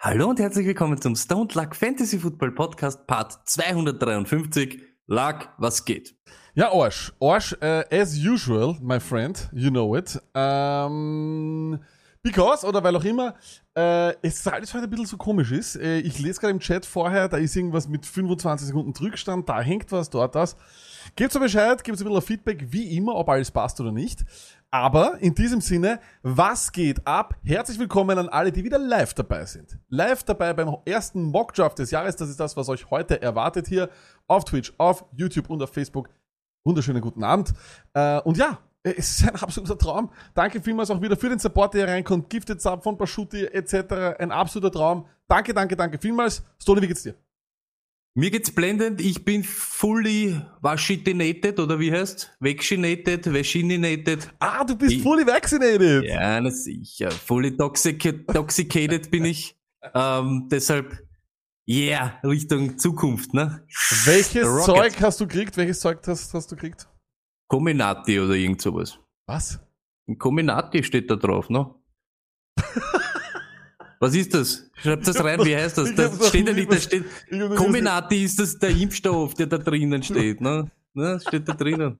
Hallo und herzlich willkommen zum Stone Luck Fantasy Football Podcast Part 253. Luck, was geht? Ja, Arsch. Arsch, äh, as usual, my friend, you know it. Ähm, because, oder weil auch immer, äh, es ist alles heute ein bisschen so komisch ist. Äh, ich lese gerade im Chat vorher, da ist irgendwas mit 25 Sekunden Rückstand, da hängt was, dort das. Gebt so Bescheid, gebt so ein bisschen Feedback, wie immer, ob alles passt oder nicht. Aber in diesem Sinne, was geht ab? Herzlich willkommen an alle, die wieder live dabei sind. Live dabei beim ersten Mockdraft des Jahres. Das ist das, was euch heute erwartet hier auf Twitch, auf YouTube und auf Facebook. Wunderschönen guten Abend. Äh, und ja, es ist ein absoluter Traum. Danke vielmals auch wieder für den Support, der hier reinkommt. Gifted Sub von Paschuti etc. Ein absoluter Traum. Danke, danke, danke vielmals. Stoli, wie geht's dir? Mir geht's blendend. Ich bin fully washitinated oder wie heißt? Wegschinated, wäschinated. Ah, du bist Ich- fully vaccinated. Ja, na sicher. Fully toxic toxicated bin ich. Ähm, deshalb, yeah, Richtung Zukunft, ne? Welches Rocket. Zeug hast du gekriegt? Welches Zeug hast, hast du gekriegt? Kombinati oder irgend sowas. Was? Ein Kombinati steht da drauf, ne? Was ist das? Schreibt das rein, wie heißt das? Noch steht ja nicht, da steht, Kombinati ist das der Impfstoff, der da drinnen steht, ne? ne? Steht da drinnen.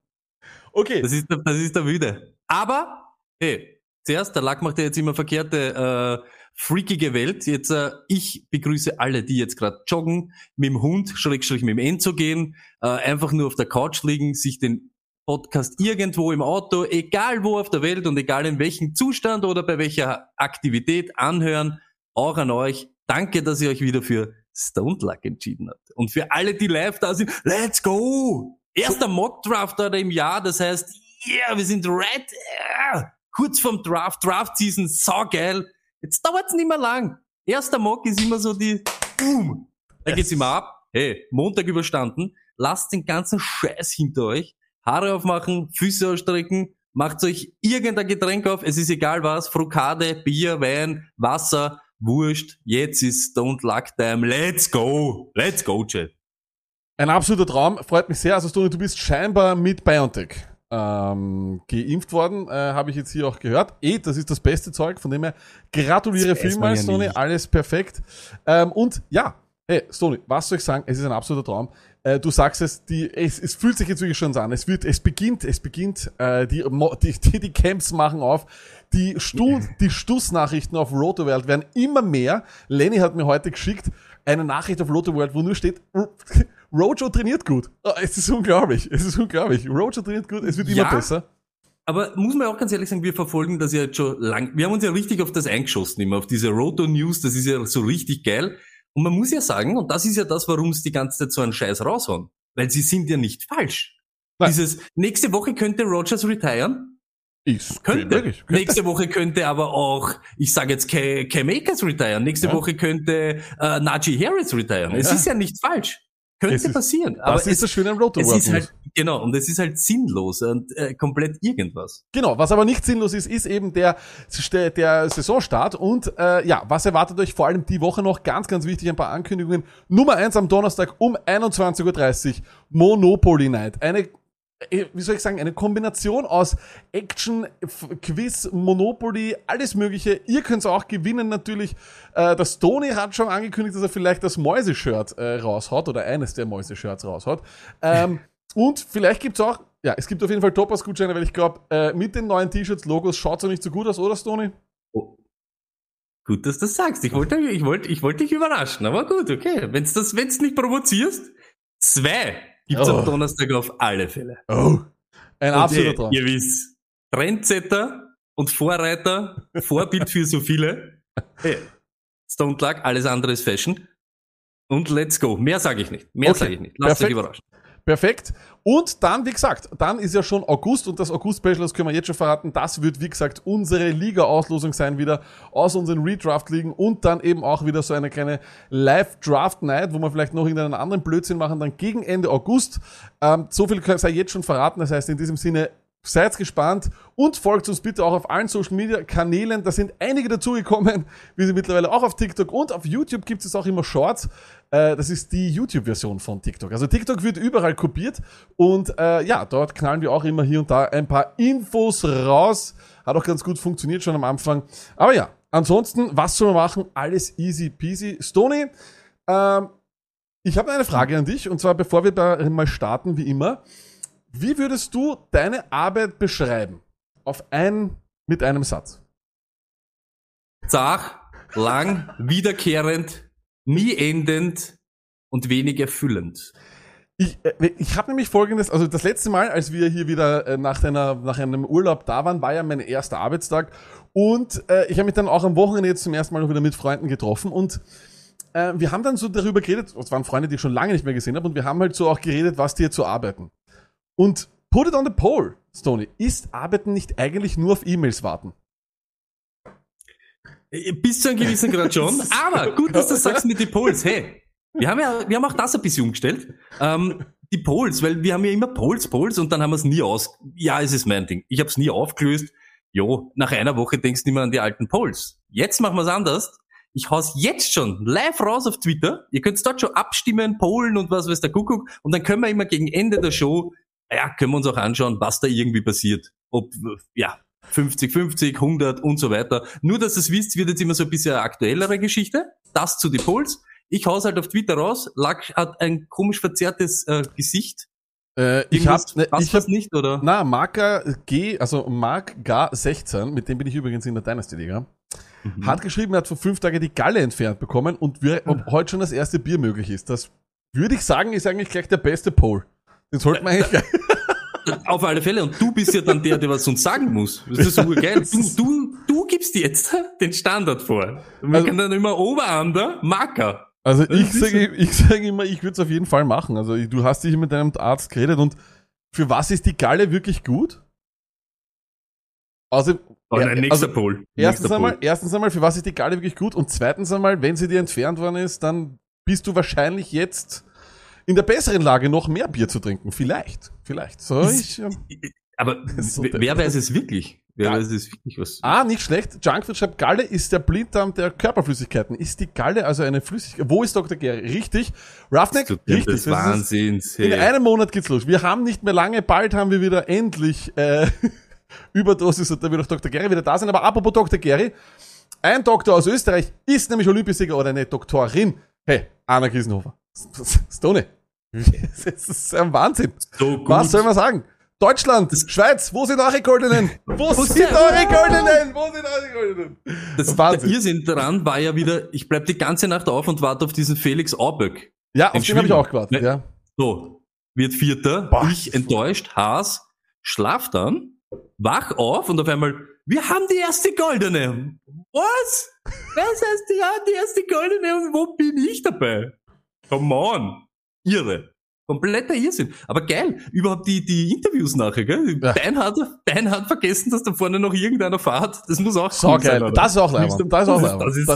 Okay. Das ist, der- das ist der Wüde. Aber, hey, zuerst, der Lack macht ja jetzt immer verkehrte, äh, freakige Welt. Jetzt, äh, ich begrüße alle, die jetzt gerade joggen, mit dem Hund, Schrägstrich mit dem Enzo gehen, äh, einfach nur auf der Couch liegen, sich den Podcast irgendwo im Auto, egal wo auf der Welt und egal in welchem Zustand oder bei welcher Aktivität anhören, auch an euch. Danke, dass ihr euch wieder für Stone Luck entschieden habt. Und für alle, die live da sind, let's go! Erster Mock Draft oder im Jahr, das heißt, yeah, wir sind red, yeah. kurz vorm Draft, Draft Season, saugeil. Jetzt dauert's nicht mehr lang. Erster Mock ist immer so die, boom, da geht's immer ab. Hey, Montag überstanden, lasst den ganzen Scheiß hinter euch, Haare aufmachen, Füße ausstrecken, macht euch irgendein Getränk auf, es ist egal was, Frukade, Bier, Wein, Wasser, Wurscht, jetzt ist Don't Luck Time, let's go, let's go, Chat. Ein absoluter Traum. Freut mich sehr. Also, Stoni, du bist scheinbar mit BioNTech ähm, geimpft worden. Äh, Habe ich jetzt hier auch gehört. Eh, das ist das beste Zeug. Von dem her gratuliere vielmals, ja nicht. Alles perfekt. Ähm, und ja, hey, Stoni, was soll ich sagen? Es ist ein absoluter Traum. Äh, du sagst es, die, es, es fühlt sich jetzt wirklich schon so an. Es wird, es beginnt, es beginnt, äh, die, die, die, Camps machen auf. Die, Stu, die Stussnachrichten auf Rotoworld werden immer mehr. Lenny hat mir heute geschickt eine Nachricht auf Rotoworld, wo nur steht, "R- Rojo trainiert gut. Oh, es ist unglaublich. Es ist unglaublich. Rojo trainiert gut. Es wird immer Ja. besser. Aber muss man auch ganz ehrlich sagen, wir verfolgen das ja jetzt schon lang. Wir haben uns ja richtig auf das eingeschossen, immer auf diese Roto News, das ist ja so richtig geil. Und man muss ja sagen, und das ist ja das, warum es die ganze Zeit so einen Scheiß raushauen. Weil sie sind ja nicht falsch. Nein. Dieses, nächste Woche könnte Rogers retiren. Ist Könnte. wirklich. Könnte. Nächste Woche könnte aber auch, ich sage jetzt, Cam Akers retiren. Nächste Ja. Woche könnte äh, Najee Harris retiren. Es Ja. ist ja nicht falsch. Könnte Es ist- passieren. Aber Das ist es, das Schöne am es Rotoworld. ist halt, genau, und es ist halt sinnlos und äh, komplett irgendwas. Genau, was aber nicht sinnlos ist, ist eben der, der, Saisonstart. Und äh, ja, was erwartet euch vor allem die Woche noch? Ganz, ganz wichtig, ein paar Ankündigungen. Nummer eins am Donnerstag um 21.30 Uhr, Monopoly Night. Eine, äh, wie soll ich sagen, eine Kombination aus Action, Quiz, Monopoly, alles mögliche. Ihr könnt auch gewinnen natürlich. Äh, das Tony hat schon angekündigt, dass er vielleicht das Mäuse-Shirt äh, raushaut oder eines der Mäuse-Shirts raushaut. Ähm, und vielleicht gibt's auch, ja, es gibt auf jeden Fall Topas-Gutscheine, weil ich glaube, äh, mit den neuen T-Shirts, Logos schaut's auch nicht so gut aus, oder Stony? Oh. Gut, dass du das sagst. Ich wollte, ich wollte, ich wollte dich überraschen, aber gut, okay. Wenn's das, wenn's nicht provozierst, zwei gibt's Oh. am Donnerstag auf alle Fälle. Oh. Ein Und absoluter Traum. ihr wisst, Trendsetter und Vorreiter, Vorbild für so viele. Hey, Stone Luck, alles andere ist Fashion. Und let's go. Mehr sage ich nicht. Mehr Okay, sage ich nicht. Lasst euch überraschen. Perfekt. Und dann, wie gesagt, dann ist ja schon August und das August-Special, das können wir jetzt schon verraten, das wird, wie gesagt, unsere Liga-Auslosung sein wieder aus unseren Redraft-Ligen und dann eben auch wieder so eine kleine Live-Draft-Night, wo wir vielleicht noch irgendeinen anderen Blödsinn machen, dann gegen Ende August. Ähm, so viel sei jetzt schon verraten, das heißt in diesem Sinne, Seid gespannt und folgt uns bitte auch auf allen Social Media Kanälen. Da sind einige dazugekommen, wie sie mittlerweile auch auf TikTok und auf YouTube gibt es auch immer Shorts. Äh, das ist die YouTube-Version von TikTok. Also TikTok wird überall kopiert und äh, ja, dort knallen wir auch immer hier und da ein paar Infos raus. Hat auch ganz gut funktioniert schon am Anfang. Aber ja, ansonsten, was soll man machen? Alles easy peasy. Stony, ähm, ich habe eine Frage an dich und zwar bevor wir da mal starten, wie immer. Wie würdest du deine Arbeit beschreiben? Auf ein, mit einem Satz. Zart, lang, wiederkehrend, nie endend und wenig erfüllend. Ich, äh, ich habe nämlich folgendes, also das letzte Mal, als wir hier wieder äh, nach, einer, nach einem Urlaub da waren, war ja mein erster Arbeitstag und äh, ich habe mich dann auch am Wochenende jetzt zum ersten Mal noch wieder mit Freunden getroffen und äh, wir haben dann so darüber geredet, es waren Freunde, die ich schon lange nicht mehr gesehen habe und wir haben halt so auch geredet, was die jetzt so arbeiten. Und put it on the poll, Stony. Ist Arbeiten nicht eigentlich nur auf E-Mails warten? Äh, Bis zu einem gewissen Grad schon. Aber gut, dass du das sagst mit den Polls. Hey, wir haben ja, wir haben auch das ein bisschen umgestellt. Ähm, die Polls, weil wir haben ja immer Polls, Polls und dann haben wir es nie aus. Ja, es ist mein Ding. Ich habe es nie aufgelöst. Jo, nach einer Woche denkst du nicht mehr an die alten Polls. Jetzt machen wir es anders. Ich hau's jetzt schon live raus auf Twitter. Ihr könnt dort schon abstimmen, Pollen und was weiß der Kuckuck. Und dann können wir immer gegen Ende der Show ja, können wir uns auch anschauen, was da irgendwie passiert. Ob, ja, 50, 50, 100 und so weiter. Nur, dass ihr es wisst, wird jetzt immer so ein bisschen eine aktuellere Geschichte. Das zu die Polls. Ich hau's halt auf Twitter raus. Lack hat ein komisch verzerrtes äh, Gesicht. Äh, ich habe Irgendwas- ne, ich hab, nicht, oder? na, Marker G, also Mark Gar16, mit dem bin ich übrigens in der Dynasty Liga, Mhm. hat geschrieben, er hat vor fünf Tagen die Galle entfernt bekommen und wir, ob heute schon das erste Bier möglich ist. Das würde ich sagen, ist eigentlich gleich der beste Poll. Den sollte man eigentlich. Auf alle Fälle. Und du bist ja dann der, der was uns sagen muss. Das ist so geil. Du, du, du gibst jetzt den Standard vor. Wir Also- können dann immer Over-Under, Marker. Also ich sage ich sag immer, ich würde es auf jeden Fall machen. Also du hast dich mit deinem Arzt geredet und für was ist die Galle wirklich gut? Also, Oh, nein, nächster also, Pol. erstens Nächster einmal, Pol. erstens einmal, für was ist die Galle wirklich gut? Und zweitens einmal, wenn sie dir entfernt worden ist, dann bist du wahrscheinlich jetzt in der besseren Lage, noch mehr Bier zu trinken. Vielleicht. Vielleicht. So, ich, ähm, Aber So wer weiß es wirklich? Wer Ja. weiß es wirklich was? Ah, nicht schlecht. Junkfood schreibt, Galle ist der Blinddarm der Körperflüssigkeiten. Ist die Galle also eine Flüssigkeit? Wo ist Dr. Gary? Richtig. Roughneck? Richtig. Das ist- Wahnsinns. In Hey. einem Monat geht's los. Wir haben nicht mehr lange, bald haben wir wieder endlich äh, Überdosis und da wird auch Dr. Gary wieder da sein. Aber apropos Dr. Gary, ein Doktor aus Österreich ist nämlich Olympiasieger oder eine Doktorin. Hey, Anna Kiesenhofer. Stone. Das ist ein Wahnsinn. So gut. Was soll man sagen? Deutschland, Schweiz, wo sind eure Goldenen? Wo sind sind- eure Goldenen? Wo sind eure Goldenen? Das Wahnsinn. Der Irrsinn daran war ja wieder, ich bleib die ganze Nacht auf und warte auf diesen Felix Auböck. Ja, auf den habe ich auch gewartet, Ne? ja. So, wird Vierter, Boah. ich enttäuscht, Haas, schlaf dann, wach auf und auf einmal, wir haben die erste Goldene. Was? Was heißt, die haben die erste Goldene und wo bin ich dabei? Come on. Irre. Kompletter Irrsinn. Aber geil, überhaupt die, die Interviews nachher, gell? Ja. Dein, hat, Dein hat vergessen, dass da vorne noch irgendeiner fährt. Das muss auch So cool sein, geil. oder? Das ist auch leibend. Das ist auch Das ist- leibend. das ist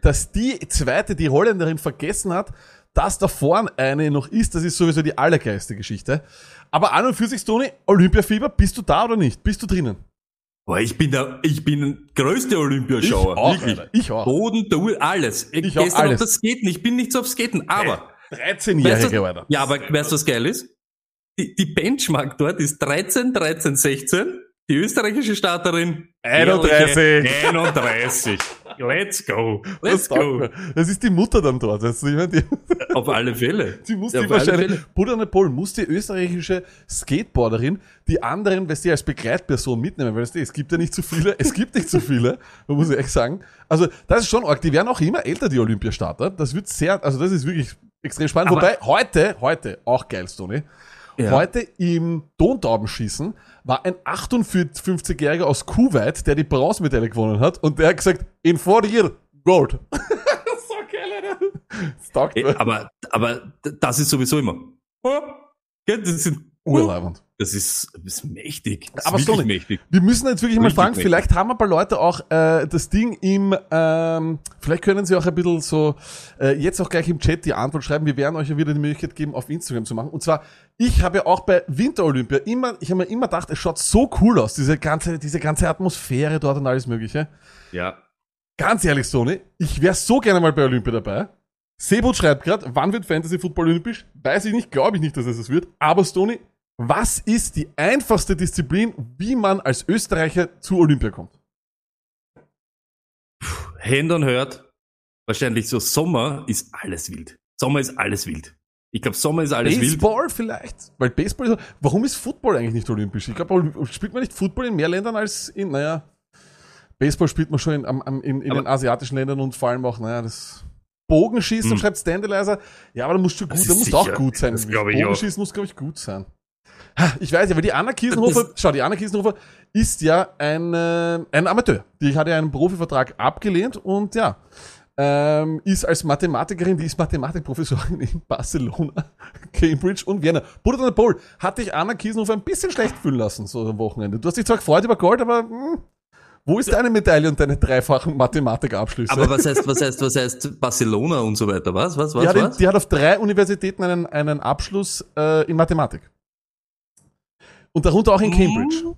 dass, die, dass die zweite, die Holländerin vergessen hat, dass da vorn eine noch ist, das ist sowieso die allergeilste Geschichte. Aber an und für sich, Toni, Olympiafieber, bist du da oder nicht? Bist du drinnen? Boah, ich bin der, ich bin der größte Olympiaschauer. Ich auch, Wirklich. Alter. Ich auch. Boden, Tour, alles. Ich auch, Gestern alles. auf das Skaten. Ich bin nicht so auf Skaten, aber. Weißt 13-Jährige, du, Alter. ja, aber weißt du, was geil ist? Die, die Benchmark dort ist 13, 13, 16. Die österreichische Starterin 31. ehrliche 31. Let's go. Let's Das go. Das ist die Mutter dann dort. Ist, ich meine, die, Auf alle Fälle. die muss Ja, die wahrscheinlich. Buddha muss die österreichische Skateboarderin die anderen, weißt du, als Begleitperson mitnehmen, weißt du, es gibt ja nicht so viele, es gibt nicht so viele, man muss ich echt sagen. Also, das ist schon arg. Die werden auch immer älter, die Olympiastarter. Das wird sehr, also das ist wirklich extrem spannend. Aber- Wobei, heute, heute, auch geil, Stony, Ja. Heute im Tontaubenschießen war ein 58-Jähriger aus Kuwait, der die Bronzemedaille gewonnen hat und der hat gesagt, in four year, Gold. so geil, Alter. Mir. Aber, aber das ist sowieso immer. Gell, Das, sind, Urleibend. Das, ist, das ist mächtig. Das Aber ist Sony, mächtig. Wir müssen jetzt wirklich mal Richtig fragen, mächtig. vielleicht haben ein paar Leute auch äh, das Ding im, ähm, vielleicht können sie auch ein bisschen so, äh, jetzt auch gleich im Chat die Antwort schreiben. Wir werden euch ja wieder die Möglichkeit geben, auf Instagram zu machen. Und zwar, ich habe ja auch bei Winter Olympia immer, ich habe mir immer gedacht, es schaut so cool aus, diese ganze, diese ganze Atmosphäre dort und alles mögliche. Ja. Ganz ehrlich, Sony, ich wäre so gerne mal bei Olympia dabei. Sebot schreibt gerade, wann wird Fantasy Football olympisch? Weiß ich nicht, glaube ich nicht, dass es das wird. Aber Stoney, was ist die einfachste Disziplin, wie man als Österreicher zu Olympia kommt? Hand on hört. Wahrscheinlich so Sommer ist alles wild. Sommer ist alles wild. Ich glaube, Sommer ist alles wild. Baseball vielleicht? Weil Baseball ist, warum ist Football eigentlich nicht olympisch? Ich glaube, spielt man nicht Football in mehr Ländern als in, naja, Baseball spielt man schon in, in, in den asiatischen Ländern und vor allem auch, naja, das Bogenschießen, Hm. schreibt Standalizer. Ja, aber da musst du gut, da musst auch gut sein. Das ich auch. Bogenschießen muss, glaube ich, gut sein. Ich weiß ja, weil die Anna Kiesenhofer, schau, die Anna Kiesenhofer ist ja ein, äh, ein Amateur. Die hat ja einen Profivertrag abgelehnt und ja, ähm, ist als Mathematikerin, die ist Mathematikprofessorin in Barcelona, Cambridge und Vienna. Buddha on the Pole hat dich Anna Kiesenhofer ein bisschen schlecht fühlen lassen, so am Wochenende. Du hast dich zwar gefreut über Gold, aber hm, wo ist deine Medaille und deine dreifachen Mathematikabschlüsse? Aber was heißt, was heißt, was heißt Barcelona und so weiter? Was? Was? Was? die, hat was? die hat auf drei Universitäten einen, einen Abschluss äh, in Mathematik. Und darunter auch in Cambridge. Hm,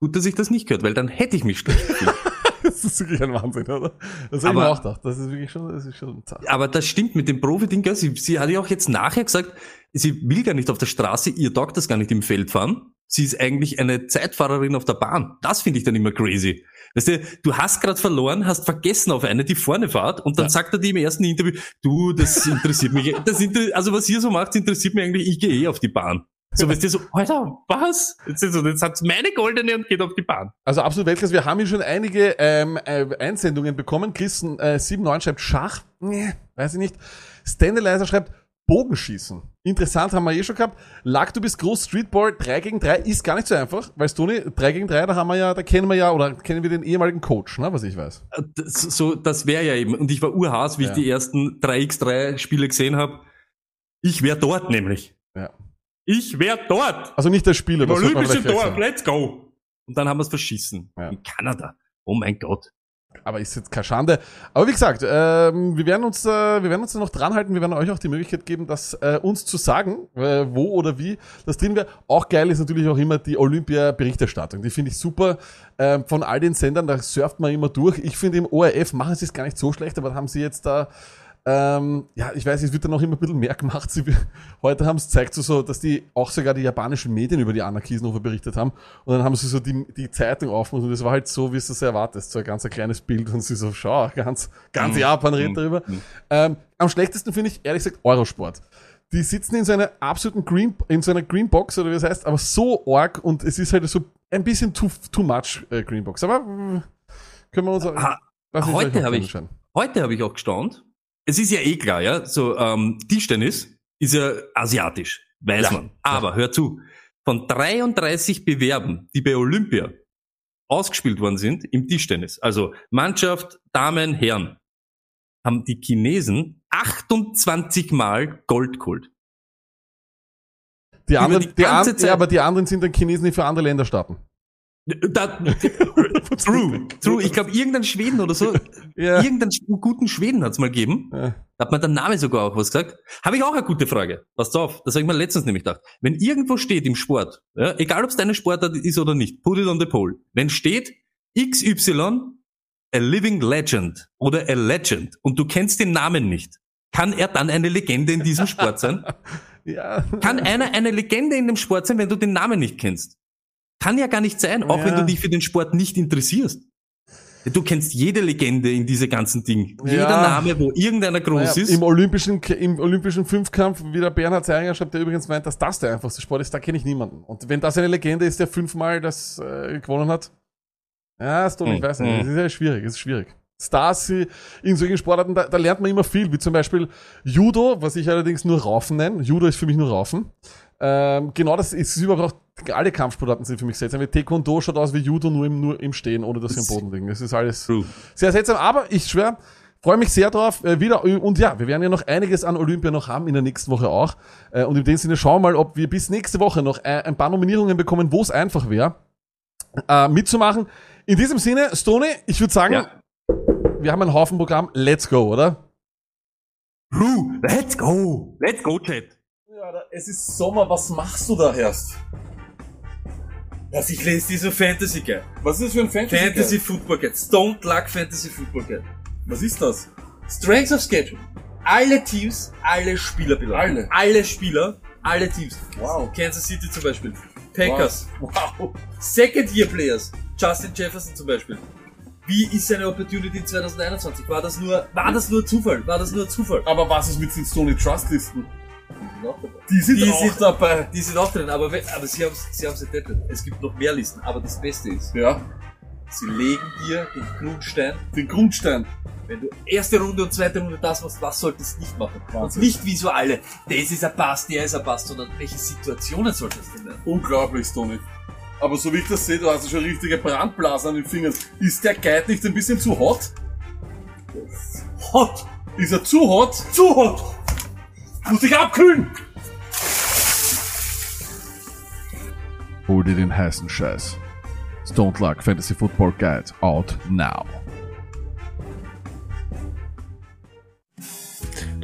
Gut, dass ich das nicht gehört, weil dann hätte ich mich schlecht gefühlt. Das ist wirklich ein Wahnsinn, oder? Das habe ich Aber- mir auch gedacht. Das ist wirklich schon, das ist schon zart. Aber das stimmt mit dem Profi-Ding? Sie, sie hat ja auch jetzt nachher gesagt, sie will gar nicht auf der Straße, ihr taugt das gar nicht im Feld fahren. Sie ist eigentlich eine Zeitfahrerin auf der Bahn. Das finde ich dann immer crazy. Weißt du, du hast gerade verloren, hast vergessen auf eine, die vorne fährt, und dann Ja. sagt er dir im ersten Interview, du, das interessiert mich, das inter also was ihr so macht, interessiert mich eigentlich, ich gehe eh auf die Bahn. So, weißt du, so, Alter, was? Jetzt, ist so, jetzt hat's meine goldene und geht auf die Bahn. Also absolut Weltklasse. Wir haben hier schon einige ähm, äh, Einsendungen bekommen. Christen äh, 79 schreibt Schach. Nee, weiß ich nicht. Standalizer schreibt Bogenschießen. Interessant, haben wir eh schon gehabt. Lack, du bist groß, Streetball 3 gegen 3 ist gar nicht so einfach. Weißt du, Toni, 3 gegen 3, da haben wir ja, da kennen wir ja, oder kennen wir den ehemaligen Coach, ne, was ich weiß. Das, so, das wäre ja eben. Und ich war urhaß, wie Ja. ich die ersten 3x3-Spiele gesehen habe. Ich wäre dort nämlich. Ja. Ich wäre dort. Also nicht der Spieler, Im Olympischen Dorf. Let's go. Und dann haben wir es verschissen. Ja. In Kanada. Oh mein Gott. Aber ist jetzt keine Schande. Aber wie gesagt, ähm, wir werden uns, äh, wir werden uns noch dran halten. Wir werden euch auch die Möglichkeit geben, das äh, uns zu sagen, äh, wo oder wie das drin wäre. Auch geil ist natürlich auch immer die Olympia-Berichterstattung. Die finde ich super. Ähm, von all den Sendern, da surft man immer durch. Ich finde im ORF machen sie es gar nicht so schlecht, aber haben sie jetzt da ähm, ja, ich weiß, es wird dann noch immer ein bisschen mehr gemacht. Sie, heute haben es zeigt so, so, dass die auch sogar die japanischen Medien über die Anna Kiesenhofer berichtet haben. Und dann haben sie so die, die Zeitung aufgemacht und das war halt so, wie es das erwartest. So ein ganz ein kleines Bild und sie so, schau, ganz, ganz Mhm. Japan redet Mhm. darüber. Mhm. Ähm, am schlechtesten finde ich, ehrlich gesagt, Eurosport. Die sitzen in so einer absoluten Green, in so einer Greenbox oder wie das heißt, aber so arg und es ist halt so ein bisschen too, too much äh, Greenbox. Aber äh, können wir uns Ha- lass uns heute habe ich-. Heute habe ich auch gestaunt. Es ist ja eh klar, ja. So, ähm, Tischtennis ist ja asiatisch. Weiß Ja. man. Aber hör zu. Von 33 Bewerben, die bei Olympia ausgespielt worden sind im Tischtennis, also Mannschaft, Damen, Herren, haben die Chinesen 28 Mal Gold geholt. Die anderen, die die ganze an, Zeit- ja, aber die anderen sind dann Chinesen, die für andere Länder starten. Da, true, true. Ich glaube, irgendein Schweden oder so, Ja. irgendeinen guten Schweden hat's mal gegeben. Ja. Da hat mir der Name sogar auch was gesagt. Habe ich auch eine gute Frage. Passt auf, das habe ich mir letztens nämlich gedacht. Wenn irgendwo steht im Sport, ja, egal ob es deine Sportart ist oder nicht, put it on the pole. Wenn steht XY, a living legend oder a legend und du kennst den Namen nicht, kann er dann eine Legende in diesem Sport sein? Ja. Kann einer eine Legende in dem Sport sein, wenn du den Namen nicht kennst? Kann ja gar nicht sein, auch Ja. wenn du dich für den Sport nicht interessierst. Du kennst jede Legende in diese ganzen Ding. Ja. Jeder Name, wo irgendeiner groß Naja, ist. Im olympischen, Im olympischen Fünfkampf, wie der Bernhard Zeiger schreibt, der übrigens meint, dass das der einfachste Sport ist, da kenne ich niemanden. Und wenn das eine Legende ist, der fünfmal das äh, gewonnen hat, ja, ist doch, ich Hm, weiß nicht, hm. das ist ja schwierig, das ist schwierig. Stars in solchen Sportarten, da, da lernt man immer viel, wie zum Beispiel Judo, was ich allerdings nur Raufen nenne. Judo ist für mich nur Raufen. Ähm, genau das ist überhaupt auch, alle Kampfsportarten sind für mich seltsam. Wie Taekwondo schaut aus wie Judo, nur im, nur im Stehen, ohne dass sie am Das- Boden liegen. Das ist alles True. sehr seltsam, aber ich schwör, Freue mich sehr drauf. Äh, wieder und ja, wir werden ja noch einiges an Olympia noch haben in der nächsten Woche auch. Äh, und in dem Sinne schauen wir mal, ob wir bis nächste Woche noch äh, ein paar Nominierungen bekommen, wo es einfach wäre, äh, mitzumachen. In diesem Sinne, Stoney, ich würde sagen, Ja. wir haben ein Haufen Programm. Let's go, oder? Hu, let's go. Let's go, Chat. Ja, es ist Sommer. Was machst du da erst? Was ich lese diese Fantasy Guide. Was ist das für ein Fantasy? Fantasy Football Guide. Stone Luck Fantasy Football Guide. Was ist das? Strengths of Schedule. Alle Teams, alle Spieler Alle? Alle Spieler, alle Teams. Wow. Kansas City zum Beispiel. Packers. Wow. Second Year Players. Justin Jefferson zum Beispiel. Wie ist seine Opportunity 2021? War das nur, war das nur Zufall? War das nur Zufall? Aber was ist mit den Stoney Trust Listen? Die sind Die auch sind- dabei. Die sind auch drin, aber, aber sie haben sie haben sie drin. Es gibt noch mehr Listen, aber das Beste ist, Ja, sie legen dir den Grundstein den Grundstein. Wenn du erste Runde und zweite Runde das machst, was solltest du nicht machen? Wahnsinn. Und nicht wie so alle, das ist ein Pass, der ist ein Pass, sondern welche Situationen solltest du lernen? Unglaublich, Stoney. Aber so wie ich das sehe, du hast ja schon richtige Brandblasen an den Fingern. Ist der Guide nicht ein bisschen zu hot? Hot! Ist er zu hot? Zu hot! Muss dich abkühlen! Hol dir den heißen Scheiß. Stone Luck Fantasy Football Guide out now.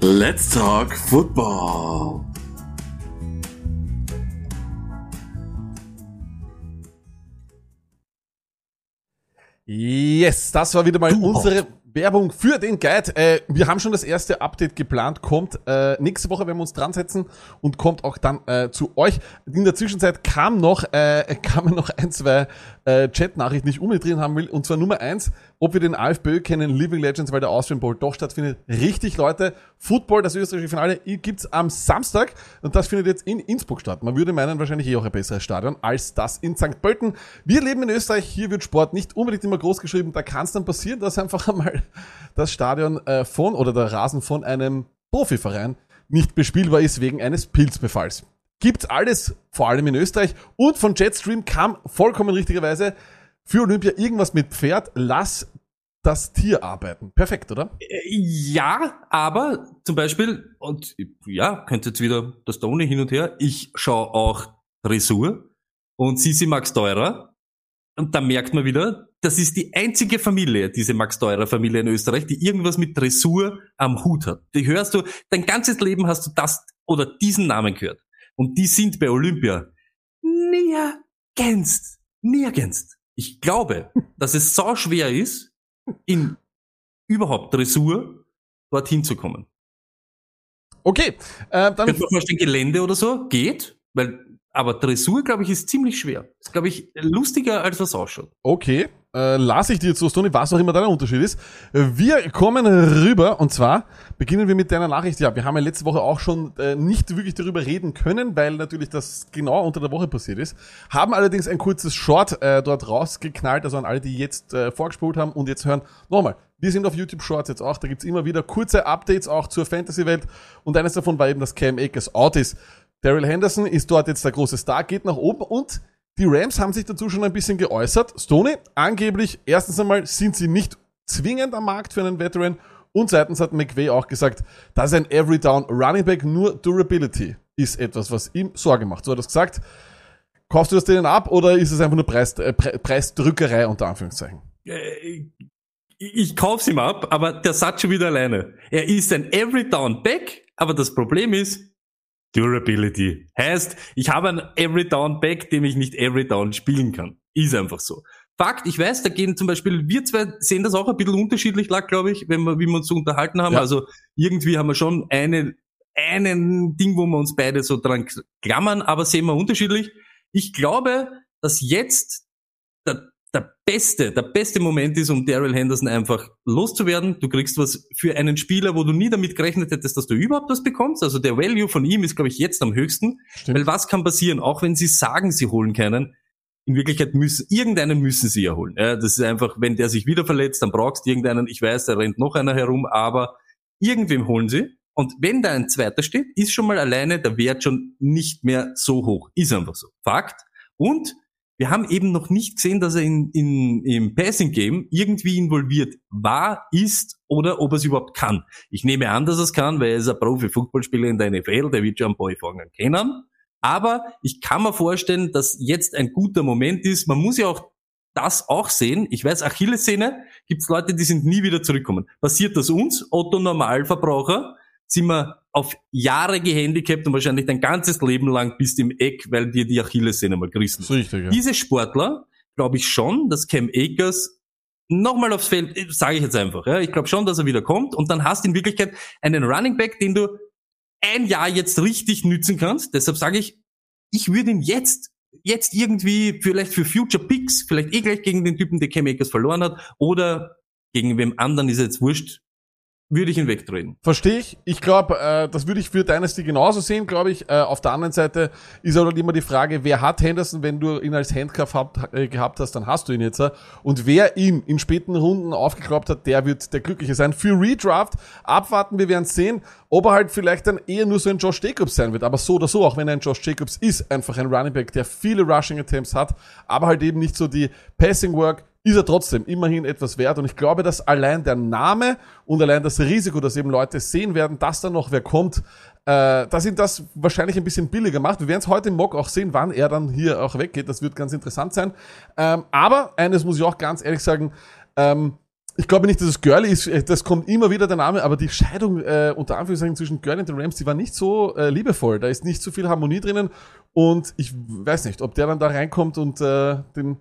Let's talk football. Yes, das war wieder mal unsere Werbung für den Guide. Äh, wir haben schon das erste Update geplant, kommt äh, nächste Woche, werden wir uns dran setzen und kommt auch dann äh, zu euch. In der Zwischenzeit kam noch, äh, kamen noch ein, zwei äh, Chat-Nachrichten, die ich unbedingt drin haben will. Und zwar Nummer eins, ob wir den AFBÖ kennen, Living Legends, weil der Austrian Bowl doch stattfindet. Richtig, Leute. Football, das österreichische Finale, gibt's am Samstag und das findet jetzt in Innsbruck statt. Man würde meinen, wahrscheinlich eh auch ein besseres Stadion als das in St. Pölten. Wir leben in Österreich, hier wird Sport nicht unbedingt immer groß geschrieben. Da kann es dann passieren, dass einfach einmal das Stadion äh, von oder der Rasen von einem Profiverein nicht bespielbar ist wegen eines Pilzbefalls. Gibt's alles, vor allem in Österreich. Und von Jetstream kam vollkommen richtigerweise für Olympia irgendwas mit Pferd. Lass das Tier arbeiten. Perfekt, oder? Äh, Ja, aber zum Beispiel, und ja, könnte jetzt wieder das Tony hin und her, ich schaue auch Dressur und Sisi Max Teurer. Und da merkt man wieder, das ist die einzige Familie, diese Max Teurer Familie in Österreich, die irgendwas mit Dressur am Hut hat. Die hörst du, dein ganzes Leben hast du das oder diesen Namen gehört. Und die sind bei Olympia nirgends, nirgends. Ich glaube, dass es so schwer ist, in überhaupt Dressur dorthin zu kommen. Okay, äh, dann Könnte man vorstellen, Gelände oder so geht, weil, aber Dressur, glaube ich, ist ziemlich schwer. Ist, glaube ich, lustiger, als was ausschaut. Okay, äh, lasse ich dir so, Tony, was auch immer dein Unterschied ist. Äh, Wir kommen rüber und zwar beginnen wir mit deiner Nachricht. Ja, wir haben ja letzte Woche auch schon äh, nicht wirklich darüber reden können, weil natürlich das genau unter der Woche passiert ist. Haben allerdings ein kurzes Short äh, dort rausgeknallt, also an alle, die jetzt äh, vorgespult haben und jetzt hören. Nochmal, wir sind auf YouTube Shorts jetzt auch, da gibt's immer wieder kurze Updates auch zur Fantasy-Welt und eines davon war eben, dass Cam Akers out ist. Daryl Henderson ist dort jetzt der große Star, geht nach oben und die Rams haben sich dazu schon ein bisschen geäußert. Stoney, angeblich, erstens einmal sind sie nicht zwingend am Markt für einen Veteran und zweitens hat McVay auch gesagt, dass ein Every Down Running Back nur Durability ist etwas, was ihm Sorge macht. So hat er es gesagt. Kaufst du das denen ab oder ist es einfach nur Preis, äh, Pre Preisdrückerei unter Anführungszeichen? Äh, Ich kauf's ihm ab, aber der Satz schon wieder alleine. Er ist ein Every Down Back, aber das Problem ist Durability. Heißt, ich habe einen Every Down Back, dem ich nicht Every Down spielen kann. Ist einfach so. Fakt, ich weiß, da gehen zum Beispiel, wir zwei sehen das auch ein bisschen unterschiedlich, lag, glaube ich, wenn wir, wie wir uns so unterhalten haben. Ja. Also irgendwie haben wir schon eine, einen Ding, wo wir uns beide so dran klammern, aber sehen wir unterschiedlich. Ich glaube, dass jetzt der, beste, der beste Moment ist, um Daryl Henderson einfach loszuwerden. Du kriegst was für einen Spieler, wo du nie damit gerechnet hättest, dass du überhaupt was bekommst. Also der Value von ihm ist, glaube ich, jetzt am höchsten. Stimmt. Weil was kann passieren? Auch wenn sie sagen, sie holen keinen, in Wirklichkeit müssen, irgendeinen müssen sie ja holen. Ja, das ist einfach, wenn der sich wieder verletzt, dann brauchst du irgendeinen, ich weiß, da rennt noch einer herum, aber irgendwem holen sie. Und wenn da ein zweiter steht, ist schon mal alleine der Wert schon nicht mehr so hoch. Ist einfach so. Fakt. Und wir haben eben noch nicht gesehen, dass er in, in, im Passing-Game irgendwie involviert war, ist oder ob er es überhaupt kann. Ich nehme an, dass er es kann, weil er ist ein Profi-Footballspieler in der NFL, der wird schon einen Ball fangen können. Aber ich kann mir vorstellen, dass jetzt ein guter Moment ist. Man muss ja auch das auch sehen. Ich weiß, Achillessehne gibt's Leute, die sind nie wieder zurückkommen. Passiert das uns, Otto Normalverbraucher, sind wir auf Jahre gehandicapt und wahrscheinlich dein ganzes Leben lang bist im Eck, weil dir die Achillessehne mal gerissen ist richtig, ja. Diese Sportler, glaube ich schon, dass Cam Akers nochmal aufs Feld, sage ich jetzt einfach, ja, ich glaube schon, dass er wieder kommt und dann hast du in Wirklichkeit einen Running Back, den du ein Jahr jetzt richtig nützen kannst. Deshalb sage ich, ich würde ihn jetzt, jetzt irgendwie vielleicht für Future Picks, vielleicht eh gleich gegen den Typen, der Cam Akers verloren hat oder gegen wem anderen ist jetzt wurscht, würde ich ihn wegtreten. Verstehe ich. Ich glaube, äh, das würde ich für Dynasty genauso sehen, glaube ich. Äh, auf der anderen Seite ist aber immer die Frage, wer hat Henderson, wenn du ihn als Handcuff habt, äh, gehabt hast, dann hast du ihn jetzt. Äh. Und wer ihn in späten Runden aufgeklappt hat, der wird der Glückliche sein. Für Redraft abwarten, wir werden sehen, ob er halt vielleicht dann eher nur so ein Josh Jacobs sein wird. Aber so oder so, auch wenn er ein Josh Jacobs ist, einfach ein Running Back, der viele Rushing Attempts hat, aber halt eben nicht so die Passing Work, ist er trotzdem immerhin etwas wert. Und ich glaube, dass allein der Name und allein das Risiko, dass eben Leute sehen werden, dass da noch wer kommt, äh, dass ihn das wahrscheinlich ein bisschen billiger macht. Wir werden es heute im Mock auch sehen, wann er dann hier auch weggeht. Das wird ganz interessant sein. Ähm, aber eines muss ich auch ganz ehrlich sagen, ähm, ich glaube nicht, dass es Gurley ist, äh, das kommt immer wieder der Name, aber die Scheidung äh, unter Anführungszeichen zwischen Gurley und den Rams, die war nicht so äh, liebevoll. Da ist nicht so viel Harmonie drinnen und ich weiß nicht, ob der dann da reinkommt und äh, den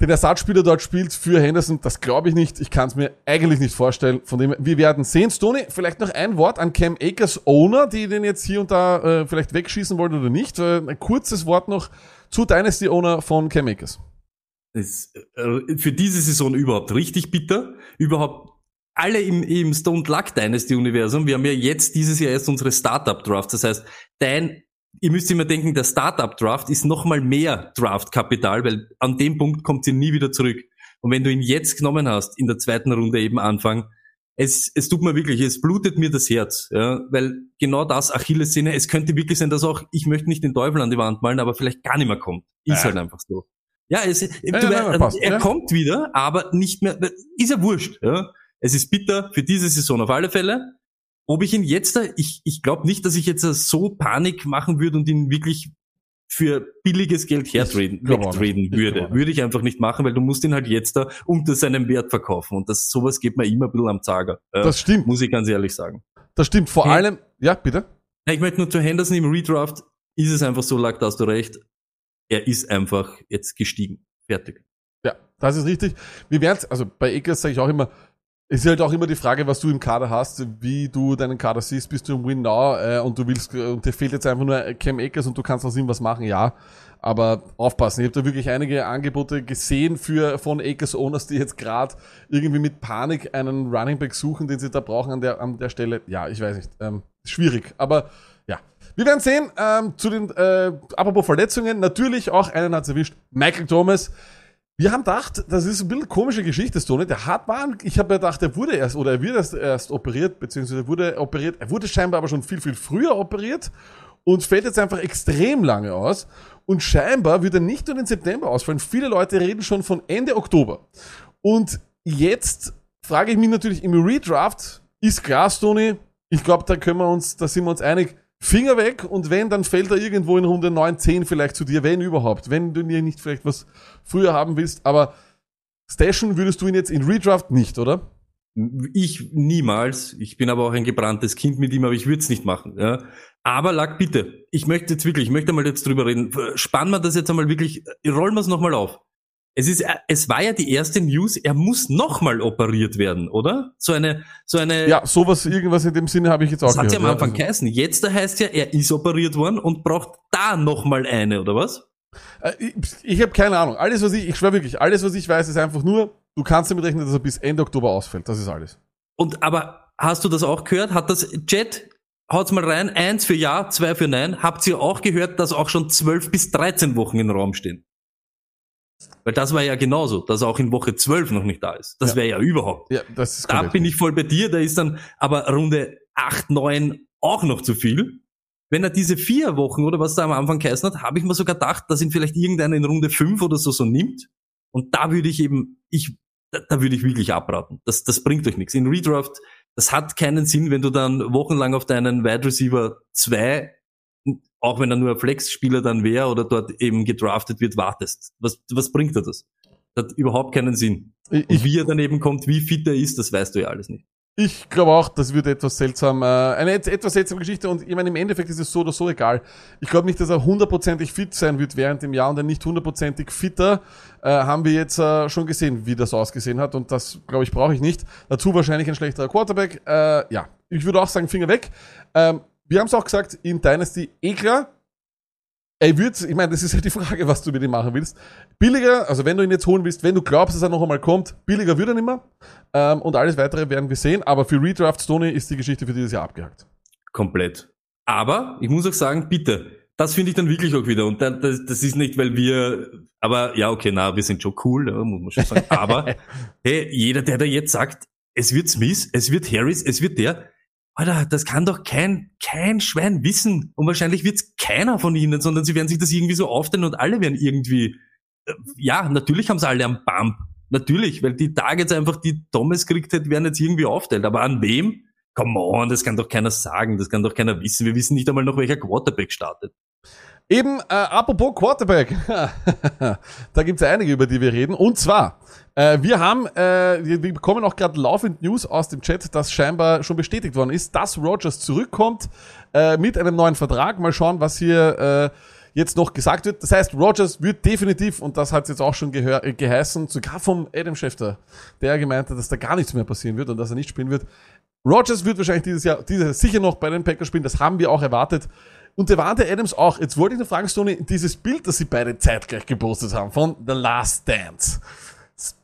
den Ersatzspieler dort spielt für Henderson, das glaube ich nicht. Ich kann es mir eigentlich nicht vorstellen. Von dem, wir werden sehen. Stoney, vielleicht noch ein Wort an Cam Akers Owner, die den jetzt hier und da äh, vielleicht wegschießen wollen oder nicht. Äh, ein kurzes Wort noch zu Dynasty Owner von Cam Akers. ist äh, für diese Saison überhaupt richtig bitter. Überhaupt alle im, im Stone Luck Dynasty Universum. Wir haben ja jetzt dieses Jahr erst unsere Startup Draft. Das heißt, dein, ihr müsst immer denken, der Startup Draft ist nochmal mehr Draft-Kapital, weil an dem Punkt kommt sie nie wieder zurück. Und wenn du ihn jetzt genommen hast, in der zweiten Runde eben Anfang, es, es tut mir wirklich, es blutet mir das Herz, ja, weil genau das Achillessehne, es könnte wirklich sein, dass auch, ich möchte nicht den Teufel an die Wand malen, aber vielleicht gar nicht mehr kommt. Ist Ja. halt einfach so. Ja, es, du, ja, nein, weißt, passt, er ja. kommt wieder, aber nicht mehr, ist ja wurscht, ja. Es ist bitter für diese Saison auf alle Fälle. Ob ich ihn jetzt, da- ich, ich glaube nicht, dass ich jetzt so Panik machen würde und ihn wirklich für billiges Geld hertraden, wegtraden. Ich würde. Würde ich einfach nicht machen, weil du musst ihn halt jetzt da unter seinem Wert verkaufen. Und das, sowas geht mir immer ein bisschen am Zager. Ja, Das stimmt. muss ich ganz ehrlich sagen. Das stimmt. Vor Hey. allem, ja, bitte. Ich möchte nur zu Henderson im Redraft, ist es einfach so, lag, da hast du recht. Er ist einfach jetzt gestiegen. Fertig. Ja, das ist richtig. Wir werden also bei Akers sage ich auch immer, es ist halt auch immer die Frage, was du im Kader hast, wie du deinen Kader siehst, bist du im Win Now äh, und du willst, und dir fehlt jetzt einfach nur Cam Akers und du kannst aus ihm was machen, ja. Aber aufpassen, ich habe da wirklich einige Angebote gesehen für von Akers Owners, die jetzt gerade irgendwie mit Panik einen Running Back suchen, den sie da brauchen an der, an der Stelle. Ja, ich weiß nicht. Ähm, schwierig. Aber ja. Wir werden sehen, ähm, zu den, äh, apropos Verletzungen, natürlich auch einen hat's erwischt, Michael Thomas. Wir haben gedacht, das ist ein bisschen komische Geschichte, Stone. Der hat mal, ich habe gedacht, er wurde erst oder er wird erst, erst operiert, beziehungsweise wurde operiert. Er wurde scheinbar aber schon viel, viel früher operiert und fällt jetzt einfach extrem lange aus. Und scheinbar wird er nicht nur den September ausfallen. Viele Leute reden schon von Ende Oktober. Und jetzt frage ich mich natürlich im Redraft, ist klar, Stony, ich glaube, da können wir uns, da sind wir uns einig, Finger weg und wenn, dann fällt er irgendwo in Runde 9, 10 vielleicht zu dir, wenn überhaupt. Wenn du dir nicht vielleicht was früher haben willst, aber stashen würdest du ihn jetzt in Redraft nicht, oder? Ich niemals. Ich bin aber auch ein gebranntes Kind mit ihm, aber ich würde es nicht machen. Ja. Aber Lack, bitte. Ich möchte jetzt wirklich, ich möchte mal jetzt drüber reden. Spannen wir das jetzt einmal wirklich, rollen wir es nochmal auf. Es ist, es war ja die erste News, er muss nochmal operiert werden, oder? So eine, so eine, Ja, sowas, irgendwas in dem Sinne habe ich jetzt auch das hat ja am gehört, Anfang Also- geheißen. Jetzt da heißt ja, er ist operiert worden und braucht da nochmal eine, oder was? Äh, Ich, ich habe keine Ahnung. Alles, was ich, ich schwöre wirklich, alles, was ich weiß, ist einfach nur, du kannst damit rechnen, dass er bis Ende Oktober ausfällt. Das ist alles. Und aber hast du das auch gehört? Hat das Jet, haut's mal rein, eins für Ja, zwei für Nein. Habt ihr auch gehört, dass auch schon zwölf bis 13 Wochen im Raum stehen? Weil das war ja genauso, dass er auch in Woche 12 noch nicht da ist. Das Ja. wäre ja überhaupt. Ja, das ist Da bin ich voll bei dir, da ist dann aber Runde 8, 9 auch noch zu viel. wenn er diese vier Wochen oder was da am Anfang geheißen hat, habe ich mir sogar gedacht, dass ihn vielleicht irgendeiner in Runde fünf oder so so nimmt. Und da würde ich eben, ich, da, da würde ich wirklich abraten. Das, das bringt euch nichts. In Redraft, das hat keinen Sinn, wenn du dann wochenlang auf deinen Wide Receiver zwei, auch wenn er nur ein Flex-Spieler dann wäre oder dort eben gedraftet wird, wartest. Was, was bringt dir das? Das hat überhaupt keinen Sinn. Ich, wie er daneben kommt, wie fit er ist, das weißt du ja alles nicht. Ich glaube auch, das wird etwas seltsam, äh, eine et- etwas seltsame Geschichte und ich meine, im Endeffekt ist es so oder so egal. Ich glaube nicht, dass er hundertprozentig fit sein wird während dem Jahr und er nicht hundertprozentig fitter, äh, haben wir jetzt äh, schon gesehen, wie das ausgesehen hat und das, glaube ich, brauche ich nicht. Dazu wahrscheinlich ein schlechterer Quarterback. Äh, ja, ich würde auch sagen, Finger weg. Ähm, wir haben es auch gesagt, in Dynasty eh klar, er wird, ich meine, das ist ja die Frage, was du mit ihm machen willst. Billiger, also wenn du ihn jetzt holen willst, wenn du glaubst, dass er noch einmal kommt, billiger wird er nicht mehr. Ähm, und alles weitere werden wir sehen. Aber für Redraft Stoney ist die Geschichte für dieses Jahr abgehakt. Komplett. Aber ich muss auch sagen, bitte, das finde ich dann wirklich auch wieder. Und da- das, das ist nicht, weil wir, aber ja, okay, na, wir sind schon cool, muss man schon sagen. Aber hey, jeder, der da jetzt sagt, es wird Smith, es wird Harris, es wird der, Alter, das kann doch kein, kein Schwein wissen. Und wahrscheinlich wird's keiner von ihnen, sondern sie werden sich das irgendwie so aufteilen und alle werden irgendwie, äh, ja, natürlich haben sie alle am Bump. Natürlich, weil die Targets einfach, die Thomas kriegt hat, werden jetzt irgendwie aufteilt. Aber an wem? Come on, das kann doch keiner sagen, das kann doch keiner wissen. Wir wissen nicht einmal noch, welcher Quarterback startet. Eben, äh, apropos Quarterback. da gibt's einige, über die wir reden. Und zwar, äh, wir haben, äh, wir bekommen auch gerade laufend News aus dem Chat, dass scheinbar schon bestätigt worden ist, dass Rogers zurückkommt äh, mit einem neuen Vertrag. Mal schauen, was hier äh, jetzt noch gesagt wird. Das heißt, Rogers wird definitiv, und das hat jetzt auch schon äh, geheißen, sogar vom Adam Schefter, der gemeint hat, dass da gar nichts mehr passieren wird und dass er nicht spielen wird. Rogers wird wahrscheinlich dieses Jahr, dieses Jahr sicher noch bei den Packers spielen, das haben wir auch erwartet. Und Devante Adams auch. Jetzt wollte ich nur fragen, Stoney, dieses Bild, das sie beide zeitgleich gepostet haben, von The Last Dance.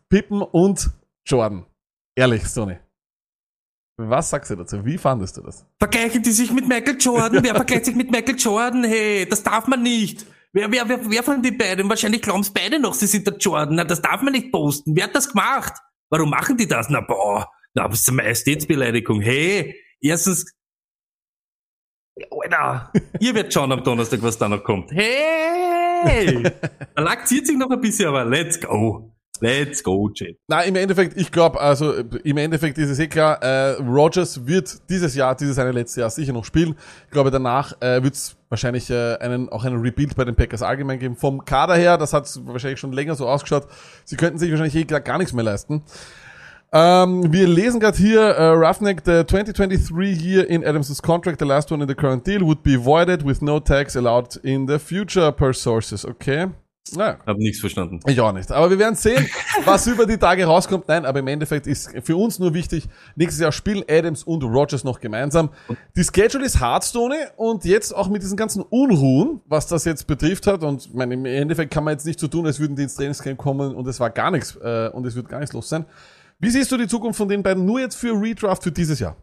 Pippen und Jordan. Ehrlich, Stoney. Was sagst du dazu? Wie fandest du das? Vergleichen die sich mit Michael Jordan? Wer vergleicht sich mit Michael Jordan? Hey, das darf man nicht. Wer, wer, wer, wer von den beiden? Wahrscheinlich glauben es beide noch, sie sind der Jordan. Na, das darf man nicht posten. Wer hat das gemacht? Warum machen die das? Na, boah. Na, das ist eine Majestätsbeleidigung. Hey, erstens, Alter, ihr werdet schauen am Donnerstag, was da noch kommt. Hey! Der Lack zieht sich noch ein bisschen, aber let's go. Let's go, Jet. Na, im Endeffekt, ich glaube, also im Endeffekt ist es eh klar, äh, Rogers wird dieses Jahr, dieses eine letzte Jahr sicher noch spielen. Ich glaube, danach äh, wird es wahrscheinlich äh, einen, auch einen Rebuild bei den Packers allgemein geben. Vom Kader her, das hat wahrscheinlich schon länger so ausgeschaut. Sie könnten sich wahrscheinlich eh gar nichts mehr leisten. Ähm, wir lesen gerade hier, äh, Roughneck, the 2023 year in Adams' contract, the last one in the current deal, would be voided with no tax allowed in the future per sources. Okay. Naja, Hab nichts verstanden. ich auch nicht. Aber wir werden sehen, was über die Tage rauskommt. Nein, aber im Endeffekt ist für uns nur wichtig, nächstes Jahr spielen Adams und Rogers noch gemeinsam. Die Schedule ist Hardstone und jetzt auch mit diesen ganzen Unruhen, was das jetzt betrifft hat. Und ich meine, im Endeffekt kann man jetzt nicht so tun, als würden die ins Trainingscamp kommen und es war gar nichts äh, und es wird gar nichts los sein. Wie siehst du die Zukunft von den beiden nur jetzt für Redraft für dieses Jahr?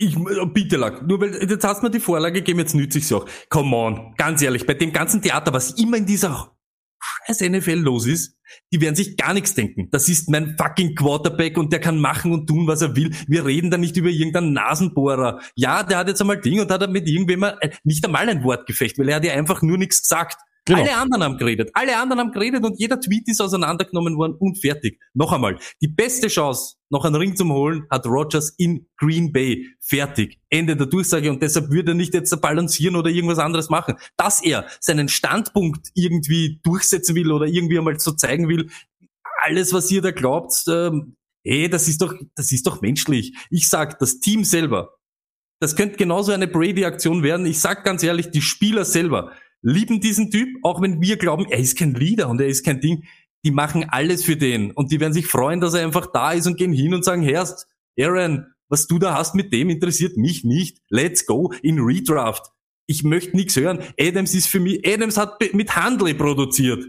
Ich, äh, bitte Lack, nur weil, jetzt hast du mir die Vorlage gegeben, jetzt nütze ich sie auch. Come on, ganz ehrlich, bei dem ganzen Theater, was immer in dieser scheiß NFL los ist, die werden sich gar nichts denken. Das ist mein fucking Quarterback und der kann machen und tun, was er will. Wir reden da nicht über irgendeinen Nasenbohrer. Ja, der hat jetzt einmal Ding und hat mit irgendwem äh, nicht einmal ein Wortgefecht, weil er hat ja einfach nur nichts gesagt. Genau. Alle anderen haben geredet. Alle anderen haben geredet und jeder Tweet ist auseinandergenommen worden und fertig. Noch einmal, die beste Chance, noch einen Ring zum Holen, hat Rogers in Green Bay. Fertig. Ende der Durchsage und deshalb würde er nicht jetzt balancieren oder irgendwas anderes machen. Dass er seinen Standpunkt irgendwie durchsetzen will oder irgendwie einmal so zeigen will, alles, was ihr da glaubt, ähm, ey, das ist doch, das ist doch menschlich. Ich sag, das Team selber, das könnte genauso eine Brady-Aktion werden. Ich sag ganz ehrlich, die Spieler selber lieben diesen Typ, auch wenn wir glauben, er ist kein Leader und er ist kein Ding. Die machen alles für den und die werden sich freuen, dass er einfach da ist und gehen hin und sagen, Herrst, Aaron, was du da hast mit dem interessiert mich nicht. Let's go in Redraft. Ich möchte nichts hören. Adams ist für mich, Adams hat mit Handley produziert.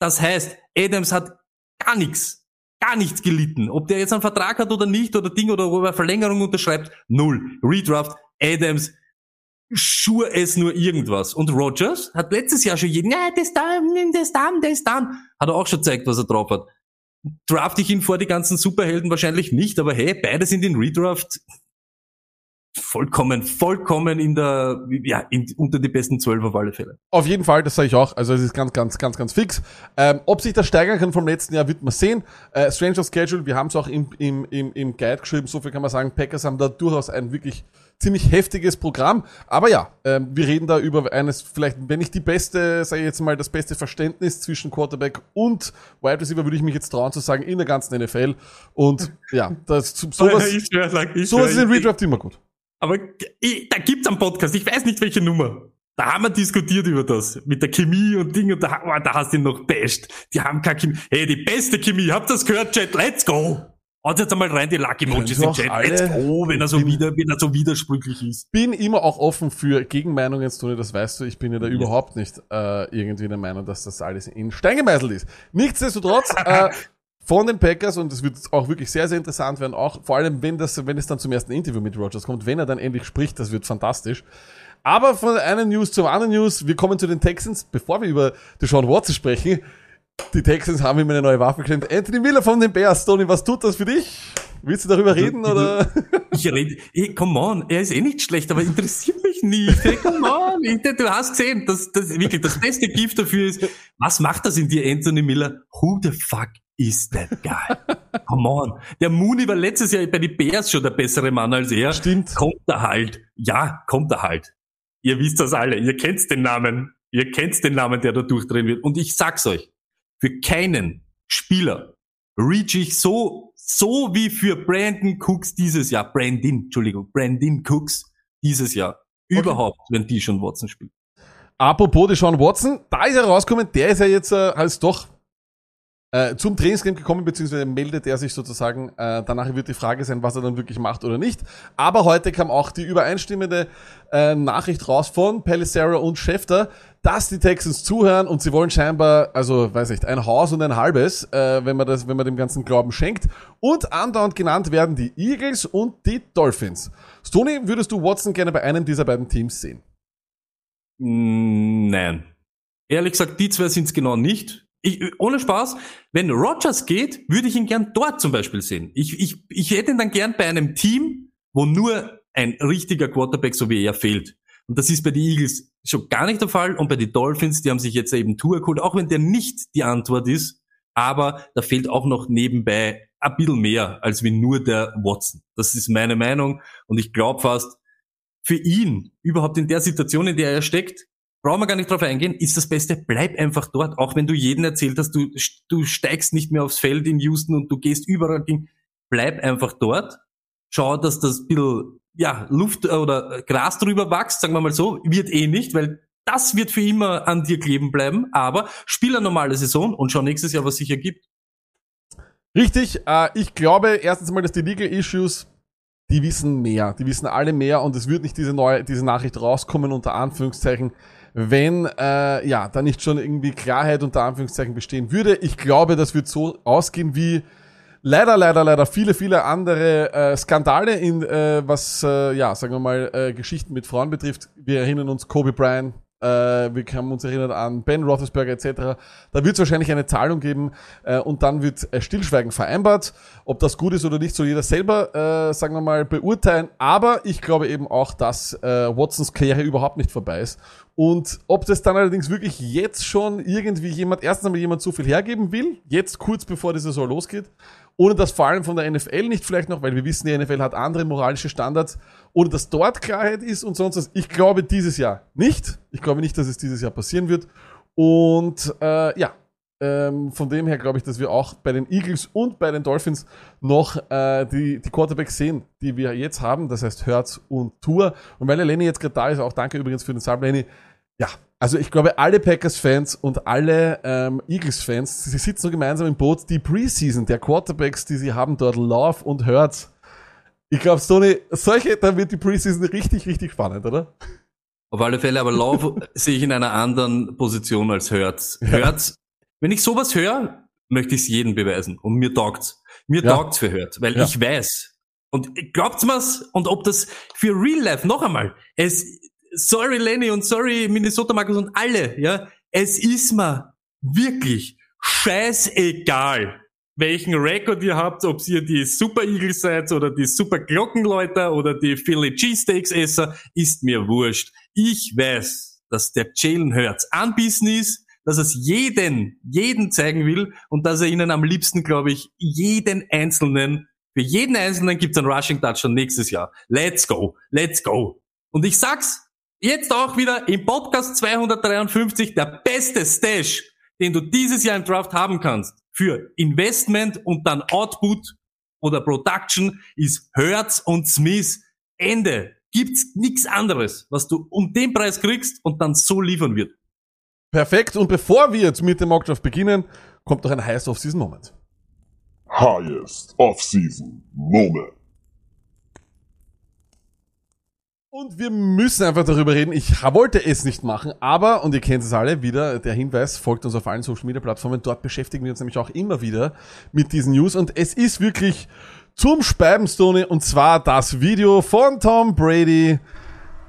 Das heißt, Adams hat gar nichts, gar nichts gelitten. Ob der jetzt einen Vertrag hat oder nicht oder Ding oder ob er Verlängerung unterschreibt, null. Redraft, Adams, schur es nur irgendwas. Und Rogers hat letztes Jahr schon jeden, ja, ist da, ist da, ist da. Hat er auch schon gezeigt, was er drauf hat. Draft ich ihn vor die ganzen Superhelden wahrscheinlich nicht, aber hey, beide sind in Redraft vollkommen, vollkommen in der, ja, in, unter die besten zwölf auf alle Fälle. Auf jeden Fall, das sage ich auch. Also es ist ganz, ganz, ganz, ganz fix. Ähm, ob sich das steigern kann vom letzten Jahr, wird man sehen. Äh, Stranger Schedule, wir haben es auch im, im, im, im Guide geschrieben, so viel kann man sagen. Packers haben da durchaus ein wirklich ziemlich heftiges Programm. Aber ja, ähm, wir reden da über eines, vielleicht, wenn nicht die beste, sage ich jetzt mal, das beste Verständnis zwischen Quarterback und Wide Receiver, würde ich mich jetzt trauen zu sagen, in der ganzen NFL. Und ja, das, sowas, Ich ich sowas ist in Redraft immer gut. Aber ich, da gibt's einen Podcast, ich weiß nicht welche Nummer. Da haben wir diskutiert über das. Mit der Chemie und Ding und da, oh, da hast du ihn noch basht. Die haben keine Chemie. Hey, die beste Chemie. Habt ihr das gehört, Chat? Let's go! Haut jetzt einmal rein die Lucky-Emojis im Chat. Let's go, wenn er so wieder, wenn er so widersprüchlich ist. bin immer auch offen für Gegenmeinungen, Toni, das weißt du. Ich bin ja da überhaupt nicht äh, irgendwie der Meinung, dass das alles in Stein gemeißelt ist. Nichtsdestotrotz, äh, von den Packers, und es wird auch wirklich sehr, sehr interessant werden, auch vor allem, wenn, das, wenn es dann zum ersten Interview mit Rogers kommt, wenn er dann endlich spricht, das wird fantastisch. Aber von einer News zur anderen News, wir kommen zu den Texans, bevor wir über Deshaun Watson sprechen. Die Texans haben ihm eine neue Waffe geklemmt. Anthony Miller von den Bears. Tony, was tut das für dich? Willst du darüber reden oder? Ich rede, hey, come on, er ist eh nicht schlecht, aber interessiert mich nicht. Hey, come on, ich, du hast gesehen, das, das wirklich das beste Gift dafür ist, was macht das in dir, Anthony Miller? Who the fuck is that guy? Come on. Der Mooney war letztes Jahr bei den Bears schon der bessere Mann als er. Stimmt. Kommt er halt. Ja, kommt er halt. Ihr wisst das alle. Ihr kennt den Namen. Ihr kennt den Namen, der da durchdrehen wird. Und ich sag's euch, für keinen Spieler reach ich so, so wie für Brandon Cooks dieses Jahr. Brandon, Entschuldigung, Brandon Cooks dieses Jahr. Überhaupt, wenn die schon Watson spielen. Apropos Deshaun Watson, da ist er rausgekommen, der ist ja jetzt äh, als doch äh, zum Trainingscamp gekommen, beziehungsweise meldet er sich sozusagen. Äh, danach wird die Frage sein, was er dann wirklich macht oder nicht. Aber heute kam auch die übereinstimmende äh, Nachricht raus von Pelissero und Schefter, dass die Texans zuhören und sie wollen scheinbar, also weiß nicht, ein Haus und ein halbes, äh, wenn man das, wenn man dem ganzen Glauben schenkt. Und andauernd genannt werden die Eagles und die Dolphins. Stoney, würdest du Watson gerne bei einem dieser beiden Teams sehen? Nein. Ehrlich gesagt, die zwei sind's genau nicht. Ich, ohne Spaß, wenn Rogers geht, würde ich ihn gern dort zum Beispiel sehen. Ich, ich, ich hätte ihn dann gern bei einem Team, wo nur ein richtiger Quarterback, so wie er, fehlt. Und das ist bei den Eagles schon gar nicht der Fall. Und bei den Dolphins, die haben sich jetzt eben Tour geholt, auch wenn der nicht die Antwort ist. Aber da fehlt auch noch nebenbei ein bisschen mehr, als wie nur der Watson. Das ist meine Meinung. Und ich glaube fast, für ihn, überhaupt in der Situation, in der er steckt, brauchen wir gar nicht drauf eingehen, ist das Beste, bleib einfach dort. Auch wenn du jeden erzählt hast, du, du steigst nicht mehr aufs Feld in Houston und du gehst überall hin, bleib einfach dort. Schau, dass das ein bisschen, ja, Luft äh, oder Gras drüber wächst, sagen wir mal so, wird eh nicht, weil das wird für immer an dir kleben bleiben, aber spiel eine normale Saison und schau nächstes Jahr, was sich ergibt. Richtig, äh, ich glaube erstens mal, dass die Legal Issues, die wissen mehr, die wissen alle mehr und es wird nicht diese neue, diese Nachricht rauskommen, unter Anführungszeichen, wenn äh, ja, da nicht schon irgendwie Klarheit unter Anführungszeichen bestehen würde. Ich glaube, das wird so ausgehen wie leider, leider, leider viele, viele andere äh, Skandale in äh, was, äh, ja, sagen wir mal, äh, Geschichten mit Frauen betrifft. Wir erinnern uns Kobe Bryant, äh, wir haben uns erinnert an Ben Roethlisberger etc. Da wird es wahrscheinlich eine Zahlung geben äh, und dann wird äh, Stillschweigen vereinbart. Ob das gut ist oder nicht, soll jeder selber, äh, sagen wir mal, beurteilen. Aber ich glaube eben auch, dass äh, Watsons Karriere überhaupt nicht vorbei ist. Und ob das dann allerdings wirklich jetzt schon irgendwie jemand, erstens einmal jemand so viel hergeben will, jetzt kurz bevor die Saison losgeht, ohne dass vor allem von der NFL nicht vielleicht noch, weil wir wissen, die NFL hat andere moralische Standards, ohne dass dort Klarheit ist und sonst was. Ich glaube dieses Jahr nicht. Ich glaube nicht, dass es dieses Jahr passieren wird. Und äh, ja, ähm, von dem her glaube ich, dass wir auch bei den Eagles und bei den Dolphins noch äh, die, die Quarterbacks sehen, die wir jetzt haben. Das heißt Hertz und Tour. Und weil der Lenny jetzt gerade da ist, auch danke übrigens für den Sub, Lenny. Ja, also ich glaube, alle Packers-Fans und alle ähm, Eagles-Fans, sie sitzen so gemeinsam im Boot. Die Preseason der Quarterbacks, die sie haben dort, Love und Hertz. Ich glaube, Stoney, solche, dann wird die Preseason richtig, richtig spannend, oder? Auf alle Fälle, aber Love sehe ich in einer anderen Position als Hurts. Hurts, wenn ich sowas höre, möchte ich es jedem beweisen. Und mir taugt's. Mir Ja. taugt's für Hurts, weil Ja. ich weiß. Und glaubt's mir's? Und ob das für Real Life, noch einmal, es, sorry Lenny und sorry Minnesota Markus und alle, ja, es ist mir wirklich scheißegal, welchen Rekord ihr habt, ob ihr die Super Eagles seid oder die Super Glockenläuter oder die Philly Cheesesteaks Esser, ist mir wurscht. Ich weiß, dass der Jalen Hurts anbissen ist, dass er es jeden, jeden zeigen will und dass er ihnen am liebsten, glaube ich, jeden einzelnen, für jeden einzelnen gibt es einen Rushing Touchdown nächstes Jahr. Let's go, let's go. Und ich sag's jetzt auch wieder im Podcast 253, der beste Stash, den du dieses Jahr im Draft haben kannst für Investment und dann Output oder Production ist Hertz und Smith. Ende. Gibt's nichts anderes, was du um den Preis kriegst und dann so liefern wird. Perfekt. Und bevor wir jetzt mit dem Mockdraft beginnen, kommt noch ein heiß Off-Season-Moment. highest off-season moment. Und wir müssen einfach darüber reden. Ich wollte es nicht machen, aber, und ihr kennt es alle, wieder der Hinweis, folgt uns auf allen Social Media Plattformen. Dort beschäftigen wir uns nämlich auch immer wieder mit diesen News. Und es ist wirklich zum Speibenstone, und zwar das Video von Tom Brady.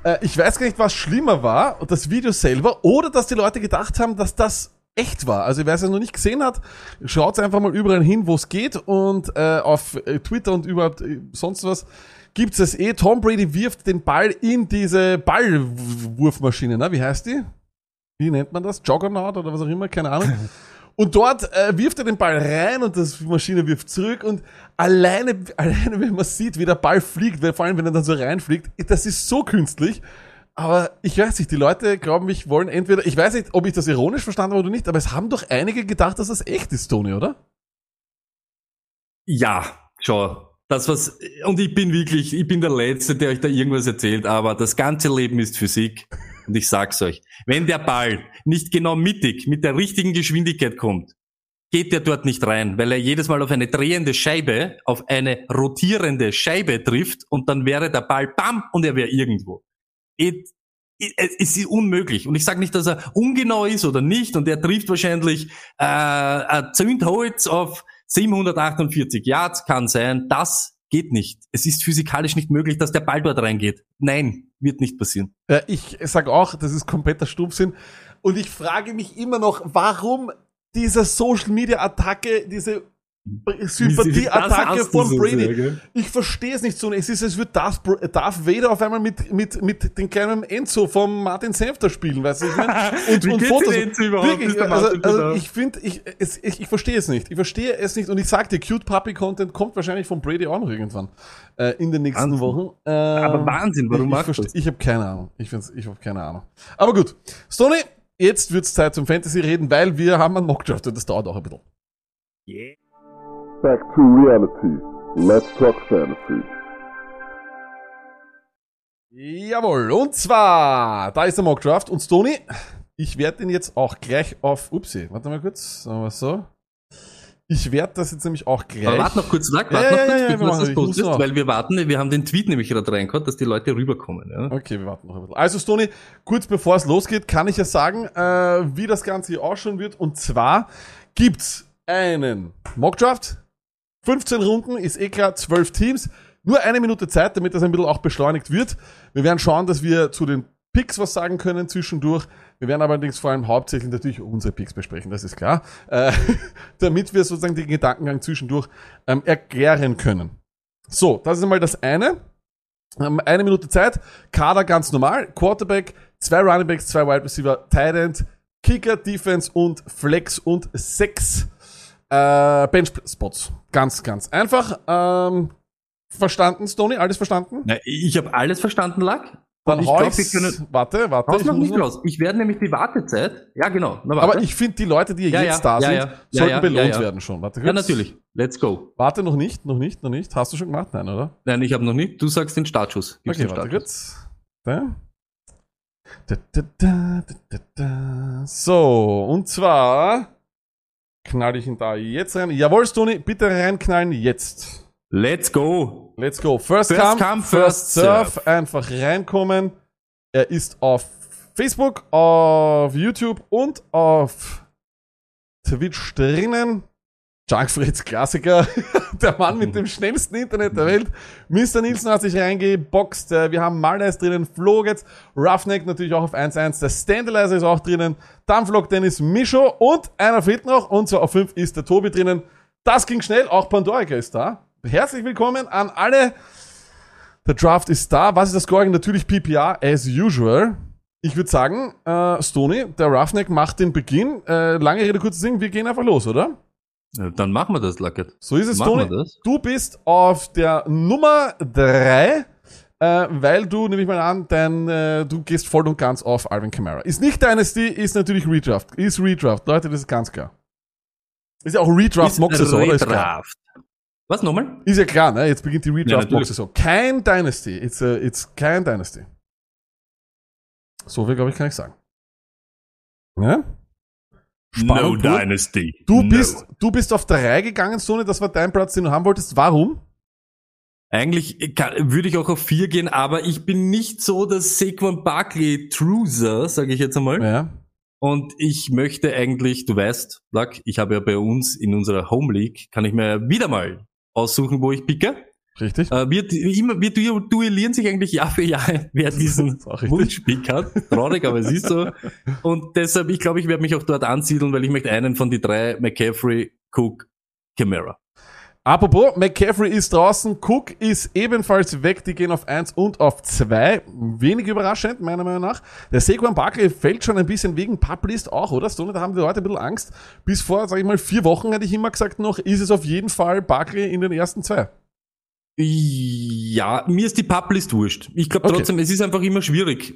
Äh, ich weiß gar nicht, was schlimmer war, das Video selber, oder dass die Leute gedacht haben, dass das echt war. Also wer es noch nicht gesehen hat, schaut einfach mal überall hin, wo es geht und äh, auf äh, Twitter und überhaupt äh, sonst was gibt's es eh. Tom Brady wirft den Ball in diese Ballwurfmaschine, ne? Wie heißt die? Wie nennt man das? Juggernaut oder was auch immer, keine Ahnung. Und dort äh, wirft er den Ball rein und das Maschine wirft zurück und alleine, alleine, wenn man sieht, wie der Ball fliegt, vor allem wenn er dann so reinfliegt, das ist so künstlich. Aber ich weiß nicht, die Leute glauben, ich wollen entweder, ich weiß nicht, ob ich das ironisch verstanden habe oder nicht, aber es haben doch einige gedacht, dass das echt ist, Tony, oder? Ja, schau. Das was, und ich bin wirklich, ich bin der Letzte, der euch da irgendwas erzählt, aber das ganze Leben ist Physik. Und ich sag's euch. Wenn der Ball nicht genau mittig, mit der richtigen Geschwindigkeit kommt, geht der dort nicht rein, weil er jedes Mal auf eine drehende Scheibe, auf eine rotierende Scheibe trifft und dann wäre der Ball bam und er wäre irgendwo. It, es ist unmöglich. Und ich sage nicht, dass er ungenau ist oder nicht und er trifft wahrscheinlich äh, ein Zündholz auf 748 Yards, kann sein. Das geht nicht. Es ist physikalisch nicht möglich, dass der Ball dort reingeht. Nein, wird nicht passieren. Ja, ich sag auch, das ist kompletter Stumpfsinn. Und ich frage mich immer noch, warum diese Social Media Attacke, diese Sympathie-Attacke von Brady. Ich verstehe es nicht so. Es ist, als würde Darth, Br- Darth Vader auf einmal mit, mit, mit den kleinen Enzo vom Martin Senfter spielen, weißt du? Ich mein? Und, und Fotos. Wirklich, also, also ich finde, ich, es, ich, ich verstehe es nicht. Ich verstehe es nicht. Und ich sag dir, Cute Puppy Content kommt wahrscheinlich von Brady auch noch irgendwann äh, in den nächsten Wahnsinn. Wochen. Ähm, Aber Wahnsinn, warum ich, ich, verste- das? ich habe keine Ahnung. Ich, find's- ich habe keine Ahnung. Aber gut. Stoney, jetzt wird's Zeit zum Fantasy reden, weil wir haben einen Mockdraft und das dauert auch ein bisschen. Back to reality. Let's talk fantasy. Jawohl, und zwar, da ist der Mockdraft und Stoney, ich werde den jetzt auch gleich auf, upsi, warte mal kurz, sagen wir so. Ich werde das jetzt nämlich auch gleich. Aber warte noch kurz, warte Ja, noch ja, kurz, ja, ja, bevor wir du das postest, weil wir warten, wir haben den Tweet nämlich gerade reingehauen, dass die Leute rüberkommen. Ja? Okay, wir warten noch ein bisschen. Also Stoney, kurz bevor es losgeht, kann ich ja sagen, äh, wie das Ganze hier ausschauen wird. Und zwar gibt's einen Mockdraft. 15 Runden, ist eh klar, 12 Teams. Nur eine Minute Zeit, damit das ein bisschen auch beschleunigt wird. Wir werden schauen, dass wir zu den Picks was sagen können zwischendurch. Wir werden allerdings vor allem hauptsächlich natürlich unsere Picks besprechen, das ist klar. Äh, damit wir sozusagen den Gedankengang zwischendurch ähm, erklären können. So, das ist einmal das eine. Ähm, eine Minute Zeit, Kader ganz normal, Quarterback, zwei Runningbacks, zwei Wide Receiver, Tight End, Kicker, Defense und Flex und sechs äh, Bench Spots. Ganz, ganz einfach. Ähm, verstanden, Stoney? Alles verstanden? Na, ich habe alles verstanden, Lack. Dann ich glaub, wir können- Warte, warte. Ich noch nicht raus. Ich werde nämlich die Wartezeit. Ja, genau. Na, Aber ich finde, die Leute, die Ja, jetzt ja, da ja, sind, sollten belohnt werden schon. Warte kurz. ja, natürlich. Let's go. Warte, noch nicht, noch nicht, noch nicht. Hast du schon gemacht? Nein, oder? Nein, ich habe noch nicht. Du sagst den Startschuss. Gib's Okay, den warte Startschuss. kurz. Da, da, da. So, und zwar knall ich ihn da jetzt rein. Jawohl, Stoni, bitte reinknallen jetzt. Let's go. Let's go. First, First come, come, first first serve. serve. Einfach reinkommen. Er ist auf Facebook, auf YouTube und auf Twitch drinnen. Junkfritz Klassiker, der Mann mit dem schnellsten Internet der Welt. Mr. Nielsen hat sich reingeboxt. Äh, Wir haben Maldives drinnen, Flogetz, Roughneck natürlich auch auf 1-1. Der Standalizer ist auch drinnen. Dampflok Dennis Mischo und einer fehlt noch. Und zwar auf 5 ist der Tobi drinnen. Das ging schnell, auch Pandorica ist da. Herzlich willkommen an alle. Der Draft ist da. Was ist das Scoring? Natürlich PPR, as usual. Ich würde sagen, äh, Stony, der Roughneck macht den Beginn. Äh, lange Rede, kurzer Sinn, wir gehen einfach los, oder? Ja, Dann machen wir das, Lackert. So ist es, Machen Toni. Du bist auf der Nummer drei, äh, weil du, nehme ich mal an, dein, äh, du gehst voll und ganz auf Alvin Kamara. Ist nicht Dynasty, ist natürlich Redraft. Ist Redraft. Leute, das ist ganz klar. Ist ja auch Redraft Mock-Saison, oder? Ist klar. Redraft. Was nochmal? Ist ja klar, ne? Jetzt beginnt die Redraft. Mock-Saison. Kein Dynasty. It's, a, it's kein Dynasty. So viel, glaube ich, kann ich sagen. Ne? Spannung pur. Dynasty. Du No. bist, du bist auf drei gegangen, Sony, das war dein Platz, den du haben wolltest. Warum? Eigentlich kann, würde ich auch auf vier gehen, aber ich bin nicht so das Saquon Barkley Truser, sage ich jetzt einmal. Ja. Und ich möchte eigentlich, du weißt, Luck, ich habe ja bei uns in unserer Home League, kann ich mir wieder mal aussuchen, wo ich picke. Richtig? Äh, wir, immer, wir du- duellieren sich eigentlich Jahr für Jahr, wer diesen. Wunschpick hat. Traurig, aber es ist so. Und deshalb, ich glaube, ich werde mich auch dort ansiedeln, weil ich möchte einen von die drei, McCaffrey, Cook, Camara. Apropos, McCaffrey ist draußen, Cook ist ebenfalls weg, die gehen auf 1 und auf 2. Wenig überraschend, meiner Meinung nach. Der Saquon Barkley fällt schon ein bisschen wegen Publist auch, oder? Stone, da haben die Leute ein bisschen Angst. Bis vor, sag ich mal, vier Wochen hätte ich immer gesagt noch, ist es auf jeden Fall Barkley in den ersten zwei. Ja, mir ist die Publist wurscht. Ich glaube Okay. trotzdem, es ist einfach immer schwierig,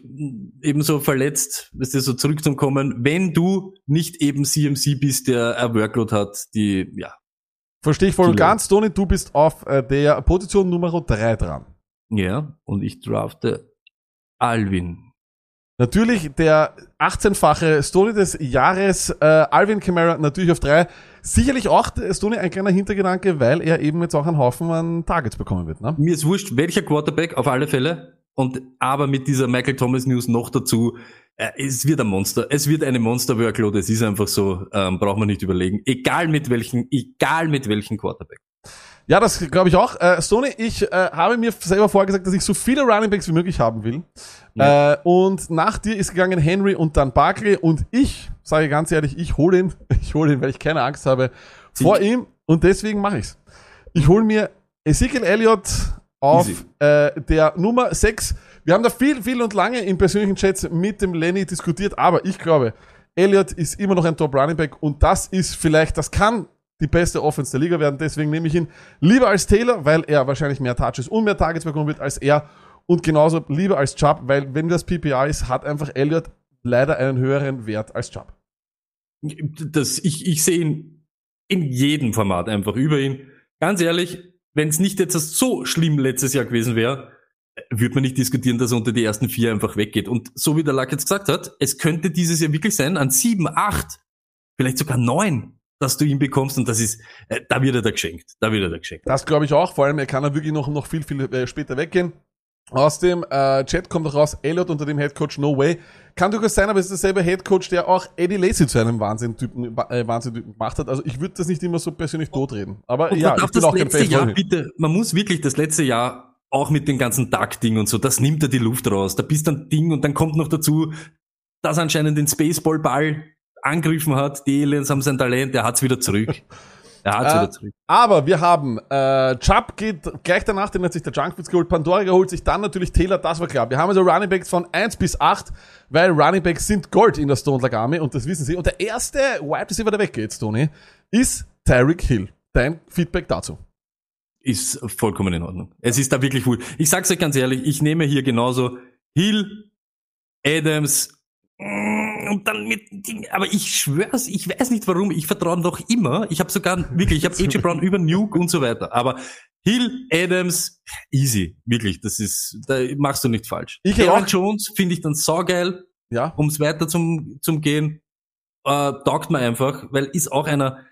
ebenso verletzt, weißt du, so zurückzukommen, wenn du nicht eben CMC bist, der ein Workload hat, die, ja, Verstehe ich voll und ganz. Toni, du bist auf äh, der Position Nummer 3 dran. ja, und ich drafte Alvin. Natürlich der 18-fache Story des Jahres, äh, Alvin Kamara natürlich auf 3. Sicherlich auch, Stony, ein kleiner Hintergedanke, weil er eben jetzt auch einen Haufen an Targets bekommen wird. Ne? Mir ist wurscht, welcher Quarterback, auf alle Fälle. Und aber mit dieser Michael Thomas News noch dazu, äh, es wird ein Monster. Es wird eine Monster-Workload. Es ist einfach so, ähm, braucht man nicht überlegen. Egal mit welchen, egal mit welchen Quarterback. Ja, das glaube ich auch. Äh, Stony, ich äh, habe mir selber vorgesagt, dass ich so viele Runningbacks wie möglich haben will. Äh, und nach dir ist gegangen Henry und dann Barkley. Und ich, sage ganz ehrlich, ich hole ihn, ich hole ihn, weil ich keine Angst habe vor ihm. Und deswegen mache ich's. Ich hole mir Ezekiel Elliott auf äh, der Nummer 6. Wir haben da viel, viel und lange in persönlichen Chats mit dem Lenny diskutiert, aber ich glaube, Elliott ist immer noch ein Top Running Back und das ist vielleicht, das kann die beste Offense der Liga werden. Deswegen nehme ich ihn lieber als Taylor, weil er wahrscheinlich mehr Touches und mehr Targets bekommen wird als er und genauso lieber als Chubb, weil wenn das PPR ist, hat einfach Elliott leider einen höheren Wert als Chubb. Das, ich, ich sehe ihn in jedem Format einfach über ihn. Ganz ehrlich, wenn es nicht jetzt so schlimm letztes Jahr gewesen wäre, würde man nicht diskutieren, dass er unter die ersten vier einfach weggeht. Und so wie der Lack jetzt gesagt hat, es könnte dieses Jahr wirklich sein, an sieben, acht, vielleicht sogar neun, dass du ihn bekommst und das ist, äh, da wird er da geschenkt. Da wird er da geschenkt. Das glaube ich auch. Vor allem, er kann da wirklich noch, noch viel, viel äh, später weggehen. Aus dem äh, Chat kommt auch raus, Elliot unter dem Headcoach No Way. Kann durchaus sein, aber es ist derselbe Headcoach, der auch Eddie Lacy zu einem Wahnsinn-Typen äh, Wahnsinn gemacht hat. Also ich würde das nicht immer so persönlich totreden. Aber Und ja, ich bin das auch kein Fan Jahr bitte, man muss wirklich das letzte Jahr auch mit dem ganzen Duck-Ding und so, das nimmt er die Luft raus. Da bist dann Ding und dann kommt noch dazu, dass er anscheinend den Spaceball-Ball angegriffen hat. Die Aliens haben sein Talent, er hat's wieder zurück. Er hat's Äh, wieder zurück. Aber wir haben, äh, Chubb geht gleich danach, den hat sich der Junkfits geholt, Pandora holt sich dann natürlich Taylor, das war klar. Wir haben also Running Backs von 1 bis 8, weil Running Backs sind Gold in der Stone Lag Army und das wissen sie. Und der erste Wide Receiver, der weggeht, Tony, ist Tyreek Hill. Dein Feedback dazu? Ist vollkommen in Ordnung. Es ist da wirklich cool. Ich sag's euch ganz ehrlich, ich nehme hier genauso Hill, Adams, und dann mit Ding, aber ich schwör's, ich weiß nicht warum, ich vertraue doch immer. Ich habe sogar wirklich, ich habe AJ Brown über Nuke und so weiter. Aber Hill, Adams, easy, wirklich, das ist, da machst du nicht falsch. Ich Aaron. Jones finde ich dann saugeil, Ja. ums weiter zum, zum gehen, äh, taugt mir einfach, weil ist auch einer,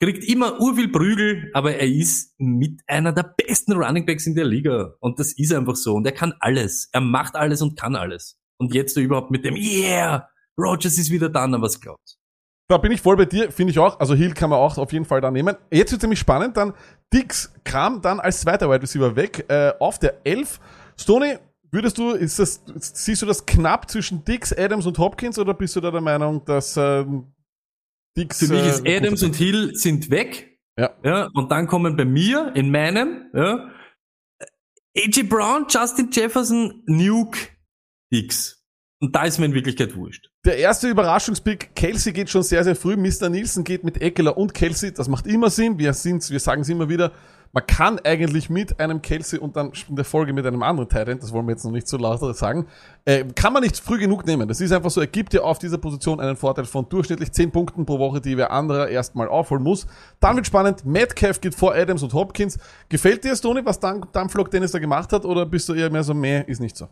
kriegt immer urviel Prügel, aber er ist mit einer der besten Runningbacks in der Liga. Und das ist einfach so. Und er kann alles. Er macht alles und kann alles. Und jetzt überhaupt mit dem, yeah, Rogers ist wieder da, na was glaubt. Da bin ich voll bei dir, finde ich auch. Also Hill kann man auch auf jeden Fall da nehmen. Jetzt wird nämlich spannend, dann Dix kam dann als zweiter Wide Receiver weg, äh, auf der 11. Stoney, würdest du, ist das, siehst du das knapp zwischen Dix, Adams und Hopkins oder bist du da der Meinung, dass ähm, Dix... Für mich äh, ist Adams gut- und Hill sind weg. Ja. ja. Und dann kommen bei mir, in meinem, ja, AJ Brown, Justin Jefferson, Nuke, X. Und da ist mir in Wirklichkeit wurscht. Der erste Überraschungspick, Kelsey geht schon sehr, sehr früh. Mr. Nielsen geht mit Eckler und Kelsey. Das macht immer Sinn. Wir sind's, wir sagen es immer wieder. Man kann eigentlich mit einem Kelsey und dann in der Folge mit einem anderen Titan, das wollen wir jetzt noch nicht so lauter sagen, äh, kann man nicht früh genug nehmen. Das ist einfach so, er gibt dir auf dieser Position einen Vorteil von durchschnittlich 10 Punkten pro Woche, die wer anderer erstmal aufholen muss. Dann wird spannend, Metcalf geht vor Adams und Hopkins. Gefällt dir, Stoney, was Dan Dampflok Dennis da gemacht hat, oder bist du eher mehr so, meh, ist nicht so?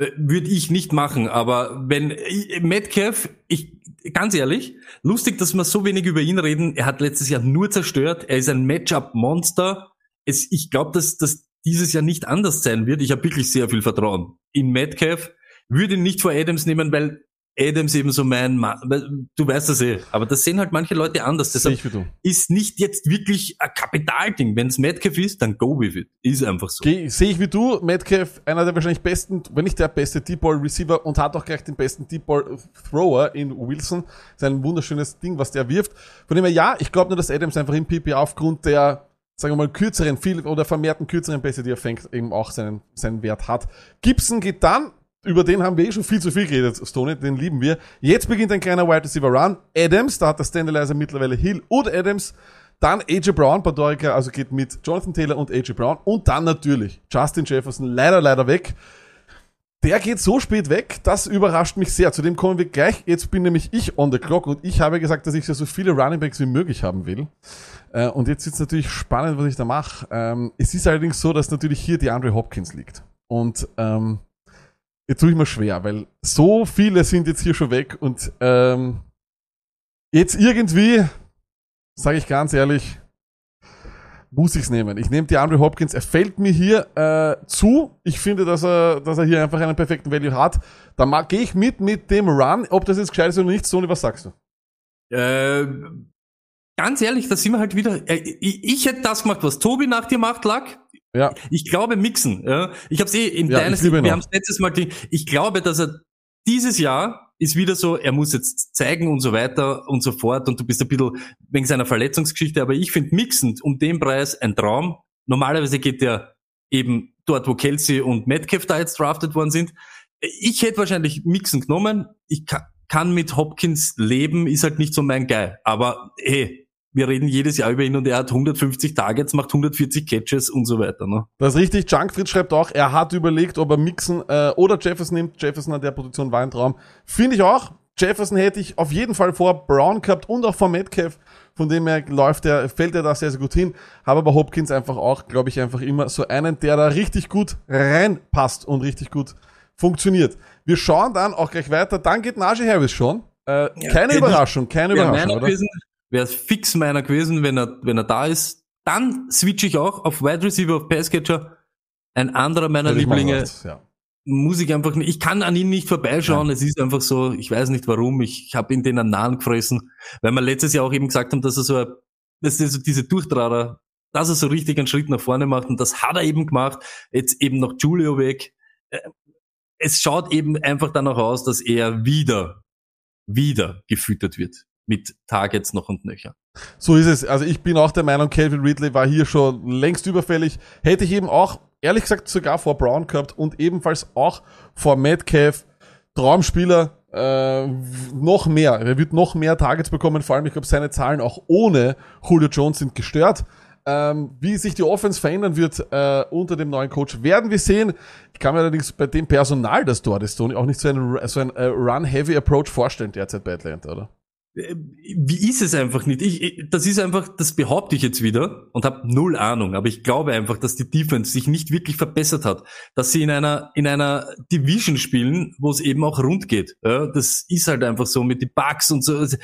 Äh, Würde ich nicht machen, aber wenn äh, Metcalf, ich ganz ehrlich, lustig, dass wir so wenig über ihn reden. Er hat letztes Jahr nur zerstört. Er ist ein Matchup-Monster. Ich glaube, dass das dieses Jahr nicht anders sein wird. Ich habe wirklich sehr viel Vertrauen in Metcalf. Würde ihn nicht vor Adams nehmen, weil Adams eben so mein, Ma weil du weißt das eh. Aber das sehen halt manche Leute anders. Sehe Deshalb ich wie du. ist nicht jetzt wirklich ein Kapitalding. Wenn es Metcalf ist, dann go with it. Ist einfach so. Sehe ich wie du, Metcalf, einer der wahrscheinlich besten, wenn nicht der beste Deep Ball Receiver und hat auch gleich den besten Deep Ball Thrower in Wilson. Sein wunderschönes Ding, was der wirft. Von dem her, ja, ich glaube nur, dass Adams einfach im PP aufgrund der, sagen wir mal, kürzeren, viel oder vermehrten kürzeren Pässe, die er fängt, eben auch seinen, seinen Wert hat. Gibson geht dann, über den haben wir eh schon viel zu viel geredet, Stoney, den lieben wir. Jetzt beginnt ein kleiner Wide Receiver Run. Adams, da hat der Standalizer mittlerweile Hill und Adams. Dann AJ Brown, Badorica, also geht mit Jonathan Taylor und AJ Brown. Und dann natürlich Justin Jefferson, leider, leider weg. Der geht so spät weg, das überrascht mich sehr. Zu dem kommen wir gleich. Jetzt bin nämlich ich on the clock und ich habe gesagt, dass ich so viele Running Backs wie möglich haben will. Äh, Und jetzt ist natürlich spannend, was ich da mache. Ähm, Es ist allerdings so, dass natürlich hier die Andre Hopkins liegt. Und ähm, jetzt tue ich mir schwer, weil so viele sind jetzt hier schon weg und ähm, jetzt irgendwie, sage ich ganz ehrlich, muss ich's nehmen. Ich nehme die Andre Hopkins. Er fällt mir hier äh, zu. Ich finde, dass er, dass er hier einfach einen perfekten Value hat. Da gehe ich mit mit dem Run. Ob das jetzt gescheit ist oder nicht, Sony, was sagst du? Äh, ganz ehrlich, da sind wir halt wieder. Äh, ich, ich hätte das gemacht, was Tobi nach dir macht, Lack. Ja, Ich glaube mixen. Ja. Ich habe es eh in Ja, Dynasty, wir haben es letztes Mal. ge- Ich glaube, dass er dieses Jahr ist wieder so, er muss jetzt zeigen und so weiter und so fort und du bist ein bisschen wegen seiner Verletzungsgeschichte, aber ich finde mixend um den Preis ein Traum. Normalerweise geht der eben dort, wo Kelsey und Metcalf da jetzt drafted worden sind. Ich hätte wahrscheinlich Mixen genommen. Ich kann, kann mit Hopkins leben, ist halt nicht so mein Guy. Aber hey, wir reden jedes Jahr über ihn und er hat 150 Targets, macht 140 Catches und so weiter. Ne? das ist richtig. Junkfried schreibt auch, er hat überlegt, ob er Mixen äh, oder Jefferson nimmt. Jefferson an der Position war ein Traum. Finde ich auch. Jefferson hätte ich auf jeden Fall vor Brown gehabt und auch vor Metcalf. Von dem her läuft er, fällt er da sehr, sehr gut hin. Habe aber Hopkins einfach auch, glaube ich, einfach immer so einen, der da richtig gut reinpasst und richtig gut funktioniert. Wir schauen dann auch gleich weiter. Dann geht Najee Harris schon. Äh, keine hätte Überraschung, keine Überraschung, meiner oder? gewesen, wäre fix meiner gewesen, wenn er, wenn er da ist. Dann switche ich auch auf Wide Receiver, auf Passcatcher. Ein anderer meiner Lieblinge Ja. muss ich einfach nicht, ich kann an ihn nicht vorbeischauen. Es ist einfach so, ich weiß nicht warum, ich, ich habe ihn den an Nahen gefressen, weil wir letztes Jahr auch eben gesagt haben, dass er so, ein- dass er so diese Durchtrader, dass er so richtig einen Schritt nach vorne macht und das hat er eben gemacht. Jetzt eben noch Julio weg. Äh, Es schaut eben einfach danach aus, dass er wieder, wieder gefüttert wird mit Targets noch und nöcher. So ist es. Also ich bin auch der Meinung, Calvin Ridley war hier schon längst überfällig. Hätte ich eben auch, ehrlich gesagt, sogar vor Brown gehabt und ebenfalls auch vor Metcalf. Traumspieler, äh, noch mehr. Er wird noch mehr Targets bekommen. Vor allem, ich glaube, seine Zahlen auch ohne Julio Jones sind gestört. Ähm, wie sich die Offense verändern wird äh, unter dem neuen Coach, werden wir sehen. Ich kann mir allerdings bei dem Personal, das dort ist, auch nicht so einen, so einen äh, Run-Heavy-Approach vorstellen derzeit bei Atlanta, oder? Wie ist es einfach nicht? Ich, ich, das ist einfach, das behaupte ich jetzt wieder und habe null Ahnung, aber ich glaube einfach, dass die Defense sich nicht wirklich verbessert hat, dass sie in einer in einer Division spielen, wo es eben auch rund geht. Ja, das ist halt einfach so mit den Bugs und so also,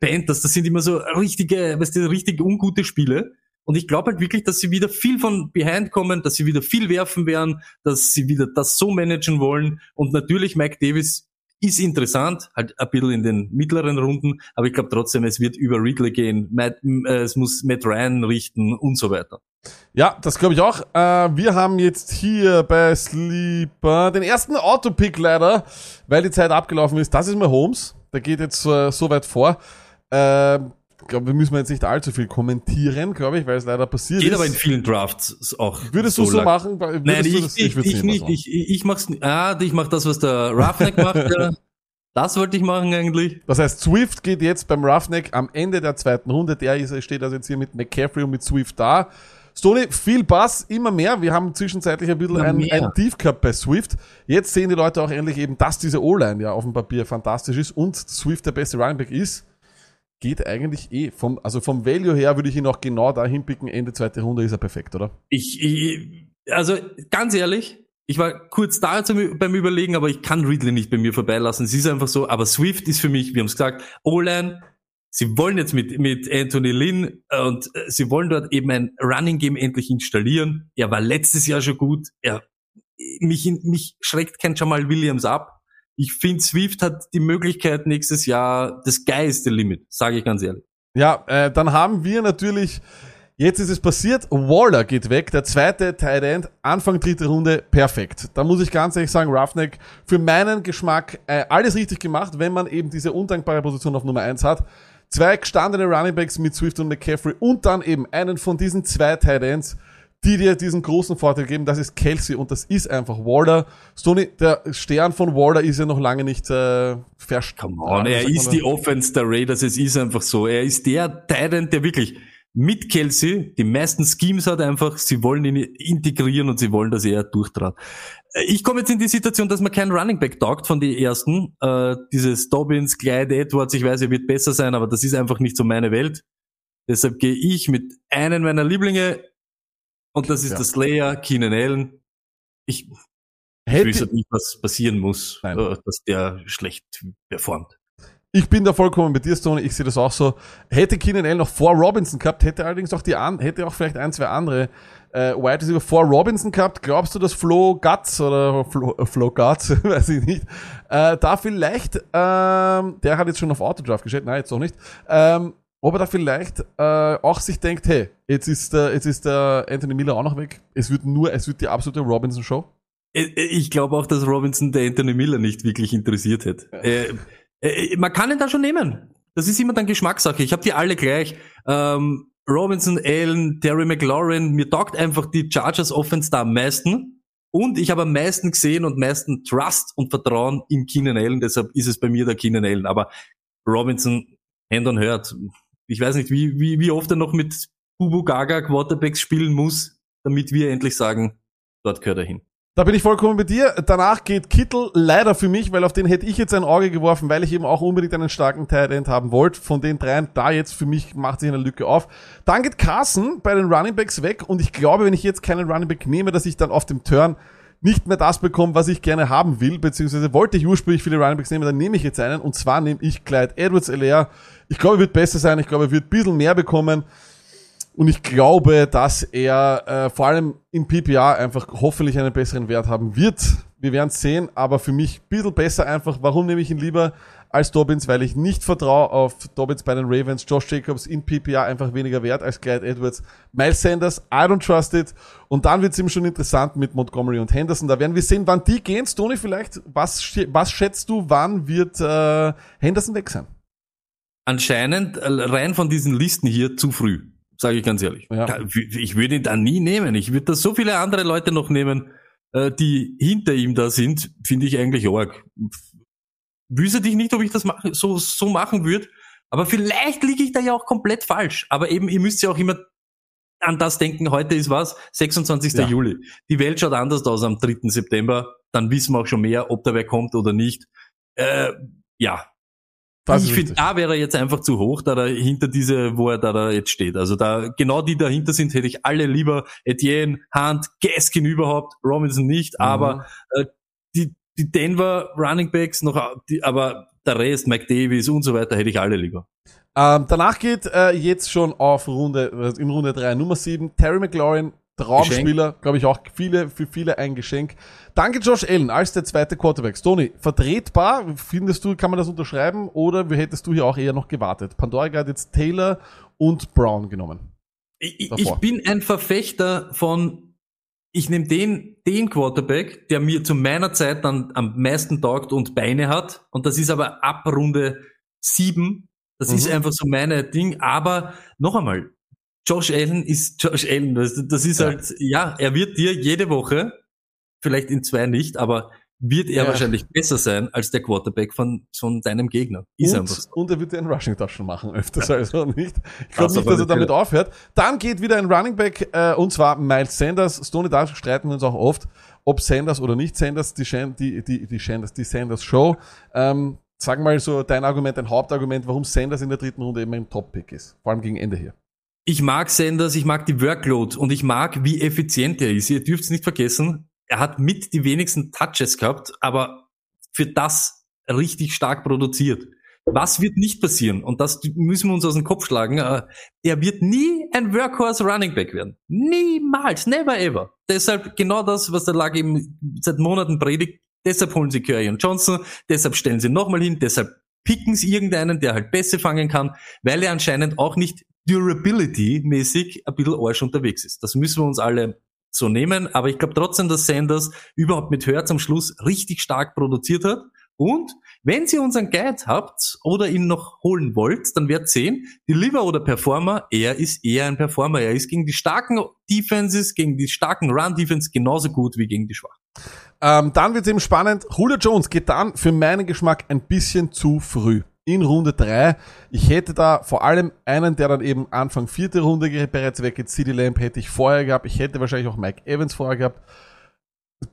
Panthers, das sind immer so richtige, weißt du, richtig ungute Spiele. Und ich glaube halt wirklich, dass sie wieder viel von behind kommen, dass sie wieder viel werfen werden, dass sie wieder das so managen wollen. Und natürlich Mike Davis ist interessant, halt ein bisschen in den mittleren Runden, aber ich glaube trotzdem, es wird über Ridley gehen, Matt, äh, es muss Matt Ryan richten und so weiter. Ja, das glaube ich auch. Äh, wir haben jetzt hier bei Sleeper den ersten Autopick leider, weil die Zeit abgelaufen ist. Das ist mal Holmes. Der geht jetzt äh, so weit vor. Äh, Ich glaube, wir müssen jetzt nicht allzu viel kommentieren, glaube ich, weil es leider passiert Geht ist. aber in vielen Drafts auch. Würdest du so lang. machen? Würdest Nein, ich, das- ich, würd's ich, nicht. machen. Ich, ich, ich mach's, ah, ich mach das, was der Roughneck macht. Ja. Das wollte ich machen eigentlich. Das heißt, Swift geht jetzt beim Roughneck am Ende der zweiten Runde. Der ist, steht also jetzt hier mit McCaffrey und mit Swift da. Stoney, viel Bass, immer mehr. Wir haben zwischenzeitlich ein bisschen ein, ein Tief gehabt bei Swift. Jetzt sehen die Leute auch endlich eben, dass diese O-Line ja auf dem Papier fantastisch ist und Swift der beste Running Back ist. Geht eigentlich eh vom, also vom Value her würde ich ihn auch genau dahin picken. Ende zweite Runde ist er perfekt, oder? Ich, ich, also ganz ehrlich, ich war kurz da beim Überlegen, aber ich kann Ridley nicht bei mir vorbeilassen. Es ist einfach so, aber Swift ist für mich, wir haben es gesagt, O-Line, sie wollen jetzt mit, mit Anthony Lynn äh, und äh, sie wollen dort eben ein Running Game endlich installieren. Er war letztes Jahr schon gut. Er, mich, mich schreckt kein Jamal Williams ab. Ich finde, Swift hat die Möglichkeit nächstes Jahr, das the limit, sage ich ganz ehrlich. Ja, äh, dann haben wir natürlich, jetzt ist es passiert, Waller geht weg, der zweite Tight End, Anfang dritte Runde, perfekt. Da muss ich ganz ehrlich sagen, Roughneck, für meinen Geschmack äh, alles richtig gemacht, wenn man eben diese undankbare Position auf Nummer eins hat. Zwei gestandene Running Backs mit Swift und McCaffrey und dann eben einen von diesen zwei Tight Ends, die dir diesen großen Vorteil geben, das ist Kelsey und das ist einfach Waller. Stoney, der Stern von Waller ist ja noch lange nicht äh, verstanden. Come on, er ist die Offense der Raiders, es ist einfach so. Er ist der Titan, der wirklich mit Kelsey die meisten Schemes hat einfach, sie wollen ihn integrieren und sie wollen, dass er durchtrat. Äh, Ich komme jetzt in die Situation, dass man keinen Running Back taugt von den ersten. Äh, dieses Dobbins, Clyde Edwards, ich weiß, er wird besser sein, aber das ist einfach nicht so meine Welt. Deshalb gehe ich mit einem meiner Lieblinge und das ist Ja. der Slayer, Keenan Allen. Ich, ich wüsste nicht, was passieren muss, Nein. äh, dass der schlecht performt. Ich bin da vollkommen bei dir, Stoney. Ich sehe das auch so. Hätte Keenan Allen noch vor Robinson gehabt, hätte allerdings auch die an, hätte auch vielleicht ein, zwei andere äh, Wide Receiver vor Robinson gehabt. Glaubst du, dass Flo Guts oder Flo, äh, Flo Guts, weiß ich nicht, äh, da vielleicht, ähm, der hat jetzt schon auf Autodraft gestellt, nein, jetzt auch nicht, ähm, ob er da vielleicht äh, auch sich denkt, hey, jetzt ist der, jetzt ist der Anthony Miller auch noch weg. Es wird nur, es wird die absolute Robinson-Show. Äh, Ich glaube auch, dass Robinson der Anthony Miller nicht wirklich interessiert hätte. Äh, äh, man kann ihn da schon nehmen. Das ist immer dann Geschmackssache. Ich habe die alle gleich. Ähm, Robinson, Allen, Terry McLaurin, mir taugt einfach die Chargers Offense da am meisten. Und ich habe am meisten gesehen und meisten Trust und Vertrauen in Keenan Allen. Deshalb ist es bei mir der Keenan Allen. Aber Robinson, Hand on Hurt. Ich weiß nicht, wie, wie, wie oft er noch mit Bubu Gaga Quarterbacks spielen muss, damit wir endlich sagen, dort gehört er hin. Da bin ich vollkommen bei dir. Danach geht Kittel leider für mich, weil auf den hätte ich jetzt ein Auge geworfen, weil ich eben auch unbedingt einen starken Tight haben wollte. Von den dreien, da jetzt für mich macht sich eine Lücke auf. Dann geht Carson bei den Running Backs weg und ich glaube, wenn ich jetzt keinen Running Back nehme, dass ich dann auf dem Turn nicht mehr das bekomme, was ich gerne haben will, beziehungsweise wollte ich ursprünglich viele Running Backs nehmen, dann nehme ich jetzt einen und zwar nehme ich Clyde Edwards LR. Ich glaube, er wird besser sein, ich glaube, er wird ein bisschen mehr bekommen. Und ich glaube, dass er äh, vor allem in PPA einfach hoffentlich einen besseren Wert haben wird. Wir werden sehen, aber für mich ein bisschen besser einfach. Warum nehme ich ihn lieber als Dobbins? Weil ich nicht vertraue auf Dobbins bei den Ravens. Josh Jacobs in PPA einfach weniger wert als Clyde Edwards. Miles Sanders, I don't trust it. Und dann wird es eben schon interessant mit Montgomery und Henderson. Da werden wir sehen, wann die gehen. Stoney, vielleicht, was, was schätzt du, wann wird äh, Henderson weg sein? Anscheinend äh, rein von diesen Listen hier zu früh, sage ich ganz ehrlich. Ja. Ich würde ihn da nie nehmen. Ich würde da so viele andere Leute noch nehmen, äh, die hinter ihm da sind, finde ich eigentlich arg. Wüsste ich nicht, ob ich das mach, so, so machen würde. Aber vielleicht liege ich da ja auch komplett falsch. Aber eben, ihr müsst ja auch immer an das denken, heute ist was? 26. Ja. Juli. Die Welt schaut anders aus am 3. September. Dann wissen wir auch schon mehr, ob da wer kommt oder nicht. Äh, ja, Das ich finde, da wäre er jetzt einfach zu hoch, da er hinter diese, wo er da, da jetzt steht. Also da, genau die dahinter sind, hätte ich alle lieber. Etienne, Hunt, Gaskin überhaupt, Robinson nicht, Mhm. aber äh, die, die Denver Running Backs noch, die, aber der Rest, Mike Davis und so weiter, hätte ich alle lieber. Ähm, danach geht äh, jetzt schon auf Runde, äh, in Runde 3 Nummer 7 Terry McLaurin, Traumspieler, glaube ich auch viele, für viele ein Geschenk. Danke Josh Allen als der zweite Quarterback. Tony, vertretbar, findest du, kann man das unterschreiben oder hättest du hier auch eher noch gewartet? Pandora hat jetzt Taylor und Brown genommen. Ich, ich bin ein Verfechter von, ich nehme den, den Quarterback, der mir zu meiner Zeit dann am meisten taugt und Beine hat. Und das ist aber ab Runde sieben Das Mhm. ist einfach so meine Ding. Aber noch einmal, Josh Allen ist Josh Allen. Das, das ist Ja. halt, ja, er wird dir jede Woche, vielleicht in zwei nicht, aber wird er Ja. wahrscheinlich besser sein als der Quarterback von, von deinem Gegner. Ist einfach Und, so. und er wird dir einen Rushing Touchdown machen öfters, also nicht. Ich glaube nicht, dass er damit aufhört. Dann geht wieder ein Running Back, äh, und zwar Miles Sanders. Stoney, da streiten wir uns auch oft, ob Sanders oder nicht Sanders, die, Shan- die, die, die Sanders, die Sanders Show. Ähm, sag mal so dein Argument, dein Hauptargument, warum Sanders in der dritten Runde eben ein Top-Pick ist. Vor allem gegen Ende hier. Ich mag Sanders, ich mag die Workload und ich mag, wie effizient er ist. Ihr dürft es nicht vergessen, er hat mit die wenigsten Touches gehabt, aber für das richtig stark produziert. Was wird nicht passieren? Und das müssen wir uns aus dem Kopf schlagen. äh, Er wird nie ein Workhorse Running Back werden. Niemals, never ever. Deshalb genau das, was der Lag eben seit Monaten predigt. Deshalb holen sie Curry und Johnson, deshalb stellen sie nochmal hin, deshalb picken sie irgendeinen, der halt besser fangen kann, weil er anscheinend auch nicht Durability-mäßig ein bisschen Arsch unterwegs ist. Das müssen wir uns alle so nehmen, aber ich glaube trotzdem, dass Sanders überhaupt mit Hurts am Schluss richtig stark produziert hat. Und wenn ihr unseren Guide habt oder ihn noch holen wollt, dann werdet sehen, Deliver oder Performer, er ist eher ein Performer. Er ist gegen die starken Defenses, gegen die starken Run-Defense genauso gut wie gegen die schwachen. Ähm, dann wird es eben spannend. Julio Jones geht dann für meinen Geschmack ein bisschen zu früh. In Runde 3. Ich hätte da vor allem einen, der dann eben Anfang vierte Runde bereits weggeht. CD Lamp hätte ich vorher gehabt. Ich hätte wahrscheinlich auch Mike Evans vorher gehabt.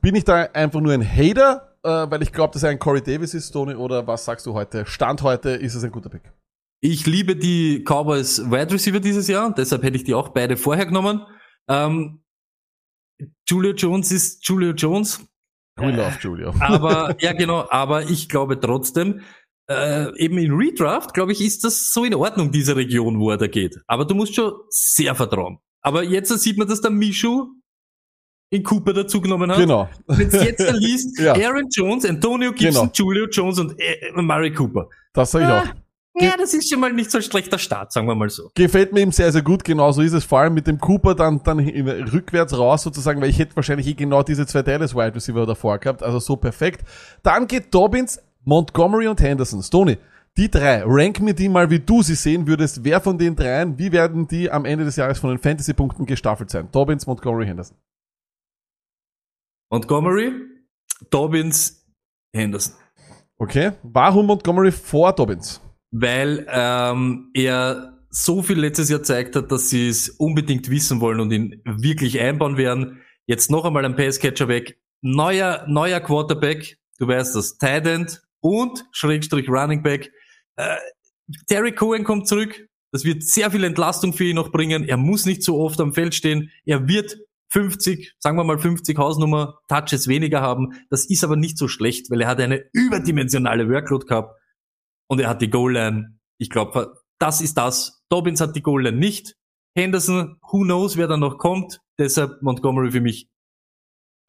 Bin ich da einfach nur ein Hater, äh, weil ich glaube, dass er ein Corey Davis ist, Tony, oder was sagst du heute? Stand heute ist es ein guter Pick. Ich liebe die Cowboys Wide Receiver dieses Jahr, deshalb hätte ich die auch beide vorher genommen. Ähm, Julio Jones ist Julio Jones, We love Julio. aber ja genau, aber ich glaube trotzdem, äh, eben in Redraft, glaube ich, ist das so in Ordnung, diese Region, wo er da geht. Aber du musst schon sehr vertrauen. Aber jetzt sieht man, dass der Mishu in Cooper dazu genommen hat. Genau. Wenn du jetzt da liest, Ja. Aaron Jones, Antonio Gibson, Genau. Julio Jones und äh, Murray Cooper. Das sage ich auch. Ja, das ist schon mal nicht so ein schlechter Start, sagen wir mal so. Gefällt mir ihm sehr, sehr gut. Genauso ist es. Vor allem mit dem Cooper dann, dann in- rückwärts raus sozusagen, weil ich hätte wahrscheinlich eh genau diese zwei Dallas Wide Receiver davor gehabt. Also so perfekt. Dann geht Dobbins, Montgomery und Henderson. Stoney, die drei, rank mir die mal, wie du sie sehen würdest. Wer von den dreien, wie werden die am Ende des Jahres von den Fantasy-Punkten gestaffelt sein? Dobbins, Montgomery, Henderson. Montgomery, Dobbins, Henderson. Okay. Warum Montgomery vor Dobbins? Weil ähm, er so viel letztes Jahr gezeigt hat, dass sie es unbedingt wissen wollen und ihn wirklich einbauen werden. Jetzt noch einmal ein Passcatcher weg. Neuer, neuer Quarterback, du weißt das, Tight End und Schrägstrich Running Back. Äh, Terry Cohen kommt zurück. Das wird sehr viel Entlastung für ihn noch bringen. Er muss nicht so oft am Feld stehen. Er wird 50, sagen wir mal 50 Hausnummer, Touches weniger haben. Das ist aber nicht so schlecht, weil er hat eine überdimensionale Workload gehabt und er hat die Goal-Line. Ich glaube, das ist das. Dobbins hat die Goal-Line nicht. Henderson, who knows, wer da noch kommt. Deshalb Montgomery für mich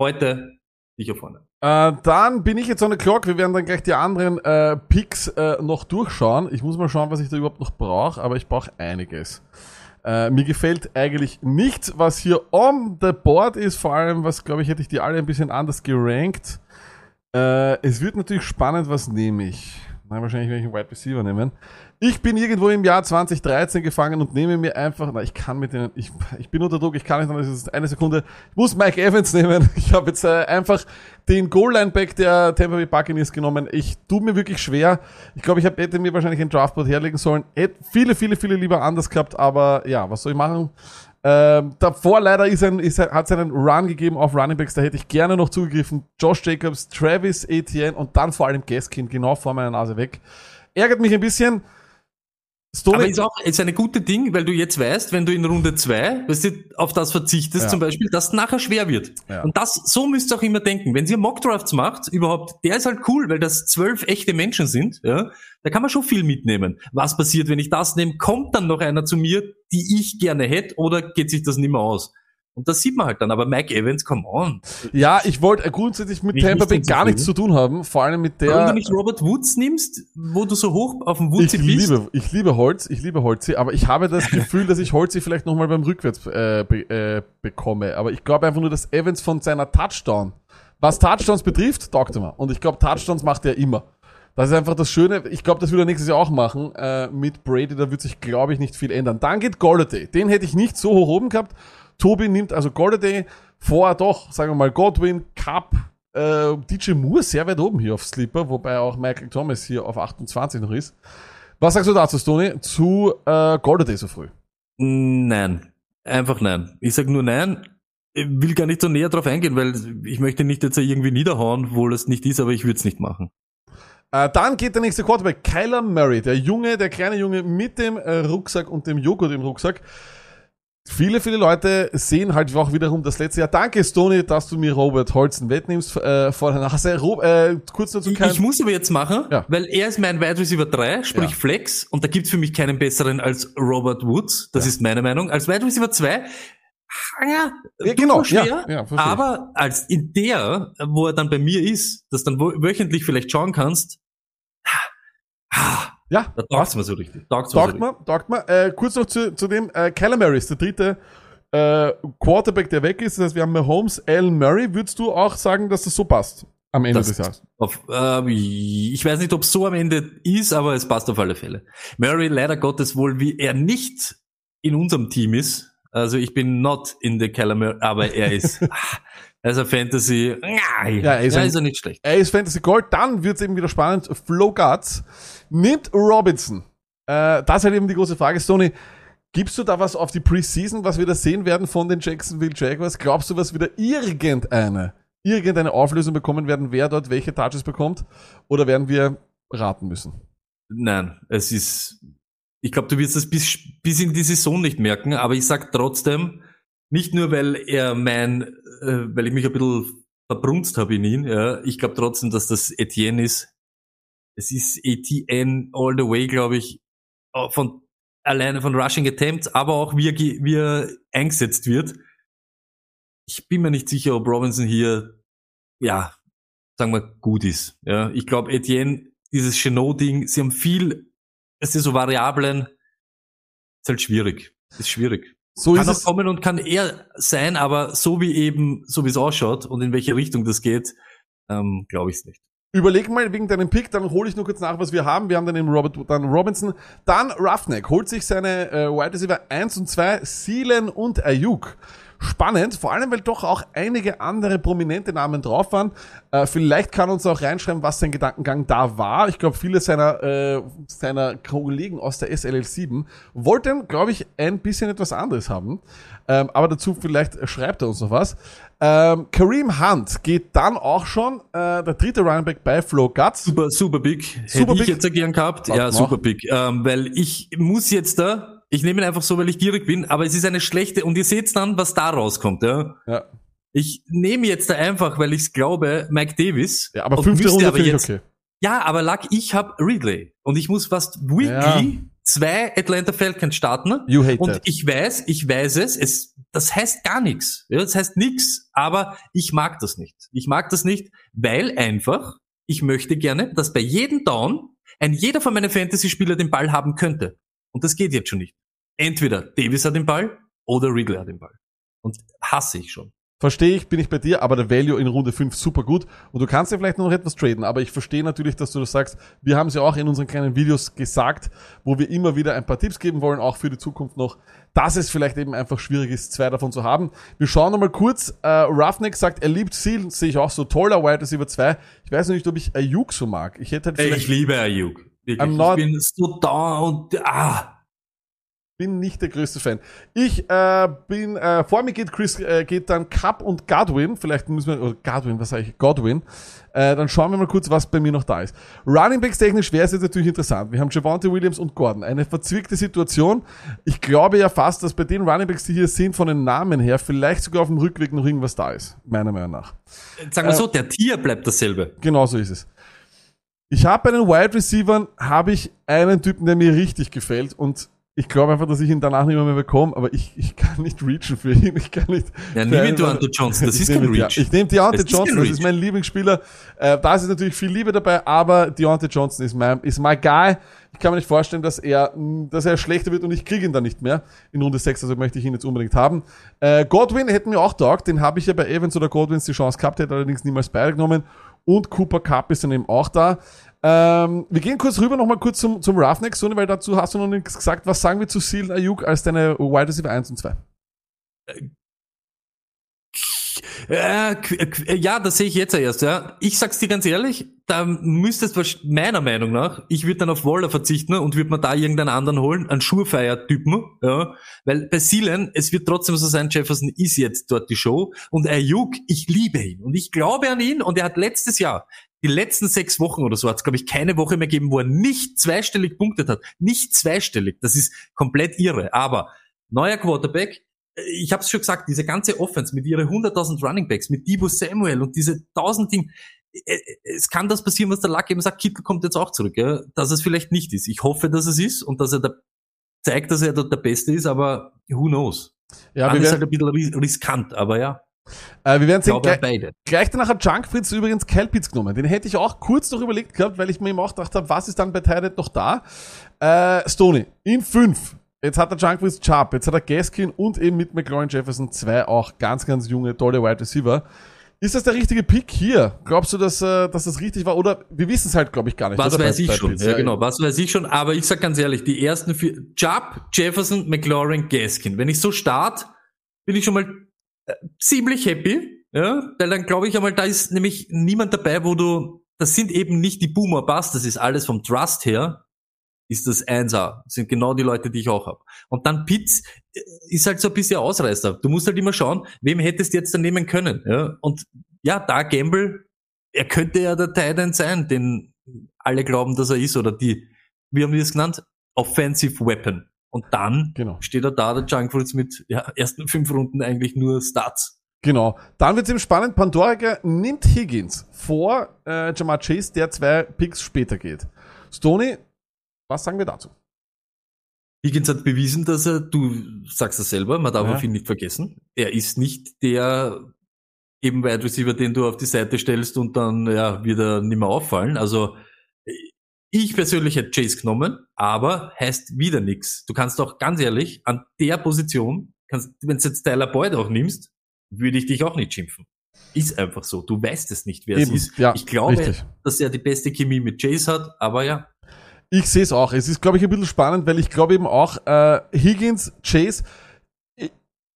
heute sicher vorne. Äh, dann bin ich jetzt on the clock. Wir werden dann gleich die anderen äh, Picks äh, noch durchschauen. Ich muss mal schauen, was ich da überhaupt noch brauche, aber ich brauche einiges. Äh, mir gefällt eigentlich nichts, was hier on the board ist. Vor allem, was glaube ich, hätte ich die alle ein bisschen anders gerankt. Äh, es wird natürlich spannend, was nehme ich. Nein, wahrscheinlich werde ich einen Wide Receiver nehmen. Ich bin irgendwo im Jahr 2013 gefangen und nehme mir einfach, na, ich kann mit denen, ich, ich bin unter Druck, ich kann nicht, das ist eine Sekunde. Ich muss Mike Evans nehmen. Ich habe jetzt äh, einfach den Goal-Line-Back der Tampa Bay Buccaneers genommen. Ich tue mir wirklich schwer. Ich glaube, ich hab, hätte mir wahrscheinlich ein Draftboard herlegen sollen. Hätte viele, viele, viele lieber anders gehabt, aber ja, was soll ich machen? Ähm, davor leider ist ein, ist, hat es einen Run gegeben auf Running Backs, da hätte ich gerne noch zugegriffen. Josh Jacobs, Travis Etienne und dann vor allem Gaskin genau vor meiner Nase weg. Ärgert mich ein bisschen. Stoney, Aber ist auch ist eine gute Ding, weil du jetzt weißt, wenn du in Runde zwei, weißt du, auf das verzichtest Ja. zum Beispiel, dass nachher schwer wird. Ja. Und das, so müsst ihr auch immer denken. Wenn ihr Mockdrafts macht, überhaupt, der ist halt cool, weil das zwölf echte Menschen sind, ja, da kann man schon viel mitnehmen. Was passiert, wenn ich das nehme? Kommt dann noch einer zu mir, die ich gerne hätte, oder geht sich das nicht mehr aus? Und das sieht man halt dann. Aber Mike Evans, come on. ja, ich wollte grundsätzlich mit Tampa Bay gar nichts zu tun haben, vor allem mit der. du nicht Robert Woods nimmst, wo du so hoch auf dem Ich Woods bist? liebe, ich liebe Holz, ich liebe Holzi, aber ich habe das Gefühl, dass ich Holzi vielleicht nochmal beim Rückwärts äh, be, äh, bekomme. Aber ich glaube einfach nur, dass Evans von seiner Touchdown, was Touchdowns betrifft, taugt er mir. Und ich glaube, Touchdowns macht er immer. Das ist einfach das Schöne. Ich glaube, das wird er nächstes Jahr auch machen äh, mit Brady. Da wird sich, glaube ich, nicht viel ändern. Dann geht Golladay. Den hätte ich nicht so hoch oben gehabt. Tobi nimmt also Golladay vor, doch, sagen wir mal, Godwin, Cup, äh, DJ Moore sehr weit oben hier auf Sleeper, wobei auch Michael Thomas hier auf 28 noch ist. Was sagst du dazu, Stoney, zu äh, Golladay so früh? Nein. Einfach nein. Ich sag nur nein. Ich will gar nicht so näher drauf eingehen, weil ich möchte nicht jetzt irgendwie niederhauen, wo das nicht ist, aber ich würde es nicht machen. Äh, dann geht der nächste Quarterback, Kyler Murray, der Junge, der kleine Junge mit dem äh, Rucksack und dem Joghurt im Rucksack. Viele, viele Leute sehen halt auch wiederum das letzte Jahr. Danke, Stoney, dass du mir Robert Holzen wettnimmst äh, vor der Nase. Rob, äh, kurz dazu Ich, kein... ich muss aber jetzt machen, Ja. weil er ist mein Wide Receiver 3, sprich Ja. Flex, und da gibt's für mich keinen besseren als Robert Woods. Das ist meine Meinung. Als Wide Receiver 2, ja, Ja, tut genau, schwer, ja, ja, aber als in der, wo er dann bei mir ist, dass dann wöchentlich vielleicht schauen kannst, ah, ja, da taugt's mir so richtig. Mir so Taugt richtig. man, taugt man. Äh, kurz noch zu, zu dem, äh, ist der dritte äh, Quarterback, der weg ist. Das heißt, wir haben Mahomes, Allen Murray. Würdest du auch sagen, dass das so passt am Ende Das- des Jahres? Auf, äh, ich weiß nicht, ob es so am Ende ist, aber es passt auf alle Fälle. Murray, leider Gottes wohl, wie er nicht in unserem Team ist. Also ich bin not in the Calamar, aber er ist, ist ein Fantasy. Ja, er ist ja, ein- ist er nicht schlecht. Er ist Fantasy Gold. Dann wird's eben wieder spannend. Flo Guts nimmt Robinson. Äh, das ist halt eben die große Frage. Stoney, gibst du da was auf die Preseason, was wir da sehen werden von den Jacksonville Jaguars? Glaubst du, was wieder irgendeine, irgendeine Auflösung bekommen werden, wer dort welche Touches bekommt? Oder werden wir raten müssen? Nein, es ist, ich glaube, du wirst es bis, bis in die Saison nicht merken, aber ich sag trotzdem, nicht nur, weil er mein, äh, weil ich mich ein bisschen verbrunst habe in ihn, ja, ich glaube trotzdem, dass das Etienne ist. Es ist Etienne all the way, glaube ich, äh, von alleine von Rushing Attempts, aber auch wie er, wie er eingesetzt wird. Ich bin mir nicht sicher, ob Robinson hier, ja, sagen wir, gut ist. Ja, ich glaube, Etienne, dieses Chenot-Ding, sie haben viel, es ist so Variablen, ist halt schwierig. Ist schwierig. So kann ist auch es. kommen und kann er sein, aber so wie eben, so wie es ausschaut und in welche Richtung das geht, ähm, glaube ich es nicht. Überleg mal wegen deinem Pick, dann hole ich nur kurz nach, was wir haben. Wir haben dann eben Robert, dann Robinson, dann Roughneck, holt sich seine äh, Wide Receiver 1 und 2, Seelen und Ayuk. Spannend, vor allem, weil doch auch einige andere prominente Namen drauf waren. Äh, vielleicht kann uns auch reinschreiben, was sein Gedankengang da war. Ich glaube, viele seiner, äh, seiner Kollegen aus der SLL7 wollten, glaube ich, ein bisschen etwas anderes haben. Ähm, aber dazu vielleicht schreibt er uns noch was. Ähm, Kareem Hunt geht dann auch schon, äh, der dritte Running Back bei Flo Guts. Super, super big. Super Hätte ich big. jetzt gern gehabt. Warte, ja, super big. Ähm, weil ich muss jetzt da, ich nehme ihn einfach so, weil ich gierig bin, aber es ist eine schlechte, und ihr seht dann, was da rauskommt, ja. Ja. Ich nehme jetzt da einfach, weil ich glaube, Mike Davis. Ja, aber fünfte Runde aber jetzt- okay. Ja, aber Luck, ich habe Ridley. Und ich muss fast weekly zwei Atlanta Falcons starten. You hate Und that. ich weiß, ich weiß es, es, das heißt gar nichts. Ja, das heißt nix, aber ich mag das nicht. Ich mag das nicht, weil einfach, ich möchte gerne, dass bei jedem Down ein jeder von meinen Fantasy-Spieler den Ball haben könnte. Und das geht jetzt schon nicht. Entweder Davis hat den Ball oder Ridley hat den Ball. Und hasse ich schon. Verstehe ich, bin ich bei dir, aber der Value in Runde 5 super gut. Und du kannst ja vielleicht noch etwas traden, aber ich verstehe natürlich, dass du das sagst. Wir haben es ja auch in unseren kleinen Videos gesagt, wo wir immer wieder ein paar Tipps geben wollen, auch für die Zukunft noch, dass es vielleicht eben einfach schwierig ist, zwei davon zu haben. Wir schauen nochmal kurz. Äh, Roughneck sagt, er liebt Seal, sehe ich auch so. Toller Wide Receiver 2. Ich weiß noch nicht, ob ich Ayuk so mag. Ich hätte halt ich liebe Ayuk. Wirklich. I'm not- Ich bin so da und ah. bin nicht der größte Fan. Ich äh, bin, äh, vor mir geht Chris, äh, geht dann Cup und Godwin. Vielleicht müssen wir, oder Godwin, was sage ich? Godwin. Äh, dann schauen wir mal kurz, was bei mir noch da ist. Running Backs technisch wäre es jetzt natürlich interessant. Wir haben Javante Williams und Gordon. Eine verzwickte Situation. Ich glaube ja fast, dass bei den Running Backs, die hier sind, von den Namen her, vielleicht sogar auf dem Rückweg noch irgendwas da ist. Meiner Meinung nach. Sagen wir Äh, so, der Tier bleibt dasselbe. Genau so ist es. Ich habe bei den Wide Receivern habe ich einen Typen, der mir richtig gefällt und ich glaube einfach, dass ich ihn danach nicht mehr, mehr bekomme, aber ich, ich kann nicht reachen für ihn. Ich kann nicht. Ja, nimm Deontay Johnson, das ist kein Reach. Ich nehme Deontay Johnson, das ist mein Lieblingsspieler. Äh, da ist natürlich viel Liebe dabei, aber Deontay Johnson ist mein, ist mein Guy. Ich kann mir nicht vorstellen, dass er, dass er schlechter wird und ich kriege ihn dann nicht mehr in Runde 6, also möchte ich ihn jetzt unbedingt haben. Äh, Godwin hätten wir auch taugt, den habe ich ja bei Evans oder Godwins die Chance gehabt, hätte allerdings niemals beide genommen. Und Cooper Cup ist dann eben auch da. Ähm, wir gehen kurz rüber nochmal kurz zum, zum Roughneck, Sony, weil dazu hast du noch nichts gesagt. Was sagen wir zu Seal Ayuk als deine Wide Receiver 1 und 2? Äh, qu- ja, das sehe ich jetzt erst, ja. Ich sag's dir ganz ehrlich, da müsstest du meiner Meinung nach, ich würde dann auf Waller verzichten und würde mir da irgendeinen anderen holen, einen Schurfeier-Typen, ja. Weil bei Sealand, es wird trotzdem so sein, Jefferson ist jetzt dort die Show und Ayuk, ich liebe ihn und ich glaube an ihn und er hat letztes Jahr, die letzten sechs Wochen oder so, hat es glaube ich keine Woche mehr gegeben, wo er nicht zweistellig punktet hat. Nicht zweistellig, das ist komplett irre. Aber neuer Quarterback, ich habe es schon gesagt, diese ganze Offense mit ihren 100.000 Running Backs, mit Debo Samuel und diese 1000 Ding, äh, es kann das passieren, was der Luck eben sagt, Kittel kommt jetzt auch zurück, ja? dass es vielleicht nicht ist. Ich hoffe, dass es ist und dass er da zeigt, dass er dort der Beste ist, aber who knows. Ja, Dann wir ist halt ein bisschen ris- riskant, aber ja, äh, wir werden sehen. glaube Gleich, beide. gleich danach hat Junk Fritz übrigens Kelpitz genommen. Den hätte ich auch kurz noch überlegt gehabt, weil ich mir eben auch gedacht habe, was ist dann bei Tynet noch da? Äh, Stoney, in 5. Jetzt hat der Junk Fritz Sharp, jetzt hat er Gaskin und eben mit McLaurin Jefferson zwei auch ganz, ganz junge, tolle Wide Receiver. Ist das der richtige Pick hier? Glaubst du, dass, äh, dass das richtig war? Oder wir wissen es halt, glaube ich, gar nicht. Was oder? weiß ich schon, Pitts. ja genau, was weiß ich schon, aber ich sag ganz ehrlich, die ersten vier, Chubb, Jefferson, McLaurin, Gaskin, wenn ich so start, bin ich schon mal äh, ziemlich happy, ja, weil dann glaube ich einmal, da ist nämlich niemand dabei, wo du, das sind eben nicht die Boomer Bust, das ist alles vom Trust her, ist das 1A, das sind genau die Leute, die ich auch habe. Und dann Pitts äh, ist halt so ein bisschen Ausreißer. Du musst halt immer schauen, wem hättest du jetzt dann nehmen können, ja, und ja, da Gamble, er könnte ja der Titan sein, den alle glauben, dass er ist, oder die, wie haben wir es genannt? Offensive Weapon. Und dann Genau. steht er da, der Junk Fruits, mit ja, ersten fünf Runden eigentlich nur Stats. Genau. Dann wird es eben spannend. Pandorica nimmt Higgins vor äh, Jamar Chase, der zwei Picks später geht. Stoney, was sagen wir dazu? Higgins hat bewiesen, dass er, du sagst es selber, man darf Ja. auf ihn nicht vergessen, er ist nicht der eben Wide Receiver, den du auf die Seite stellst und dann ja wieder nicht mehr auffallen. Also ich persönlich hätte Chase genommen, aber heißt wieder nix. Du kannst auch ganz ehrlich an der Position, kannst, wenn du jetzt Tyler Boyd auch nimmst, würde ich dich auch nicht schimpfen. Ist einfach so. Du weißt es nicht, wer Eben, es ist. ja, ich glaube, richtig. dass er die beste Chemie mit Chase hat, aber ja. Ich sehe es auch. Es ist, glaube ich, ein bisschen spannend, weil ich glaube eben auch, äh, Higgins, Chase,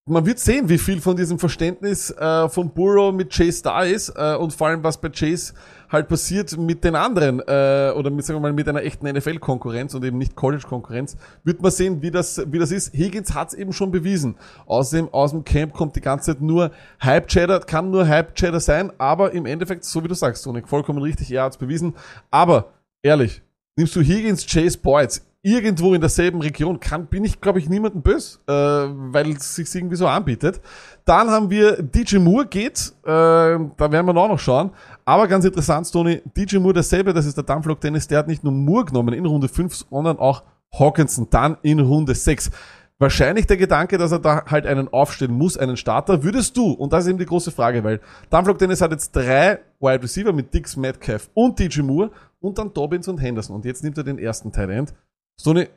man wird sehen, wie viel von diesem Verständnis äh, von Burrow mit Chase da ist äh, und vor allem, was bei Chase halt passiert mit den anderen äh, oder mit, sagen wir mal, mit einer echten NFL-Konkurrenz und eben nicht College-Konkurrenz, wird man sehen, wie das, wie das ist. Higgins hat es eben schon bewiesen. Außerdem aus dem Camp kommt die ganze Zeit nur Hype-Chatter, kann nur Hype-Chatter sein, aber im Endeffekt, so wie du sagst, Sonic, vollkommen richtig, er hat es bewiesen. Aber, ehrlich, nimmst du Higgins, Chase, Boyd irgendwo in derselben Region, kann, bin ich, glaube ich, niemandem böse, äh, weil es sich irgendwie so anbietet. Dann haben wir DJ Moore geht, äh, da werden wir auch noch schauen. Aber ganz interessant, Tony, DJ Moore dasselbe, das ist der Dampflok Dennis, der hat nicht nur Moore genommen in Runde 5, sondern auch Hawkinson dann in Runde 6. Wahrscheinlich der Gedanke, dass er da halt einen aufstellen muss, einen Starter. Würdest du, und das ist eben die große Frage, weil Dampflok Dennis hat jetzt drei Wide Receiver mit Dix, Metcalf und DJ Moore und dann Dobbins und Henderson. Und jetzt nimmt er den ersten Tight End. Sony,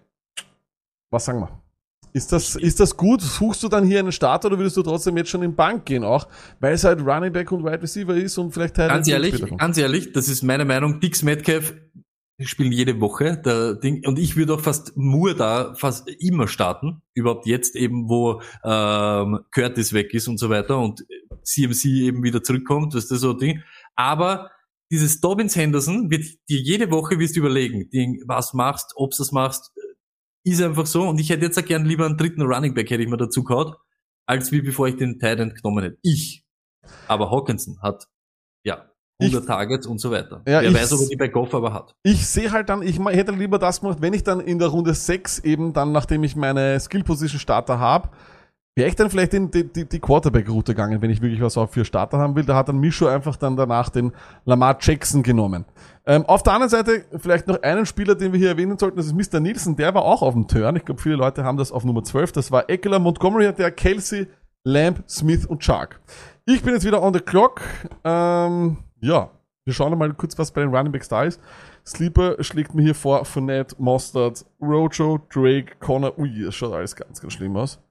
was sagen wir? Ist das, ist das gut? Suchst du dann hier einen Starter oder würdest du trotzdem jetzt schon in Bank gehen auch? Weil es halt Running Back und Wide Receiver ist und vielleicht Tight Ganz ehrlich, ganz ehrlich, das ist meine Meinung. Dix Metcalf spielen jede Woche der Ding und ich würde auch fast Moore da fast immer starten. Überhaupt jetzt eben, wo ähm, Curtis weg ist und so weiter und CMC eben wieder zurückkommt, das ist so ein Ding. Aber dieses Dobbins Henderson wird dir jede Woche wirst du überlegen, was machst, ob du das machst, ist einfach so. Und ich hätte jetzt auch gern lieber einen dritten Running Back hätte ich mir dazu gehaut, als wie bevor ich den Tight End genommen hätte. Ich. Aber Hawkinson hat ja 100 Ich- Targets und so weiter. Ja, Wer ich- weiß, ob er die bei Goff aber hat. Ich sehe halt dann, ich hätte lieber das gemacht, wenn ich dann in der Runde 6 eben dann, nachdem ich meine Skill Position Starter habe, wäre ich dann vielleicht in die, die, die Quarterback-Route gegangen, wenn ich wirklich was auch für Starter haben will. Da hat dann Mischo einfach dann danach den Lamar Jackson genommen. Ähm, auf der anderen Seite vielleicht noch einen Spieler, den wir hier erwähnen sollten, das ist Mr. Nielsen, der war auch auf dem Turn. Ich glaube, viele Leute haben das auf Nummer 12. Das war Eckler, Montgomery, der Kelsey, Lamb, Smith und Shark. Ich bin jetzt wieder on the clock. Ähm, ja, wir schauen mal kurz, was bei den Running Backs da ist. Sleeper schlägt mir hier vor Fournette, Mostard, Rojo, Drake, Connor. Ui, das schaut alles ganz, ganz schlimm aus.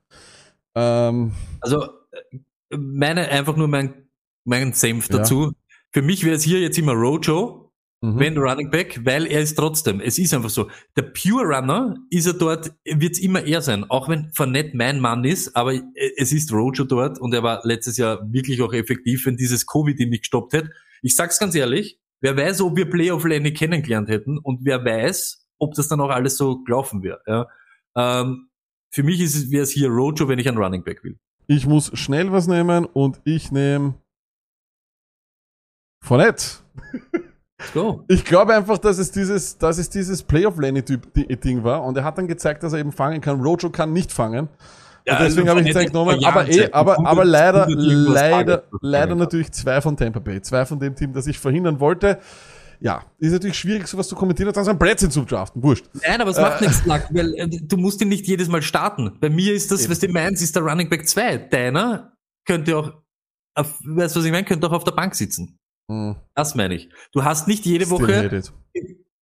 Ähm, Also äh, meine einfach nur mein mein Senf Ja. dazu. Für mich wäre es hier jetzt immer Rojo Mhm. wenn Running Back, weil er ist trotzdem, es ist einfach so, der Pure Runner ist er dort, wird es immer er sein, auch wenn Fournette mein Mann ist, aber es ist Rojo dort und er war letztes Jahr wirklich auch effektiv, wenn dieses Covid ihn nicht gestoppt hätte. Ich sag's ganz ehrlich, wer weiß, ob wir Playoff Lenny kennengelernt hätten und wer weiß, ob das dann auch alles so gelaufen wäre. Ja. Ähm, für mich ist es, wäre es hier Rojo, wenn ich einen Running Back will. Ich muss schnell was nehmen und ich nehme Fournette. Let's go. Ich glaube einfach, dass es dieses, dass es dieses Playoff-Lenny-Typ-Ding war und er hat dann gezeigt, dass er eben fangen kann. Rojo kann nicht fangen. und deswegen habe ich jetzt genommen. Aber eh, aber, 100 aber leider, 100 irgendwas leider, leider natürlich zwei von Tampa Bay. Zwei von dem Team, das ich verhindern wollte. Ja, ist natürlich schwierig, sowas zu kommentieren und dann so ein Blödsinn zu draften. Wurscht. Nein, aber es macht nichts, Lack, weil äh, du musst ihn nicht jedes Mal starten. Bei mir ist das, weißt du, meins ist der Running Back 2. Deiner könnte auch, auf, weißt du, was ich meine, könnte auch auf der Bank sitzen. Hm. Das meine ich. Du hast nicht jede Still Woche,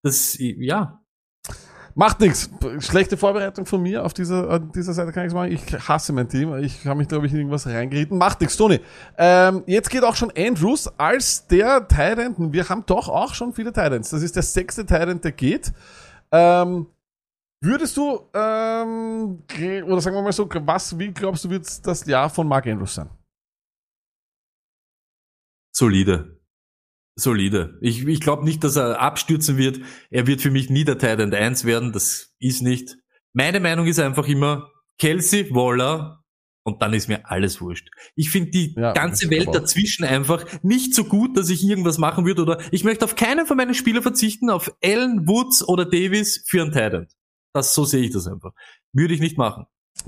das, ja, Macht nichts. Schlechte Vorbereitung von mir auf dieser, dieser Seite kann ich sagen. Ich hasse mein Team. Ich habe mich, glaube ich, in irgendwas reingeritten. Macht nichts, Toni. Ähm, jetzt geht auch schon Andrews als der Tyrant. Wir haben doch auch schon viele Tyrants. Das ist der sechste Tyrant, der geht. Ähm, würdest du, ähm, oder sagen wir mal so, was, wie glaubst du, wird das Jahr von Mark Andrews sein? solide. Solide. Ich, ich glaube nicht, dass er abstürzen wird. Er wird für mich nie der Titan 1 werden. Das ist nicht. Meine Meinung ist einfach immer Kelsey, Waller und dann ist mir alles wurscht. Ich finde die Ja, ganze Welt dazwischen einfach nicht so gut, dass ich irgendwas machen würde oder ich möchte auf keinen von meinen Spielern verzichten, auf Allen, Woods oder Davis für einen Titan. Das, so sehe ich das einfach. Würde ich nicht machen.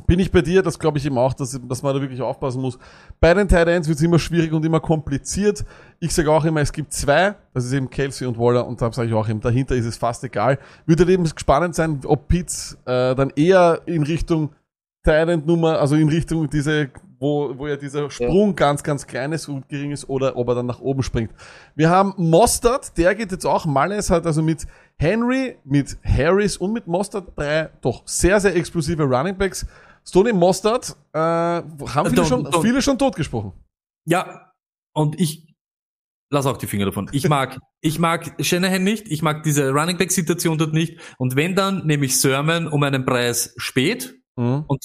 Bin ich bei dir, das glaube ich eben auch, dass, dass man da wirklich aufpassen muss. Bei den Tight Ends wird es immer schwierig und immer kompliziert. Ich sage auch immer, es gibt zwei, das ist eben Kelsey und Waller und da sage ich auch eben, dahinter ist es fast egal. Würde eben spannend sein, ob Pitts äh, dann eher in Richtung Tight End Nummer, also in Richtung diese, wo, wo ja dieser Sprung ganz, ganz klein ist und gering ist oder ob er dann nach oben springt. Wir haben Mostert, der geht jetzt auch. Malles hat also mit Henry, mit Harris und mit Mostert drei doch sehr, sehr explosive Running Backs. Stoney Mostert äh, haben viele Don't- schon, don't- viele schon totgesprochen. Ja, und ich lass auch die Finger davon. Ich mag, ich mag Shanahan nicht, ich mag diese Running Back Situation dort nicht. Und wenn dann, nehme ich Sermon um einen Preis spät Mhm. und,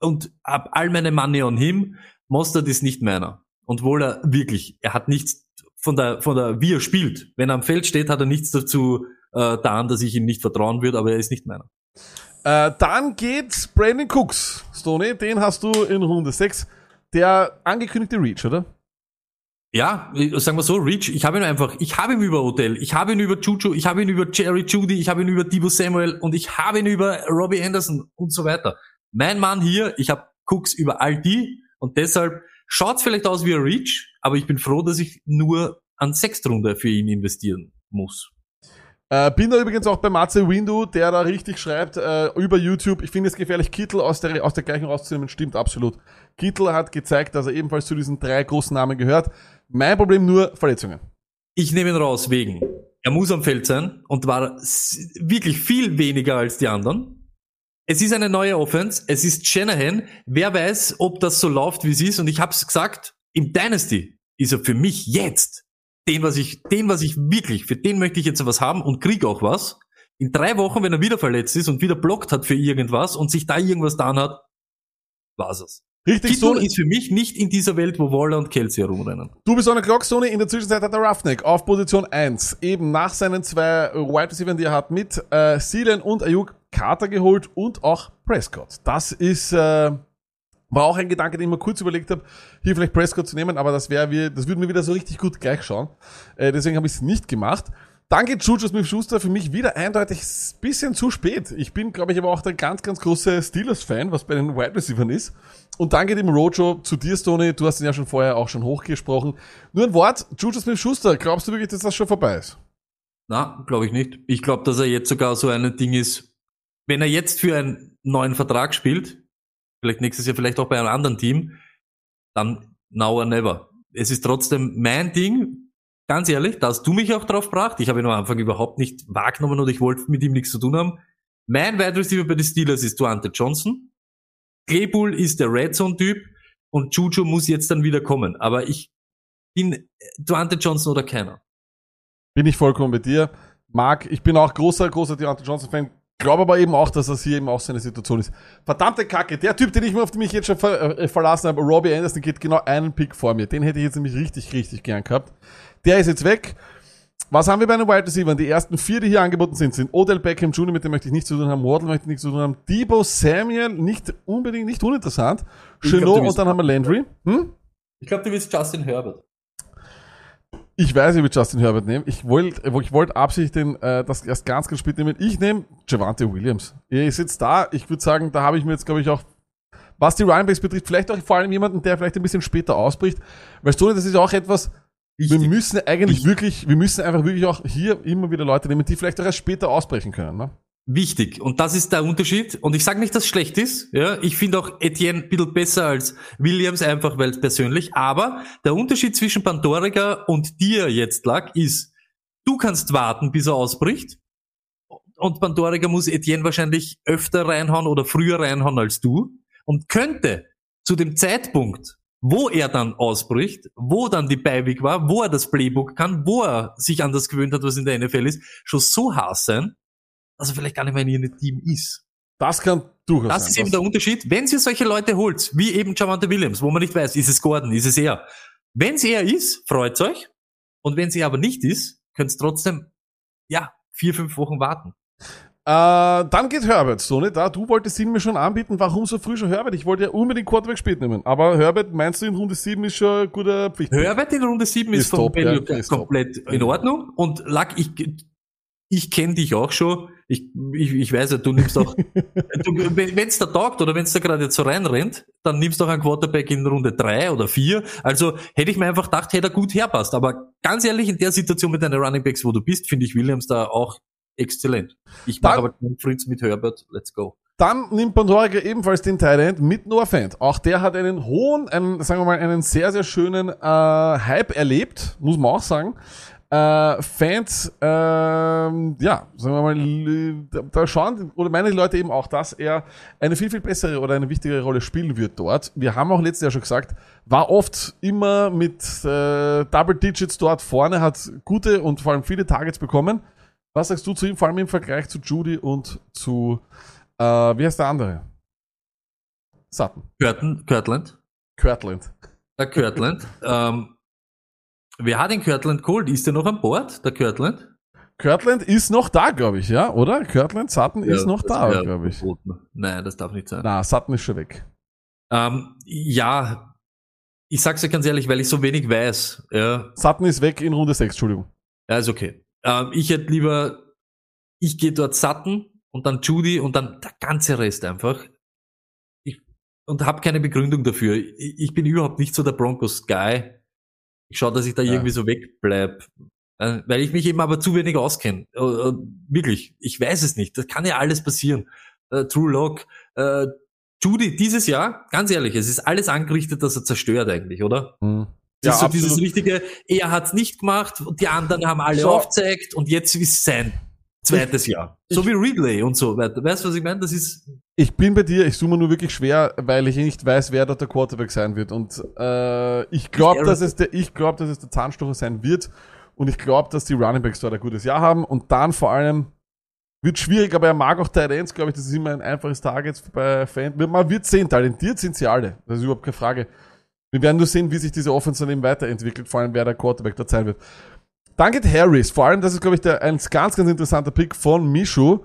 und hab all meine Money on him. Mostert ist nicht meiner. Und wohl er wirklich, er hat nichts von der, von der, wie er spielt. Wenn er am Feld steht, hat er nichts dazu äh, getan, dass ich ihm nicht vertrauen würde, aber er ist nicht meiner. Äh, dann geht Brandon Cooks. Stoney, den hast du in Runde 6. Der angekündigte Reach, oder? Ja, sagen wir so, Rich, ich habe ihn einfach, ich habe ihn über Odell, ich habe ihn über Juju, ich habe ihn über Jerry Judy, ich habe ihn über Debo Samuel und ich habe ihn über Robbie Anderson und so weiter. Mein Mann hier, ich habe Cooks über all die und deshalb schaut's vielleicht aus wie ein Reach, aber ich bin froh, dass ich nur an Sechstrunde für ihn investieren muss. Äh, bin da übrigens auch bei Matze Windu, der da richtig schreibt äh, über YouTube. Ich finde es gefährlich, Kittel aus der, aus der Gleichung rauszunehmen. Stimmt absolut. Kittel hat gezeigt, dass er ebenfalls zu diesen drei großen Namen gehört. Mein Problem nur Verletzungen. Ich nehme ihn raus wegen, er muss am Feld sein und war wirklich viel weniger als die anderen. Es ist eine neue Offense, es ist Shanahan. Wer weiß, ob das so läuft, wie es ist. Und ich habe es gesagt, im Dynasty ist er für mich jetzt den, was ich, den, was ich wirklich, für den möchte ich jetzt was haben und krieg auch was. In drei Wochen, wenn er wieder verletzt ist und wieder blockt hat für irgendwas und sich da irgendwas getan hat, war's es. Richtig, Kittel so. ist für mich nicht in dieser Welt, wo Waller und Kelsey herumrennen. Du bist on the clock, Sony. In der Zwischenzeit hat der Roughneck auf Position 1 eben nach seinen zwei Wide Receivers, die er hat, mit äh, Seelen und Ayuk Carter geholt und auch Prescott. Das ist, äh, war auch ein Gedanke, den ich mir kurz überlegt habe, hier vielleicht Prescott zu nehmen, aber das wäre, das würde mir wieder so richtig gut gleich schauen. Äh, deswegen habe ich es nicht gemacht. Dann geht Juju Smith-Schuster für mich wieder eindeutig bisschen zu spät. Ich bin, glaube ich, aber auch der ganz, ganz große Steelers-Fan, was bei den Wide Receivers ist. Und geht eben Rojo zu dir, Stoney. Du hast ihn ja schon vorher auch schon hochgesprochen. Nur ein Wort, Juju Smith-Schuster, glaubst du wirklich, dass das schon vorbei ist? Na, glaube ich nicht. Ich glaube, dass er jetzt sogar so ein Ding ist, wenn er jetzt für einen neuen Vertrag spielt, vielleicht nächstes Jahr, vielleicht auch bei einem anderen Team, dann now or never. Es ist trotzdem mein Ding, ganz ehrlich, da hast du mich auch drauf gebracht. Ich habe ihn am Anfang überhaupt nicht wahrgenommen oder ich wollte mit ihm nichts zu tun haben. Mein Wide Receiver bei den Steelers ist Duante Johnson. Claypool ist der Red Zone Typ und Juju muss jetzt dann wieder kommen. Aber ich bin Duante Johnson oder keiner. Bin ich vollkommen bei dir. Marc, ich bin auch großer, großer Deontay Johnson-Fan. Glaube aber eben auch, dass das hier eben auch seine Situation ist. Verdammte Kacke, der Typ, den ich mir auf mich jetzt schon ver äh, verlassen habe, Robbie Anderson, geht genau einen Pick vor mir. Den hätte ich jetzt nämlich richtig, richtig gern gehabt. Der ist jetzt weg. Was haben wir bei den Wide Receivers? Die ersten vier, die hier angeboten sind, sind Odell Beckham Jr., mit dem möchte ich nichts zu tun haben, Waddle möchte ich nichts zu tun haben, Debo Samuel, nicht unbedingt, nicht uninteressant, Chenot und dann haben wir Landry. Hm? Ich glaube, du willst Justin Herbert. Ich weiß, ich will Justin Herbert nehmen. Ich wollte ich wollt absichtlich den, äh, das erst ganz, ganz spät nehmen. Ich nehme Javante Williams. Er ist jetzt da. Ich würde sagen, da habe ich mir jetzt, glaube ich, auch, was die Runningbacks betrifft, vielleicht auch vor allem jemanden, der vielleicht ein bisschen später ausbricht. Weißt du, das ist auch etwas, wir Wichtig. müssen eigentlich wirklich, wir müssen einfach wirklich auch hier immer wieder Leute nehmen, die vielleicht auch erst später ausbrechen können. Ne? Wichtig. Und das ist der Unterschied. Und ich sage nicht, dass es schlecht ist. Ja, ich finde auch Etienne ein bisschen besser als Williams, einfach weil persönlich. Aber der Unterschied zwischen Pandorica und dir jetzt lag, ist, du kannst warten, bis er ausbricht. Und Pandorica muss Etienne wahrscheinlich öfter reinhauen oder früher reinhauen als du. Und könnte zu dem Zeitpunkt, wo er dann ausbricht, wo dann die Beiweg war, wo er das Playbook kann, wo er sich an das gewöhnt hat, was in der NFL ist, schon so hart sein, dass er vielleicht gar nicht mehr in ihrem Team ist. Das kann durchaus Das sein. ist eben der Unterschied. Wenn ihr solche Leute holt, wie eben Javante Williams, wo man nicht weiß, ist es Gordon, ist es er. Wenn es er ist, freut's euch. Und wenn es er aber nicht ist, könnt ihr trotzdem, ja, vier, fünf Wochen warten. Äh, dann geht Herbert, so nicht da. Du wolltest ihn mir schon anbieten. Warum so früh schon Herbert? Ich wollte ja unbedingt Quarterback spät nehmen. Aber Herbert, meinst du in Runde 7 ist schon ein guter Pflicht? Herbert in Runde 7 ist, Ist vom top, ja, ist komplett in Ordnung. Und Lack, ich, ich kenne dich auch schon. Ich, ich, ich weiß ja, du nimmst auch, wenn es da taugt oder wenn es da gerade jetzt so reinrennt, dann nimmst du auch einen Quarterback in Runde 3 oder 4. Also hätte ich mir einfach gedacht, hätte er gut herpasst. Aber ganz ehrlich, in der Situation mit deinen Running Backs, wo du bist, finde ich Williams da auch exzellent. Ich mache aber keinen Fritz mit Herbert. Let's go. Dann nimmt Pandorica ebenfalls den Thailand mit Noah Fant. Auch der hat einen hohen, einen, sagen wir mal, einen sehr, sehr schönen äh, Hype erlebt, muss man auch sagen. Äh, Fans, ähm, ja, sagen wir mal, da- schauen, oder meinen die Leute eben auch, dass er eine viel, viel bessere oder eine wichtigere Rolle spielen wird dort. Wir haben auch letztes Jahr schon gesagt, war oft immer mit äh, Double Digits dort vorne, hat gute und vor allem viele Targets bekommen. Was sagst du zu ihm, vor allem im Vergleich zu Judy und zu, äh, wie heißt der andere? Sutton. Curtin, Kirtland. Kirtland. Der Kirtland. ähm, wer hat den Kirtland geholt? Ist der noch an Bord, der Kirtland? Kirtland ist noch da, glaube ich, ja, oder? Kirtland, Sutton ist noch da, glaube ich. verboten. Nein, das darf nicht sein. Na, Sutton ist schon weg. Ähm, ja, ich sag's dir ganz ehrlich, weil ich so wenig weiß. Ja, Sutton ist weg in Runde 6, Entschuldigung. ja ist okay. Ähm, ich hätte lieber, ich gehe dort Sutton und dann Judy und dann der ganze Rest einfach. Ich, und habe keine Begründung dafür. Ich, ich bin überhaupt nicht so der Broncos-Guy. Ich schaue, dass ich da Ja. irgendwie so wegbleib. Äh, weil ich mich eben aber zu wenig auskenne. Äh, äh, wirklich, ich weiß es nicht. Das kann ja alles passieren. Äh, True Lock, äh, Judy, dieses Jahr, ganz ehrlich, es ist alles angerichtet, dass er zerstört eigentlich, oder? Hm. Das ist so absolut. dieses richtige, er hat's nicht gemacht und die anderen haben alle Schau. aufgezeigt und jetzt ist sein zweites Jahr. So wie Ridley und so weiter. Weißt du, was ich meine? Das ist, Ich bin bei dir, ich mir nur wirklich schwer, weil ich nicht weiß, wer dort der Quarterback sein wird. Und äh, ich glaube, dass es der, ich glaube, dass es der Zahnstocher sein wird. Und ich glaube, dass die Running Backs dort ein gutes Jahr haben. Und dann vor allem wird schwierig, aber er mag auch Ends, glaube ich, das ist immer ein einfaches Target bei Fan. Man wird sehen, talentiert sind sie alle. Das ist überhaupt keine Frage. Wir werden nur sehen, wie sich diese Offense dann eben weiterentwickelt, vor allem wer der Quarterback dort sein wird. Dann geht Harris. Vor allem, das ist, glaube ich, der, ein ganz, ganz interessanter Pick von Mishu.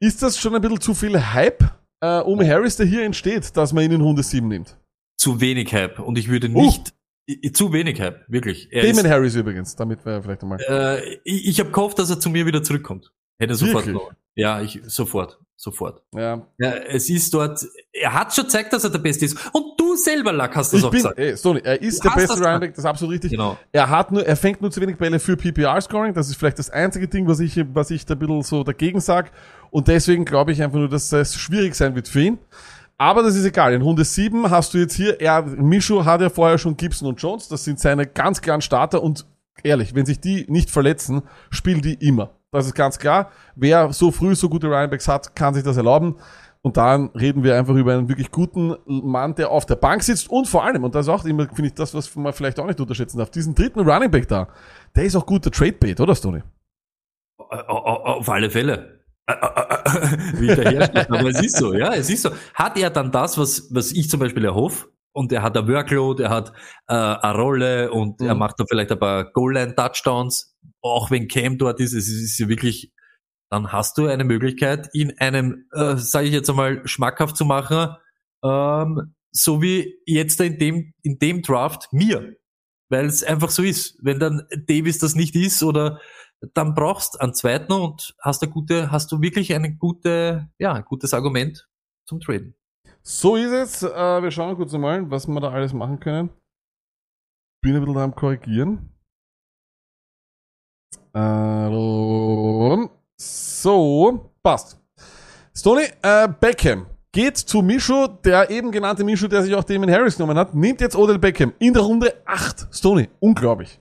Ist das schon ein bisschen zu viel Hype äh, um Harris, der hier entsteht, dass man ihn in Runde 7 nimmt? zu wenig Hype und ich würde Uh. nicht, i- zu wenig Hype, wirklich. Er Damon ist, Harris übrigens, damit wir vielleicht einmal. äh, ich ich habe gehofft, dass er zu mir wieder zurückkommt. Hätte sofort noch. Ja, ich, sofort, sofort. Ja, Ja, es ist dort, er hat schon gezeigt, dass er der Beste ist. Und du selber, Lack, hast das ich auch bin, gesagt. ey, Sony, er ist Du der beste Running Back, das ist absolut richtig. Genau. Er hat nur, er fängt nur zu wenig Bälle für PPR-Scoring. Das ist vielleicht das einzige Ding, was ich, was ich da ein bisschen so dagegen sag. Und deswegen glaube ich einfach nur, dass es schwierig sein wird für ihn. Aber das ist egal. In Runde 7 hast du jetzt hier, er, Mishu hat ja vorher schon Gibson und Jones. Das sind seine ganz klaren Starter. Und ehrlich, wenn sich die nicht verletzen, spielen die immer. Das ist ganz klar. Wer so früh so gute Runningbacks hat, kann sich das erlauben. Und dann reden wir einfach über einen wirklich guten Mann, der auf der Bank sitzt und vor allem, und das ist auch immer, finde ich, das, was man vielleicht auch nicht unterschätzen darf, diesen dritten Running Back da, der ist auch guter Trade-Bait, oder Stoney? Au- au- au- Auf alle Fälle. Wie der. Aber es ist so, ja, es ist so. Hat er dann das, was, was ich zum Beispiel erhoffe? Und er hat ein Workload, er hat äh, eine Rolle und er Mhm. macht da vielleicht ein paar Goal-Line-Touchdowns. Auch wenn Cam dort ist, es ist ja wirklich, dann hast du eine Möglichkeit, ihn einem, äh, sage ich jetzt einmal, schmackhaft zu machen, ähm, so wie jetzt in dem, in dem Draft mir. Weil es einfach so ist. Wenn dann Davis das nicht ist oder dann brauchst einen zweiten und hast eine gute, hast du wirklich eine gute, ja, ein gutes Argument zum Traden. So ist es. Äh, wir schauen kurz mal, was wir da alles machen können. Bin ein bisschen am Korrigieren. Ähm, so, passt. Stoney, äh, Beckham geht zu Mishu, der eben genannte Mishu, der sich auch Damon Harris genommen hat, nimmt jetzt Odell Beckham in der Runde 8. Stoney, unglaublich.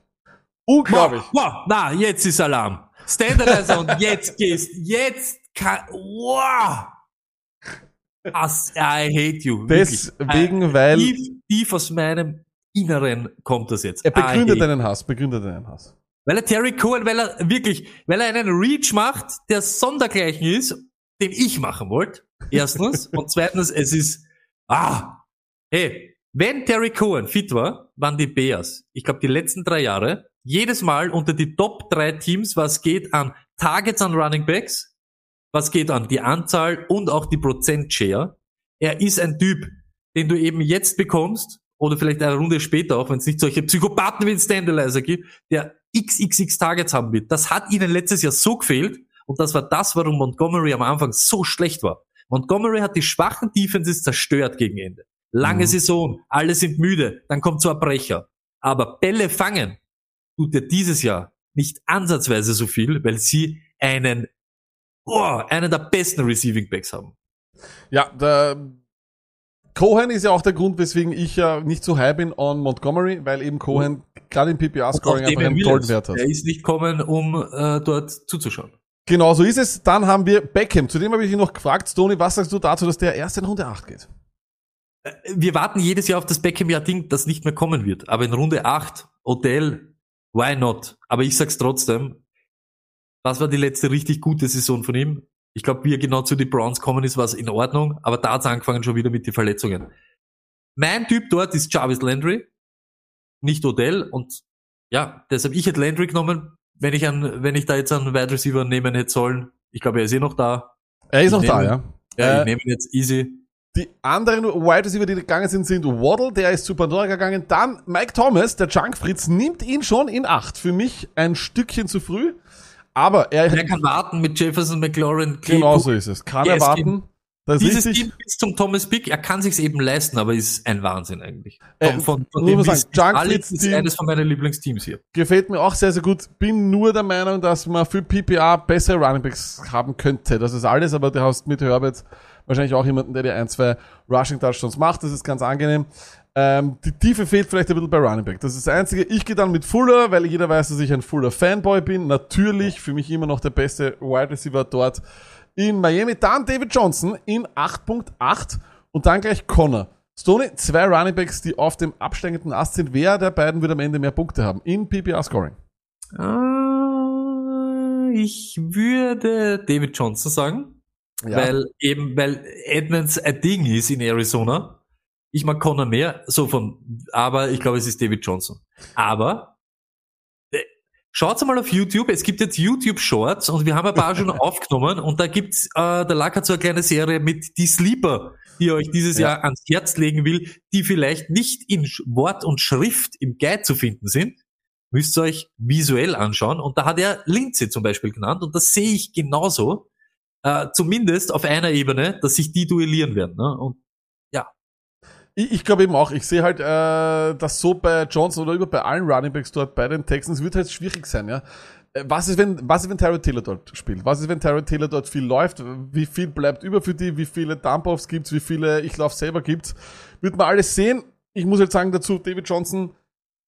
Unglaublich. Wow, na, jetzt ist Alarm. Standardizer und jetzt gehst, jetzt kann, wow. As, I hate you. Deswegen, weil Tief, tief aus meinem Inneren kommt das jetzt. er I begründet deinen Hass, begründet deinen Hass. Weil er Terry Cohen, weil er wirklich, weil er einen Reach macht, der sondergleichen ist, den ich machen wollte. Erstens. und zweitens, es ist, ah, hey, wenn Terry Cohen fit war, waren die Bears, ich glaube die letzten drei Jahre, jedes Mal unter die Top drei Teams, was geht an Targets an Running Backs, was geht an die Anzahl und auch die Prozent-Share. Er ist ein Typ, den du eben jetzt bekommst, oder vielleicht eine Runde später auch, wenn es nicht solche Psychopathen wie den Standalizer gibt, der XXX Targets haben wird. Das hat ihnen letztes Jahr so gefehlt und das war das, warum Montgomery am Anfang so schlecht war. Montgomery hat die schwachen Defenses zerstört gegen Ende. Lange Mhm. Saison, alle sind müde, dann kommt so ein Brecher. Aber Bälle fangen tut er dieses Jahr nicht ansatzweise so viel, weil sie einen, oh, einen der besten Receiving Backs haben. Ja, der Cohen ist ja auch der Grund, weswegen ich ja nicht so high bin on Montgomery, weil eben Cohen gerade im PPR-Scoring einfach einen tollen. Wert hat. Er ist nicht kommen, um äh, dort zuzuschauen. Genau, so ist es. Dann haben wir Beckham. Zudem habe ich ihn noch gefragt, Stoney, was sagst du dazu, dass der erst in Runde 8 geht? Wir warten jedes Jahr auf das Beckham-Jahr-Ding, das nicht mehr kommen wird. Aber in Runde 8, Odell, why not? Aber ich sag's trotzdem, was war die letzte richtig gute Saison von ihm? Ich glaube, wie er genau zu den Browns kommen ist, war es in Ordnung, aber da hat's angefangen schon wieder mit den Verletzungen. Mein Typ dort ist Jarvis Landry, nicht Odell und ja, deshalb ich hätte Landry genommen, wenn ich an, wenn ich da jetzt einen Wide Receiver nehmen hätte sollen. Ich glaube, er ist eh noch da. Er ist Ich noch da, nehme- ja. Ja, Äh, ich nehme ihn jetzt easy. Die anderen Wide Receiver, die gegangen sind, sind Waddle, der ist zu Pandora gegangen. Dann Mike Thomas, der Junk Fritz, nimmt ihn schon in Acht. Für mich ein Stückchen zu früh. Aber er, Er kann warten mit Jefferson, McLaurin, genau Cook. so ist es. Kann Er er warten. Das ist Dieses richtig. Team bis zum Thomas Pick, er kann sich's eben leisten, aber ist ein Wahnsinn eigentlich. Äh, Von, von, dem sagen, Alex ist eines von meinen Lieblingsteams hier. Gefällt mir auch sehr, sehr gut. Bin nur der Meinung, dass man für PPA bessere Runningbacks haben könnte. Das ist alles, aber du hast mit Herbert wahrscheinlich auch jemanden, der dir ein, zwei Rushing Touchdowns macht. Das ist ganz angenehm. Ähm, die Tiefe fehlt vielleicht ein bisschen bei Running Back. Das ist das Einzige. Ich gehe dann mit Fuller, weil jeder weiß, dass ich ein Fuller Fanboy bin. Natürlich für mich immer noch der beste Wide Receiver dort in Miami. Dann David Johnson in 8.8 und dann gleich Connor. Stoney, zwei Running Backs, die auf dem absteigenden Ast sind. Wer der beiden wird am Ende mehr Punkte haben? In PPR-Scoring. Ah, ich würde David Johnson sagen, weil eben, weil Edmonds ein Ding ist in Arizona. Ich mag Connor mehr, so von, aber ich glaube, es ist David Johnson. Aber äh, Schaut's mal auf YouTube, es gibt jetzt YouTube Shorts und wir haben ein paar schon aufgenommen und da gibt's, äh, der Lack hat so eine kleine Serie mit die Sleeper, die er euch dieses Ja. Jahr ans Herz legen will, die vielleicht nicht in Wort und Schrift im Guide zu finden sind, müsst ihr euch visuell anschauen und da hat er Lindsay zum Beispiel genannt und das sehe ich genauso, äh, zumindest auf einer Ebene, dass sich die duellieren werden. Ne? Und Ich, ich glaube eben auch, ich sehe halt, äh, dass so bei Johnson oder über bei allen Runningbacks dort bei den Texans wird halt schwierig sein, ja. Äh, Was ist, wenn, was ist, wenn Tyrod Taylor dort spielt? Was ist, wenn Tyrod Taylor dort viel läuft? Wie viel bleibt über für die? Wie viele Dump-Offs gibt's? Wie viele Ich lauf selber gibt's? Wird man alles sehen. Ich muss jetzt sagen dazu, David Johnson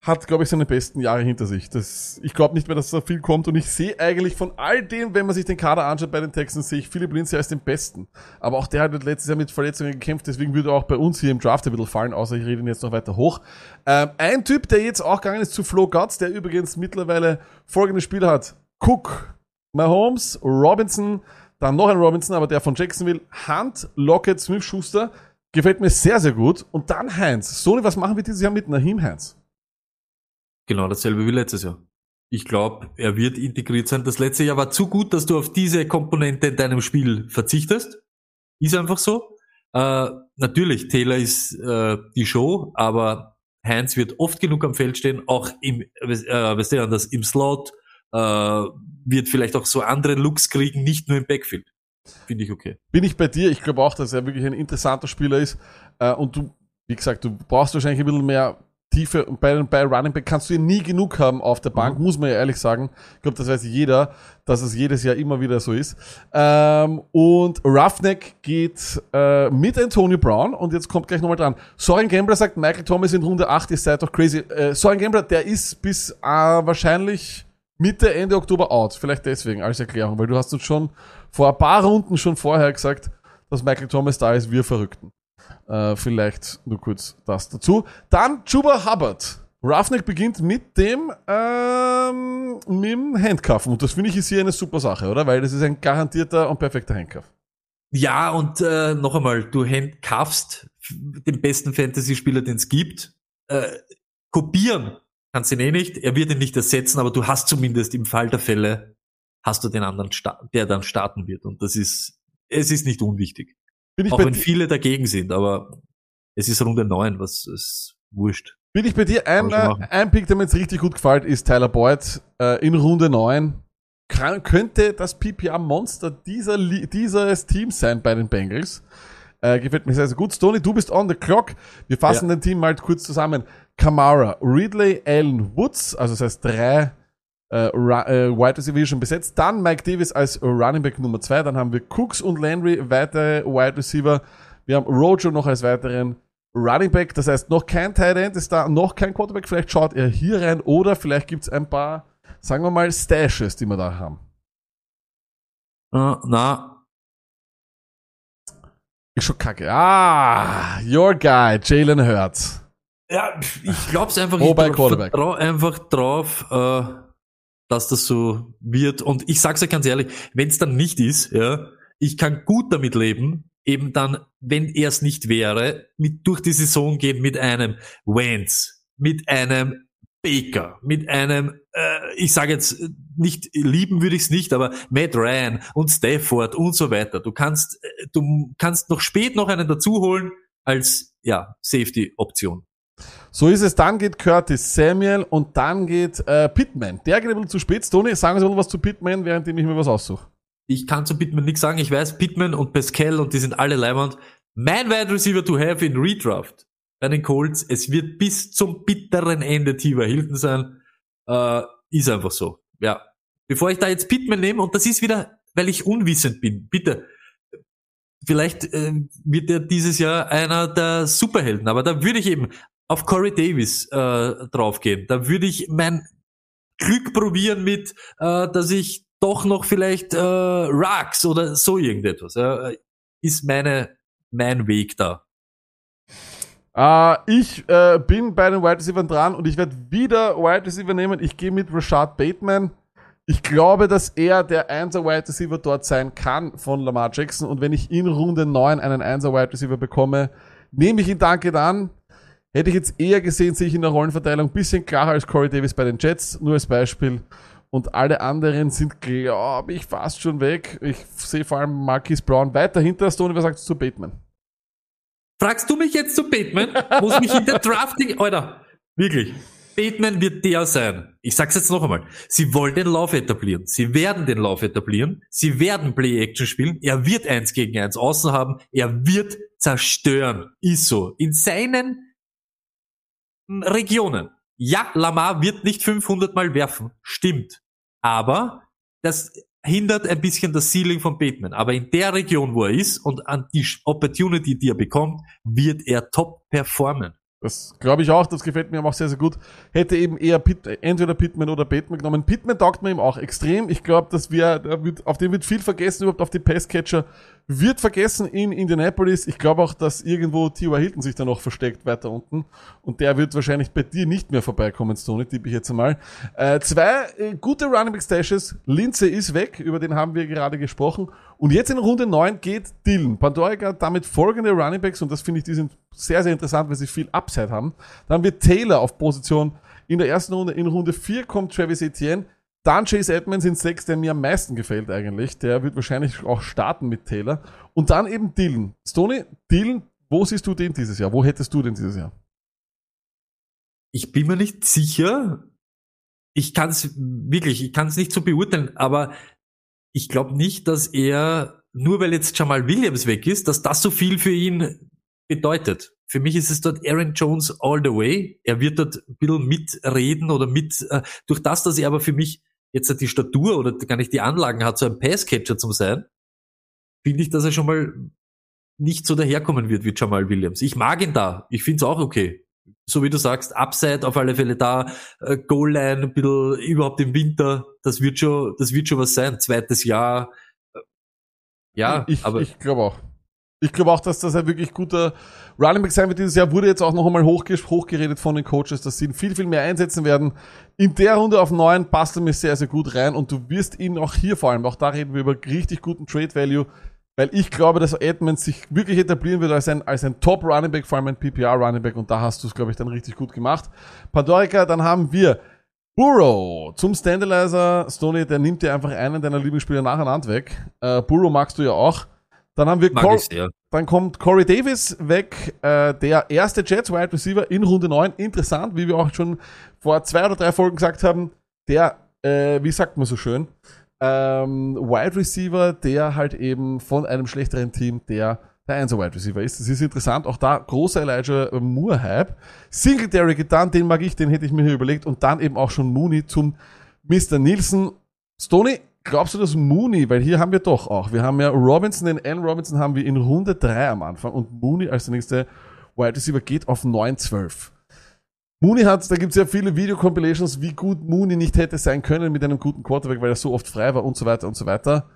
hat, glaube ich, seine besten Jahre hinter sich. Das, ich glaube nicht mehr, dass so viel kommt und ich sehe eigentlich von all dem, wenn man sich den Kader anschaut bei den Texans, sehe ich Philipp Lindsay als den Besten. Aber auch der hat letztes Jahr mit Verletzungen gekämpft, deswegen würde er auch bei uns hier im Draft ein bisschen fallen, außer ich rede ihn jetzt noch weiter hoch. Ähm, ein Typ, der jetzt auch gegangen ist zu Flo Gutz, der übrigens mittlerweile folgende Spieler hat. Cook, Mahomes, Robinson, dann noch ein Robinson, aber der von Jacksonville, Hunt, Lockett, Smith, Schuster. Gefällt mir sehr, sehr gut. Und dann Heinz. Sony, was machen wir dieses Jahr mit Nahim Heinz? Genau dasselbe wie letztes Jahr. Ich glaube, er wird integriert sein. Das letzte Jahr war zu gut, dass du auf diese Komponente in deinem Spiel verzichtest. Ist einfach so. Äh, natürlich, Taylor ist äh, die Show, aber Heinz wird oft genug am Feld stehen, auch im, äh, weißt du, anders, im Slot, äh, wird vielleicht auch so andere Looks kriegen, nicht nur im Backfield. Finde ich okay. Bin ich bei dir? Ich glaube auch, dass er wirklich ein interessanter Spieler ist. Äh, und du, wie gesagt, du brauchst wahrscheinlich ein bisschen mehr Tiefe. Und bei, bei Running Back kannst du ihn nie genug haben auf der Bank, muss man ja ehrlich sagen. Ich glaube, das weiß jeder, dass es jedes Jahr immer wieder so ist. Ähm, und Roughneck geht äh, mit Antonio Brown und jetzt kommt gleich nochmal dran. Soren Gambler sagt, Michael Thomas in Runde 8, ihr seid doch crazy. Äh, Soren Gambler, der ist bis äh, wahrscheinlich Mitte, Ende Oktober out. Vielleicht deswegen als Erklärung, weil du hast uns schon vor ein paar Runden schon vorher gesagt, dass Michael Thomas da ist, wir Verrückten. Äh, vielleicht nur kurz das dazu. Dann Juba Hubbard. Roughneck beginnt mit dem, ähm, mit dem Handcuffen. Und das finde ich ist hier eine super Sache, oder? Weil das ist ein garantierter und perfekter Handcuff. Ja, und äh, noch einmal, du handcuffst den besten Fantasy-Spieler, den es gibt. Äh, kopieren kannst ihn eh nicht, er wird ihn nicht ersetzen, aber du hast zumindest im Fall der Fälle, hast du den anderen, der dann starten wird. Und das ist, es ist nicht unwichtig. Bin ich, Auch wenn viele dagegen sind, aber es ist Runde 9, was ist wurscht. bin ich bei dir? Ein, äh, ein Pick, der mir jetzt richtig gut gefällt, ist Tyler Boyd äh, in Runde 9. Kann, könnte das PPA-Monster dieser, dieses Teams sein bei den Bengals. Äh, gefällt mir sehr, sehr gut. Stoney, du bist on the clock. Wir fassen Ja. den Team mal kurz zusammen. Kamara, Ridley, Allen, Woods, also das heißt drei äh, äh, Wide Receiver schon besetzt. Dann Mike Davis als Running Back Nummer zwei. Dann haben wir Cooks und Landry, weitere Wide Receiver. Wir haben Rojo noch als weiteren Running Back. Das heißt, noch kein Tight End ist da, noch kein Quarterback. Vielleicht schaut er hier rein oder vielleicht gibt's ein paar, sagen wir mal, Stashes, die wir da haben. Äh, na, Ist schon kacke. Ah, your guy, Jalen Hurts. ja, ich glaub's einfach, Oh, ich bei ver- Quarterback. vertrau einfach drauf, äh, dass das so wird. Und ich sag's euch ganz ehrlich, wenn's dann nicht ist, ja, ich kann gut damit leben, eben dann, wenn er es nicht wäre, mit durch die Saison gehen mit einem Wentz, mit einem Baker, mit einem, äh, ich sage jetzt nicht lieben würde ich es nicht, aber Matt Ryan und Stafford und so weiter. Du kannst, äh, du kannst noch spät noch einen dazu holen als ja Safety-Option. So ist es. Dann geht Curtis Samuel und dann geht äh, Pittman. Der geht ein bisschen zu spät. Tony, sagen Sie mal was zu Pittman, während ich mir was aussuche. Ich kann zu Pittman nichts sagen. Ich weiß, Pittman und Pascal und die sind alle Leimand. Mein Wide Receiver to have in Redraft bei den Colts, es wird bis zum bitteren Ende Tiva Hilton sein. Äh, ist einfach so. Ja. Bevor ich da jetzt Pittman nehme, und das ist wieder, weil ich unwissend bin, bitte. Vielleicht äh, wird er dieses Jahr einer der Superhelden, aber da würde ich eben auf Corey Davis äh, draufgehen. Da würde ich mein Glück probieren mit, äh, dass ich doch noch vielleicht äh, Rux oder so irgendetwas. Ja, ist meine mein Weg da. Äh, ich äh, bin bei den Wide Receivers dran und ich werde wieder Wide Receiver nehmen. Ich gehe mit Rashad Bateman. Ich glaube, dass er der 1er Wide Receiver dort sein kann von Lamar Jackson. Und wenn ich in Runde 9 einen 1er Wide Receiver bekomme, nehme ich ihn danke dann. Hätte ich jetzt eher gesehen, sehe ich in der Rollenverteilung ein bisschen klarer als Corey Davis bei den Jets, nur als Beispiel. Und alle anderen sind, glaube ich, fast schon weg. Ich sehe vor allem Marquis Brown weiter hinter Stone. Was sagst du zu Bateman? Fragst du mich jetzt zu Bateman? Muss mich in der Drafting, Alter, wirklich. Bateman wird der sein. Ich sag's jetzt noch einmal. Sie wollen den Lauf etablieren. Sie werden den Lauf etablieren. Sie werden Play-Action spielen. Er wird eins gegen eins außen haben. Er wird zerstören. Ist so. In seinen Regionen. Ja, Lamar wird nicht 500 Mal werfen. Stimmt. Aber das hindert ein bisschen das Ceiling von Bateman. Aber in der Region, wo er ist und an die Opportunity, die er bekommt, wird er top performen. Das glaube ich auch, das gefällt mir auch sehr, sehr gut. Hätte eben eher Pitt, entweder Pittman oder Bateman genommen. Pittman taugt mir eben auch extrem. Ich glaube, dass wir, auf den wird viel vergessen, überhaupt auf die Passcatcher wird vergessen in Indianapolis. Ich glaube auch, dass irgendwo T.Y. Hilton sich da noch versteckt weiter unten. Und der wird wahrscheinlich bei dir nicht mehr vorbeikommen, Stoney, tippe ich jetzt einmal. Äh, zwei äh, gute Running Back Stashes. Lindsay ist weg, über den haben wir gerade gesprochen. Und jetzt in Runde 9 geht Dylan. Pandorica damit folgende Running Backs und das finde ich, die sind sehr, sehr interessant, weil sie viel Upside haben. Dann wird Taylor auf Position in der ersten Runde. In Runde 4 kommt Travis Etienne. Dann Chase Edmonds in 6, der mir am meisten gefällt eigentlich. Der wird wahrscheinlich auch starten mit Taylor. Und dann eben Dylan. Stoney, Dylan, wo siehst du den dieses Jahr? Wo hättest du den dieses Jahr? Ich bin mir nicht sicher. Ich kann es wirklich, ich kann es nicht so beurteilen, aber ich glaube nicht, dass er, nur weil jetzt Jamal Williams weg ist, dass das so viel für ihn bedeutet. Für mich ist es dort Aaron Jones all the way. Er wird dort ein bisschen mitreden oder mit, äh, durch das, dass er aber für mich jetzt die Statur oder gar nicht die Anlagen hat, so ein Passcatcher zu sein, finde ich, dass er schon mal nicht so daherkommen wird wie Jamal Williams. Ich mag ihn da. Ich finde es auch okay. So wie du sagst, Upside auf alle Fälle da, äh, Goal-Line ein bisschen überhaupt im Winter, das wird schon, das wird schon was sein. Zweites Jahr. Äh, Ja, ich, aber ich glaube auch. Ich glaube auch, dass das ein wirklich guter Running Back sein wird dieses Jahr. Wurde jetzt auch noch einmal hochge hochgeredet von den Coaches, dass sie ihn viel, viel mehr einsetzen werden. In der Runde auf 9 passt er mir sehr, sehr gut rein und du wirst ihn auch hier vor allem, auch da reden wir über richtig guten Trade Value, weil ich glaube, dass Edmonds sich wirklich etablieren wird als ein, als ein Top Running Back, vor allem ein PPR Running Back und da hast du es, glaube ich, dann richtig gut gemacht. Pandorica, dann haben wir Burrow zum Standalizer. Stoney, der nimmt dir einfach einen deiner Lieblingsspieler nacheinander weg. Äh, Burrow magst du ja auch. Dann haben wir mag Cor dann kommt Corey Davis weg, äh, der erste Jets Wide Receiver in Runde 9. Interessant, wie wir auch schon vor zwei oder drei Folgen gesagt haben. Der, äh, wie sagt man so schön, ähm, Wide Receiver, der halt eben von einem schlechteren Team der der 1 Wide Receiver ist. Das ist interessant. Auch da großer Elijah Moore Hype. Singletary getan, den mag ich, den hätte ich mir hier überlegt. Und dann eben auch schon Mooney zum Mr. Nielsen. Stoney, glaubst du, dass Mooney, weil hier haben wir doch auch, wir haben ja Robinson, den N. Robinson haben wir in Runde 3 am Anfang und Mooney als der nächste Wide Receiver geht auf 9-12. Mooney hat, da gibt es ja viele Video-Compilations, wie gut Mooney nicht hätte sein können mit einem guten Quarterback, weil er so oft frei war und so weiter und so weiter.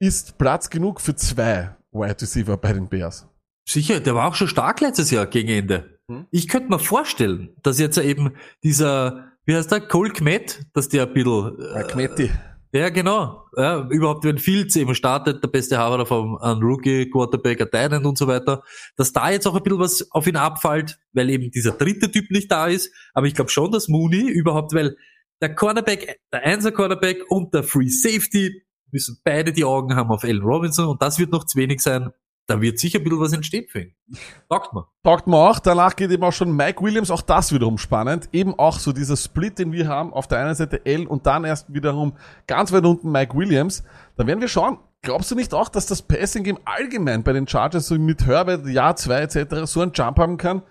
Ist Platz genug für zwei Wide Receiver bei den Bears? Sicher, der war auch schon stark letztes Jahr gegen Ende. Hm. Ich könnte mir vorstellen, dass jetzt eben dieser, wie heißt der, Cole Kmet, dass der ein bisschen, Äh, Kmetti. Ja genau, ja, überhaupt wenn Fields eben startet, der beste Haber vom ein Rookie, Quarterback, ein und so weiter, dass da jetzt auch ein bisschen was auf ihn abfällt, weil eben dieser dritte Typ nicht da ist, aber ich glaube schon, dass Mooney überhaupt, weil der Cornerback, der Einser Cornerback und der Free Safety müssen beide die Augen haben auf Allen Robinson und das wird noch zu wenig sein. Da wird sicher ein bisschen was entstehen für ihn. Sagt man. Taugt mir auch. Danach geht eben auch schon Mike Williams, auch das wiederum spannend. Eben auch so dieser Split, den wir haben, auf der einen Seite L und dann erst wiederum ganz weit unten Mike Williams. Da werden wir schauen. Glaubst du nicht auch, dass das Passing Game allgemein bei den Chargers so mit Herbert, Jahr 2 etc. so einen Jump haben kann?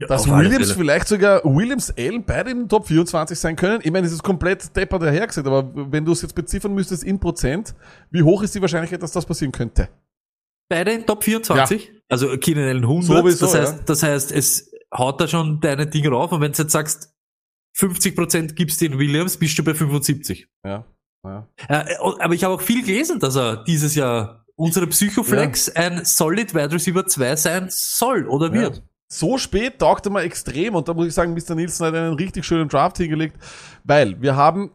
Dass Auf alle Williams vielleicht sogar Williams L bei den Top 24 sein können. Ich meine, es ist komplett deppert dahergesagt, aber wenn du es jetzt beziffern müsstest in Prozent, wie hoch ist die Wahrscheinlichkeit, dass das passieren könnte? Beide in Top 24. Also Keenan Allen 100. Sowieso, das, heißt, ja. das heißt, es haut da schon deine Dinge rauf. Und wenn du jetzt sagst, 50% gibst den Williams, bist du bei 75. Ja. ja. Äh, aber ich habe auch viel gelesen, dass er dieses Jahr unsere Psychoflex ein Solid Wide Receiver 2 sein soll oder wird. Ja. So spät taugt er mal extrem und da muss ich sagen, Mr. Nielsen hat einen richtig schönen Draft hingelegt, weil wir haben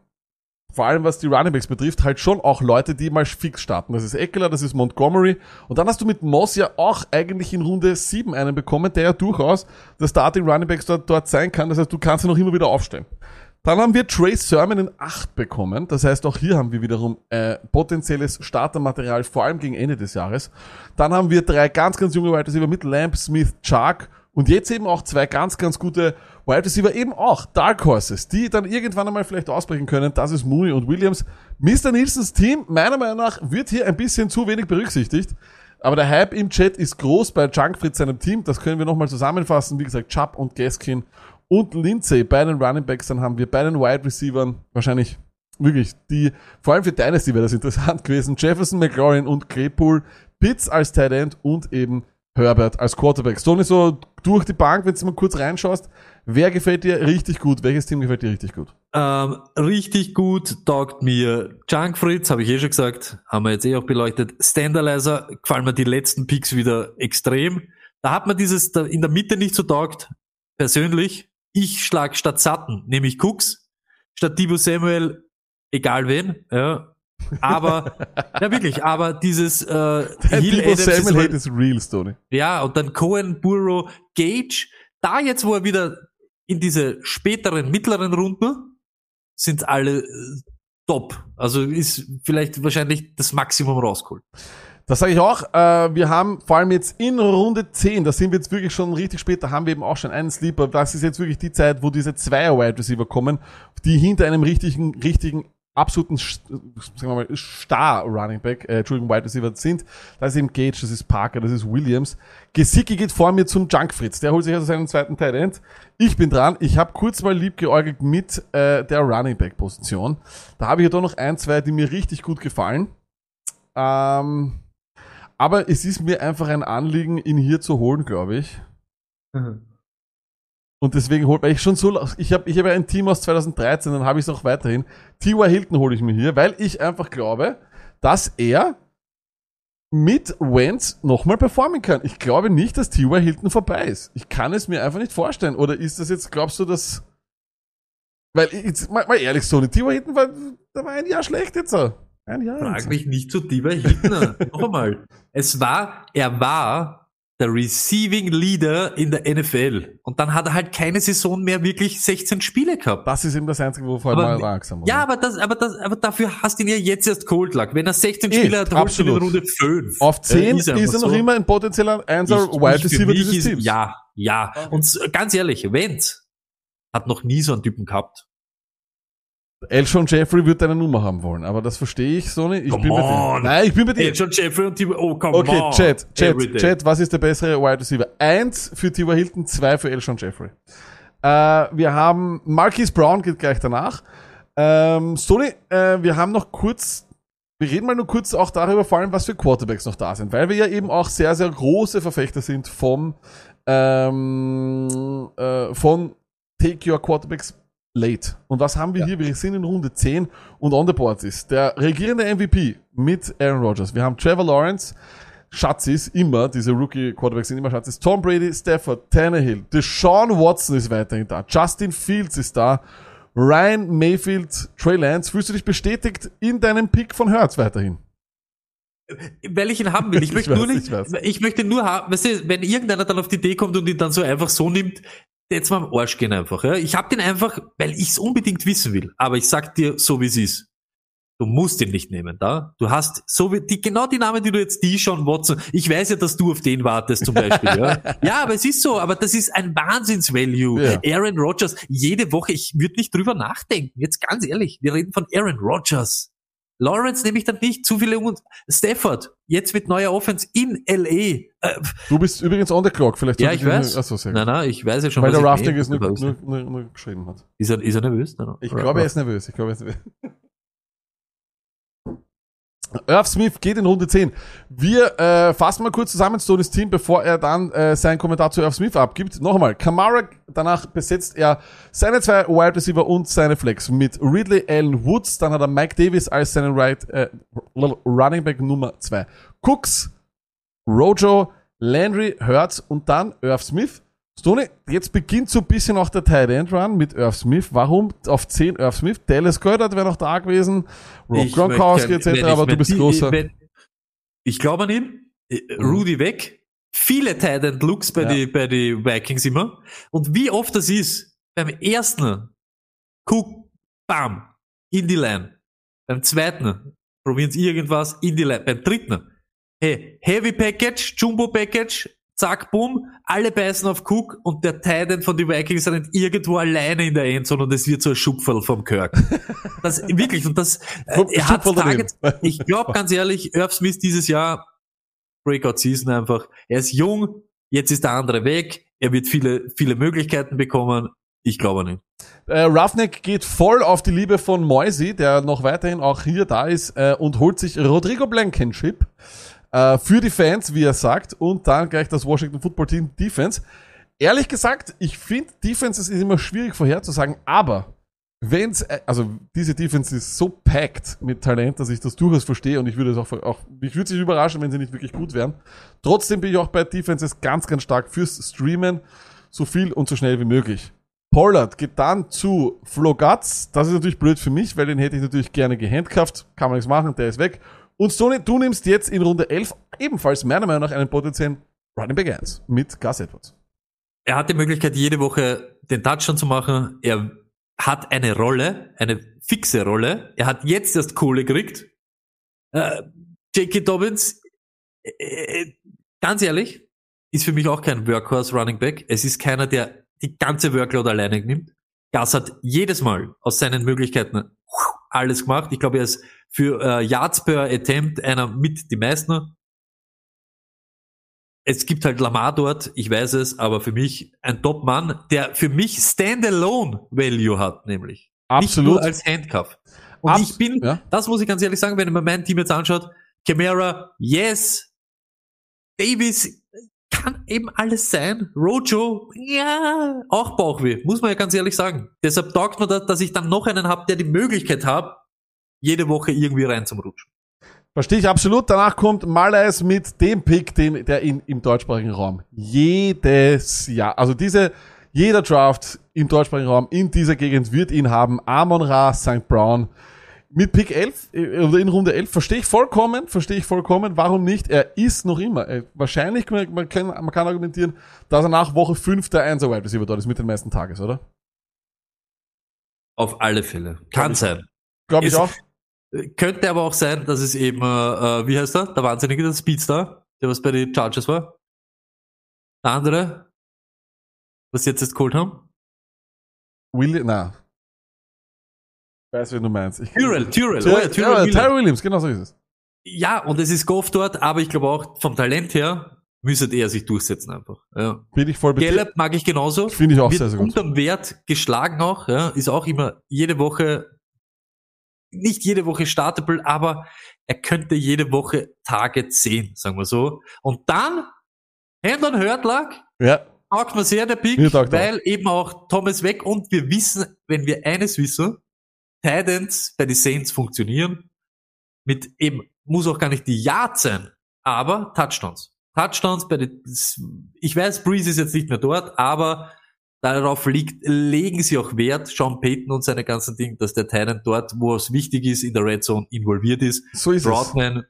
vor allem was die Runningbacks betrifft, halt schon auch Leute, die mal fix starten. Das ist Eckler, das ist Montgomery. Und dann hast du mit Moss ja auch eigentlich in Runde 7 einen bekommen, der ja durchaus der Starting Runningbacks dort, dort sein kann. Das heißt, du kannst ihn noch immer wieder aufstellen. Dann haben wir Trace Sermon in 8 bekommen. Das heißt, auch hier haben wir wiederum äh, potenzielles Startermaterial, vor allem gegen Ende des Jahres. Dann haben wir drei ganz, ganz junge Wide Receiver mit Lamb, Smith, Chark und jetzt eben auch zwei ganz, ganz gute Wide Receiver, eben auch Dark Horses, die dann irgendwann einmal vielleicht ausbrechen können. Das ist Mooney und Williams. Mr. Nielsens Team, meiner Meinung nach, wird hier ein bisschen zu wenig berücksichtigt. Aber der Hype im Chat ist groß bei Junkfritz seinem Team. Das können wir nochmal zusammenfassen. Wie gesagt, Chubb und Gaskin und Lindsay bei den Running Backs. Dann haben wir bei den Wide Receivers wahrscheinlich wirklich die, vor allem für Dynasty wäre das interessant gewesen. Jefferson, McLaurin und Claypool, Pitts als Tight End und eben Herbert als Quarterback. Stoney, so durch die Bank, wenn du mal kurz reinschaust, wer gefällt dir richtig gut? Welches Team gefällt dir richtig gut? Ähm, richtig gut taugt mir Junk Fritz, habe ich eh schon gesagt, haben wir jetzt eh auch beleuchtet. Standalizer gefallen mir die letzten Picks wieder extrem. Da hat man dieses da in der Mitte nicht so taugt. Persönlich, ich schlag statt Sutton, nämlich Cooks, statt Divo Samuel, egal wen, ja. Aber, ja wirklich, aber dieses äh, Hill Adams ist Samuel Hate is real, Stoney. ja, und dann Cohen, Burrow, Gage. Da jetzt, wo er wieder in diese späteren, mittleren Runden, sind alle äh, top. Also ist vielleicht wahrscheinlich das Maximum rausgeholt. Das sage ich auch. Äh, wir haben vor allem jetzt in Runde 10, da sind wir jetzt wirklich schon richtig spät, da haben wir eben auch schon einen Sleeper. Das ist jetzt wirklich die Zeit, wo diese Zweier Wide Receiver kommen, die hinter einem richtigen, richtigen, absoluten, sagen wir mal, Star Running Back, äh, Entschuldigung, Wide Receiver sind. Das ist eben Gage, das ist Parker, das ist Williams. Gesicki geht vor mir zum Junk Fritz. Der holt sich also seinen zweiten Tight End. Ich bin dran. Ich habe kurz mal lieb geäugelt mit äh, der Running Back Position. Da habe ich ja doch noch ein, zwei, die mir richtig gut gefallen. Ähm, aber es ist mir einfach ein Anliegen, ihn hier zu holen, glaube ich. Und deswegen holt weil ich schon so, ich habe ich hab ja ein Team aus 2013, dann habe ich es auch weiterhin. T.Y. Hilton hole ich mir hier, weil ich einfach glaube, dass er mit Wentz nochmal performen kann. Ich glaube nicht, dass T.Y. Hilton vorbei ist. Ich kann es mir einfach nicht vorstellen. Oder ist das jetzt, glaubst du, dass... Weil, jetzt, mal, mal ehrlich, Sony, T.Y. Hilton war, der war ein Jahr schlecht jetzt. so. Ein Jahr. Frag mich nicht zu Diva Hitner. Noch einmal. Es war, er war der Receiving Leader in der NFL. Und dann hat er halt keine Saison mehr wirklich 16 Spiele gehabt. Das ist eben das Einzige, wovor Aber- mal langsam Ja, aber das, aber das, aber dafür hast du ihn ja jetzt erst geholt, Lack. Wenn er 16 Eh, Spiele hat, holst du ihn in. Runde 5. Auf 10 Äh, ist, einfach er noch so. immer ein potenzieller Einser Ich- Wide ich- für Receiver dieses ist- Teams. Ja, ja. Und s- ganz ehrlich, Wenz hat noch nie so einen Typen gehabt. Elshon Jeffrey wird deine Nummer haben wollen, aber das verstehe ich so nicht. Ich Come bin on. dir. Nein, ich bin bei dir. John Jeffrey und Timo, oh, come Okay, on. Chat, Chat, day. Chat, was ist der bessere Wide Receiver? Eins für T.Y. Hilton, zwei für Elshon Jeffrey. Äh, wir haben Marquise Brown geht gleich danach. Ähm, Sony, äh, wir haben noch kurz, wir reden mal nur kurz auch darüber, vor allem was für Quarterbacks noch da sind, weil wir ja eben auch sehr, sehr große Verfechter sind vom, ähm, äh, von Take Your Quarterbacks late. Und was haben wir hier? Wir sind in Runde 10 und on the board ist der regierende MVP mit Aaron Rodgers. Wir haben Trevor Lawrence, Schatzis, immer, diese Rookie-Quarterbacks sind immer Schatzis. Tom Brady, Stafford, Tannehill, Deshaun Watson ist weiterhin da, Justin Fields ist da, Ryan Mayfield, Trey Lance. Fühlst du dich bestätigt in deinem Pick von Hertz weiterhin? Weil ich ihn haben will. Ich Ich möchte weiß, nur nicht, ich ich, möchte nur haben, weißt du, wenn irgendeiner dann auf die Idee kommt und ihn dann so einfach so nimmt, jetzt mal am Arsch gehen einfach. Ja? Ich hab den einfach, weil ich es unbedingt wissen will. Aber ich sag dir so, wie es ist. Du musst ihn nicht nehmen, da. Du hast so wie die, genau die Namen, die du jetzt, die schon Watson. Ich weiß ja, dass du auf den wartest zum Beispiel, ja. Ja, aber es ist so, aber das ist ein Wahnsinns-Value. Aaron Rodgers, jede Woche, ich würde nicht drüber nachdenken. Jetzt ganz ehrlich, wir reden von Aaron Rodgers. Lawrence nehme ich dann nicht, zu viele und Stafford, jetzt mit neuer Offense in L.A. Äh, Du bist übrigens on the clock, vielleicht. ja, ich weiß. Achso, sehr Nein, gut. nein, ich weiß ja schon, Weil was der Rafting ist nur, nur, nur, nur geschrieben hat. Ist er, ist er nervös? Nein, nein. Ich glaube, er ist nervös. Ich glaube, er ist nervös. Irv Smith geht in Runde 10. Wir äh, fassen mal kurz zusammen Stonys Team, bevor er dann äh, seinen Kommentar zu Irv Smith abgibt. Noch einmal, Kamara, danach besetzt er seine zwei Wide Receiver und seine Flex mit Ridley Allen Woods. Dann hat er Mike Davis als seinen right, äh, Running Back Nummer 2. Cooks, Rojo, Landry, Hurts und dann Irv Smith. Stoney, jetzt beginnt so ein bisschen auch der Tight End Run mit Irv Smith. Warum auf 10 Irv Smith? Dallas Goddard wäre noch da gewesen, Rob Ich Gronkowski etc., aber du bist die- großer. wenn- Ich glaube an ihn. Äh, Rudy weg. Viele Tight End Looks bei Ja. die bei die Vikings immer. Und wie oft das ist, beim ersten Cook, bam, in die Line. Beim zweiten probieren sie irgendwas in die Line. Beim dritten, hey, Heavy Package, Jumbo Package, zack, boom, alle beißen auf Cook und der Titan von den Vikings rennt irgendwo alleine in der Endzone und es wird so ein Schupferl vom Kirk. Das, wirklich, und das, äh, er hat Targets, daneben. ich glaube ganz ehrlich, Irv Smith dieses Jahr, Breakout Season einfach, er ist jung, jetzt ist der andere weg, er wird viele, viele Möglichkeiten bekommen, ich glaube nicht. Äh, Roughneck geht voll auf die Liebe von Moisey, der noch weiterhin auch hier da ist, äh, und holt sich Rodrigo Blankenship. Äh, für die Fans, wie er sagt, und dann gleich das Washington Football Team Defense. Ehrlich gesagt, ich finde, Defense ist immer schwierig vorherzusagen, aber wenn's, äh, also diese Defense ist so packed mit Talent, dass ich das durchaus verstehe und ich würde es auch, auch mich würde sich überraschen, wenn sie nicht wirklich gut wären. Trotzdem bin ich auch bei Defenses ganz, ganz stark fürs Streamen, so viel und so schnell wie möglich. Pollard geht dann zu Flo Guts. Das ist natürlich blöd für mich, weil den hätte ich natürlich gerne gehandcuffed. Kann man nichts machen, der ist weg. Und Sony, du nimmst jetzt in Runde 11 ebenfalls meiner Meinung nach einen potenziellen Running Back 1 mit Gus Edwards. Er hat die Möglichkeit, jede Woche den Touchdown zu machen. Er hat eine Rolle, eine fixe Rolle. Er hat jetzt erst Kohle gekriegt. Äh, J.K. Dobbins, äh, äh, ganz ehrlich, ist für mich auch kein Workhorse Running Back. Es ist keiner, der die ganze Workload alleine nimmt. Gas hat jedes Mal aus seinen Möglichkeiten alles gemacht. Ich glaube, er ist für äh, Yards per Attempt einer mit die meisten. Es gibt halt Lamar dort, ich weiß es, aber für mich ein Top-Mann, der für mich Standalone Value hat, nämlich. Nicht Absolut. nur als Handcuff. Und Abs- ich bin, ja. das muss ich ganz ehrlich sagen, wenn man mein Team jetzt anschaut, Camara, yes. Davis kann eben alles sein. Rojo, ja, auch Bauchweh, muss man ja ganz ehrlich sagen. Deshalb taugt mir das, dass ich dann noch einen habe, der die Möglichkeit hat, jede Woche irgendwie rein zum Rutschen. Verstehe ich absolut. Danach kommt Malais mit dem Pick, den, der in, im deutschsprachigen Raum jedes Jahr, also diese, jeder Draft im deutschsprachigen Raum in dieser Gegend wird ihn haben. Amon Ra, St. Brown. Mit Pick 11, äh, oder in Runde 11, verstehe ich vollkommen, verstehe ich vollkommen, warum nicht? Er ist noch immer, äh, wahrscheinlich, kann man, kann, man kann argumentieren, dass er nach Woche 5 der 1er Wide Receiver dort ist mit den meisten Tages, oder? Auf alle Fälle. Kann sein. Glaube ich auch. Könnte aber auch sein, dass es eben, äh, wie heißt er? Der Wahnsinnige, der Speedstar, der was bei den Chargers war. Der andere, was sie jetzt jetzt geholt haben. Willi, na. Weiß, wen du meinst. Ich, Tyrell, Tyrell, oh Ty- ja, ja, Tyrell Williams. Tyrell Williams, genau so ist es. Ja, und es ist Goff dort, aber ich glaube auch vom Talent her müsste er sich durchsetzen einfach. Ja. Bin ich voll. Gallup mag ich genauso. Finde ich auch Wird sehr, sehr gut. unterm Wert geschlagen auch, ja. Ist auch immer jede Woche, nicht jede Woche startable, aber er könnte jede Woche Target sehen, sagen wir so. Und dann, Hand on Hurt lag, Ja, taugt mir sehr der Pick, weil eben auch Thomas weg und wir wissen, wenn wir eines wissen, Titans bei den Saints funktionieren, mit eben, muss auch gar nicht die Yard sein, aber Touchdowns. Touchdowns bei den, ich weiß, Breeze ist jetzt nicht mehr dort, aber darauf liegt, legen sie auch Wert, Sean Payton und seine ganzen Dinge, dass der Titan dort, wo es wichtig ist, in der Red Zone involviert ist. so ist es. Broadman,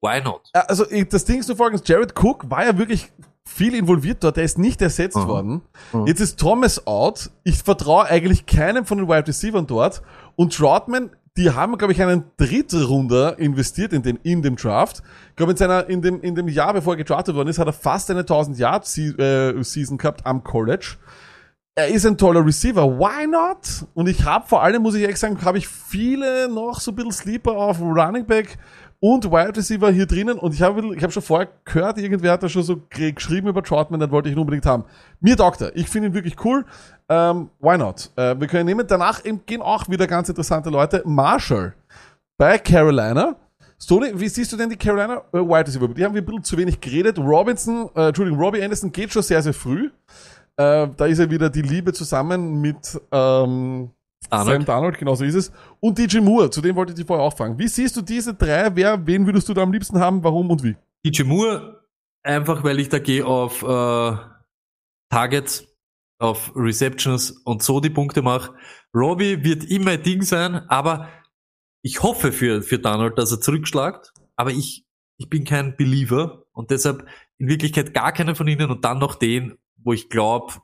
why not? Also das Ding ist nur folgendes, Jared Cook war ja wirklich viel involviert dort, der ist nicht ersetzt Mhm. worden. Mhm. Jetzt ist Thomas out. Ich vertraue eigentlich keinem von den Wide Receivers dort. Und Troutman, die haben, glaube ich, einen Drittrunder investiert in den, in dem Draft. Ich glaube, in seiner, in dem, in dem Jahr, bevor er gedraftet worden ist, hat er fast eine 1000 Yard äh, Season gehabt am College. Er ist ein toller Receiver. Why not? Und ich habe vor allem, muss ich ehrlich sagen, habe ich viele noch so ein bisschen Sleeper auf Running Back und Wide Receiver hier drinnen. Und ich habe ich hab schon vorher gehört, irgendwer hat da schon so ge- geschrieben über Troutman, den wollte ich ihn unbedingt haben. Mir Doktor, ich finde ihn wirklich cool. Ähm, why not? Äh, wir können ihn nehmen. Danach gehen auch wieder ganz interessante Leute. Marshall bei Carolina. Stoney, wie siehst du denn die Carolina äh, Wide Receiver? Die haben wir ein bisschen zu wenig geredet. Robinson, äh, Entschuldigung, Robbie Anderson geht schon sehr, sehr früh. Äh, da ist ja wieder die Liebe zusammen mit ähm, Arnold. Sam Darnold, genau so ist es. Und DJ Moore, zu dem wollte ich dich vorher auch fragen. Wie siehst du diese drei? Wer, wen würdest du da am liebsten haben? Warum und wie? DJ Moore, einfach weil ich da gehe auf äh, Targets, auf Receptions und so die Punkte mache. Robbie wird immer ein Ding sein, aber ich hoffe für, für Donald, dass er zurückschlagt, aber ich, ich bin kein Believer und deshalb in Wirklichkeit gar keiner von ihnen und dann noch den, wo ich glaube,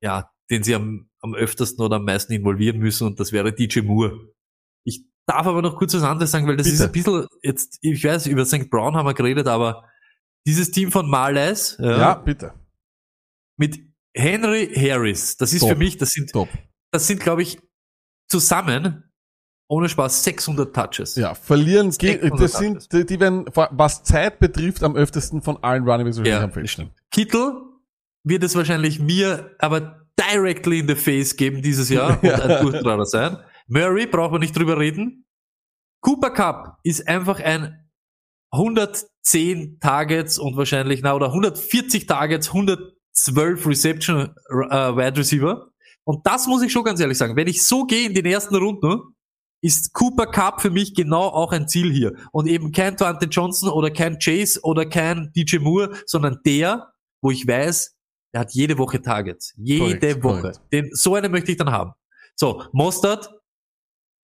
ja, den sie am, am öftersten oder am meisten involvieren müssen und das wäre DJ Moore. Ich darf aber noch kurz was anderes sagen, weil das Bitte. ist ein bisschen jetzt, ich weiß, über St. Brown haben wir geredet, aber dieses Team von Marles ja, Ja, bitte. mit Henry Harris, das ist Top. für mich, das sind, Top. das sind, glaube ich, zusammen, ohne Spaß, 600 Touches. Ja, verlieren, ge- 600 das sind, die, die werden, was Zeit betrifft, am öftesten von allen Running Backs Ja. Kittel wird es wahrscheinlich mir aber directly in the face geben dieses Jahr und ein Durchtrager sein. Murray braucht man nicht drüber reden. Cooper Cup ist einfach ein 110 Targets und wahrscheinlich, na, oder 140 Targets, 112 Reception äh, Wide Receiver. Und das muss ich schon ganz ehrlich sagen. Wenn ich so gehe in den ersten Runden, ist Cooper Cup für mich genau auch ein Ziel hier. Und eben kein Dante Johnson oder kein Chase oder kein DJ Moore, sondern der, wo ich weiß, der hat jede Woche Targets. Jede Korrekt, Woche. korrekt. Den, so einen möchte ich dann haben. So, Mostert,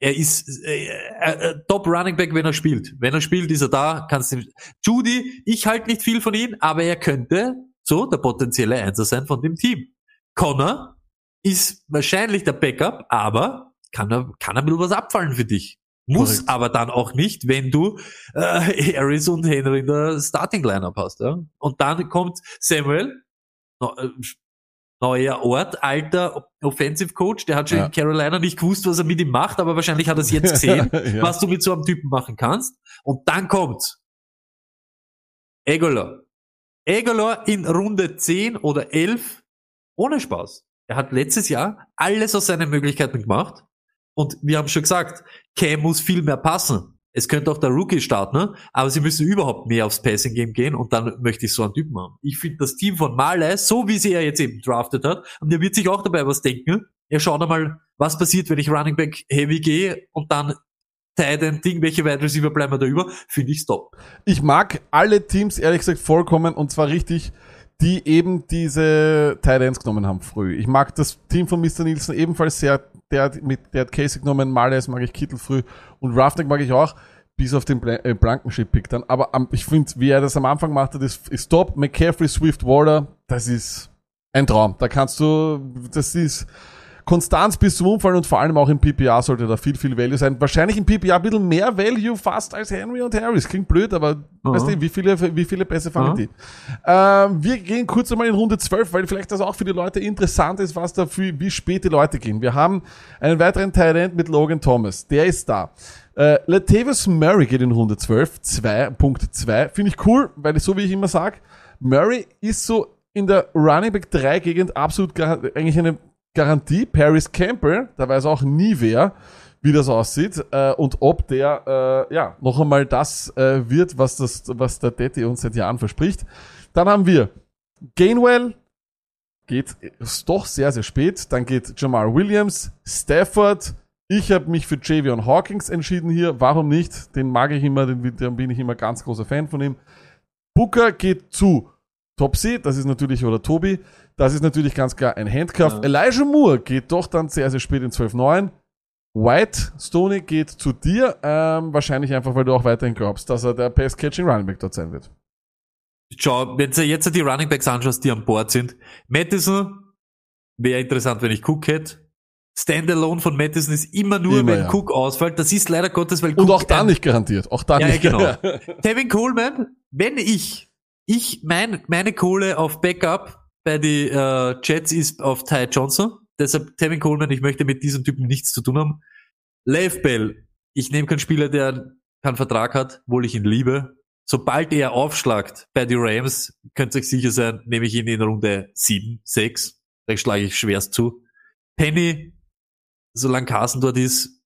er ist äh, äh, äh, Top Running Back, wenn er spielt. Wenn er spielt, ist er da. Kannst du Judy, ich halte nicht viel von ihm, aber er könnte so der potenzielle Einser sein von dem Team. Connor ist wahrscheinlich der Backup, aber kann er, kann er ein bisschen was abfallen für dich. Muss Korrekt. aber dann auch nicht, wenn du äh, Harris und Henry in der Starting Lineup hast. Ja? Und dann kommt Samuel, neuer Ort, alter Offensive Coach, der hat schon Ja. in Carolina nicht gewusst, was er mit ihm macht, aber wahrscheinlich hat er es jetzt gesehen, Ja. was du mit so einem Typen machen kannst. Und dann kommt Egolor. Egolor in Runde 10 oder 11 ohne Spaß. Er hat letztes Jahr alles aus seinen Möglichkeiten gemacht. Und wir haben schon gesagt, Cam muss viel mehr passen. Es könnte auch der Rookie starten, ne? aber sie müssen überhaupt mehr aufs Passing Game gehen und dann möchte ich so einen Typen haben. Ich finde das Team von Marley, so wie sie er jetzt eben draftet hat, und der wird sich auch dabei was denken. Er schaut einmal, was passiert, wenn ich Running Back Heavy gehe und dann Tight End Ding, welche Wide Receiver bleiben da über, finde ich top. Ich mag alle Teams ehrlich gesagt vollkommen und zwar richtig, die eben diese Tight Ends genommen haben früh. Ich mag das Team von Mr. Nielsen ebenfalls sehr. Der hat, mit, der hat Casey genommen, Males mag ich Kittel früh und Roughneck mag ich auch, bis auf den äh, Blankenship-Pick dann. Aber am, ich finde, wie er das am Anfang macht, ist, ist top. McCaffrey, Swift, Waller, das ist ein Traum. Da kannst du, das ist Konstanz bis zum Umfallen und vor allem auch im PPA sollte da viel, viel Value sein. Wahrscheinlich im PPA ein bisschen mehr Value fast als Henry und Harris. Klingt blöd, aber weißt du, wie viele, wie viele Pässe fangen Aha. die? Ähm, wir gehen kurz einmal in Runde 12, weil vielleicht das auch für die Leute interessant ist, was da für, wie spät die Leute gehen. Wir haben einen weiteren End mit Logan Thomas. Der ist da. Äh, Latavius Murray geht in Runde 12, 2.2. Finde ich cool, weil so wie ich immer sage, Murray ist so in der Running Back 3 Gegend absolut gar, eigentlich eine Garantie. Paris Campbell, da weiß auch nie wer, wie das aussieht äh, und ob der äh, ja noch einmal das äh, wird, was das, was der Detti uns seit Jahren verspricht. Dann haben wir Gainwell, geht ist doch sehr sehr spät. Dann geht Jamal Williams, Stafford. Ich habe mich für Javion Hawkins entschieden hier. Warum nicht? Den mag ich immer, den, den bin ich immer ganz großer Fan von ihm. Booker geht zu Topsy, das ist natürlich, oder Tobi, das ist natürlich ganz klar ein Handcuff. Ja. Elijah Moore geht doch dann sehr, sehr spät in 12.9. White Stoney geht zu dir, ähm, wahrscheinlich einfach, weil du auch weiterhin glaubst, dass er der Pass-Catching Running Back dort sein wird. Schau, wenn du jetzt die Running Backs anschaust, die an Bord sind, Madison wäre interessant, wenn ich Cook hätte. Standalone von Madison ist immer nur, Immer, wenn ja. Cook ausfällt. Das ist leider Gottes, weil Und Cook auch da nicht garantiert. Auch da Ja, nicht. genau. Tevin Coleman, wenn ich, ich, mein, meine Kohle auf Backup bei die äh, Jets ist auf Ty Johnson. Deshalb Tevin Coleman, ich möchte mit diesem Typen nichts zu tun haben. Lev Bell, ich nehme keinen Spieler, der keinen Vertrag hat, obwohl ich ihn liebe. Sobald er aufschlagt bei die Rams, könnt ihr euch sicher sein, nehme ich ihn in Runde 7, 6. Da schlage ich schwerst zu. Penny, solange Carson dort ist,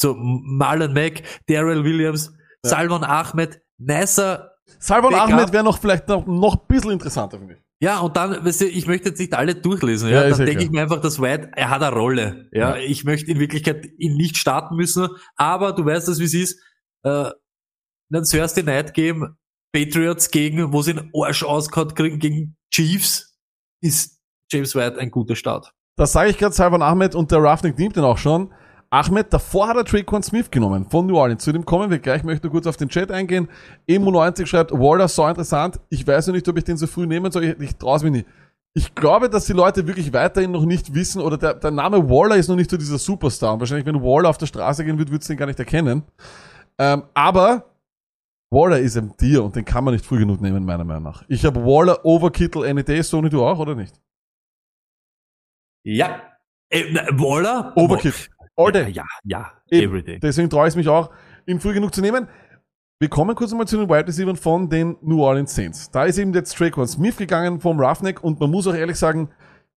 so Marlon Mack, Darrell Williams, Ja. Salman Ahmed, nicer. Salvan. Ahmed wäre noch vielleicht noch, noch ein bisschen interessanter, finde ich. Ja, und dann, weißt du, ich möchte jetzt nicht alle durchlesen, Ja, ja, dann denke ich mir einfach, dass White, er hat eine Rolle, ja. Ja. Ich möchte in Wirklichkeit ihn nicht starten müssen, aber du weißt das, wie es ist, äh, ein Thursday Night Game, Patriots gegen, wo sie den Arsch auskaut kriegen, gegen Chiefs, ist James White ein guter Start. Das sage ich gerade, Salvan Ahmed und der Roughneck nimmt den auch schon. Ahmed, davor hat er Traquan Smith genommen von New Orleans. Zu dem kommen wir gleich. Ich möchte nur kurz auf den Chat eingehen. Emo90 schreibt, Waller, so interessant. Ich weiß noch nicht, ob ich den so früh nehmen soll. Ich, ich traue mich nicht. Ich glaube, dass die Leute wirklich weiterhin noch nicht wissen, oder der, der Name Waller ist noch nicht so dieser Superstar. Und wahrscheinlich, wenn Waller auf der Straße gehen würde, würdest du den gar nicht erkennen. Ähm, aber Waller ist ein Tier und den kann man nicht früh genug nehmen, meiner Meinung nach. Ich habe Waller over Kittle any day, Sony, du auch, oder nicht? Ja. Äh, Waller? Over All day. Ja, ja, Eben. everyday. Deswegen traue ich mich auch, ihn früh genug zu nehmen. Wir kommen kurz einmal zu den Wide Receivers von den New Orleans Saints. Da ist eben jetzt Traquan Smith gegangen vom Roughneck und man muss auch ehrlich sagen,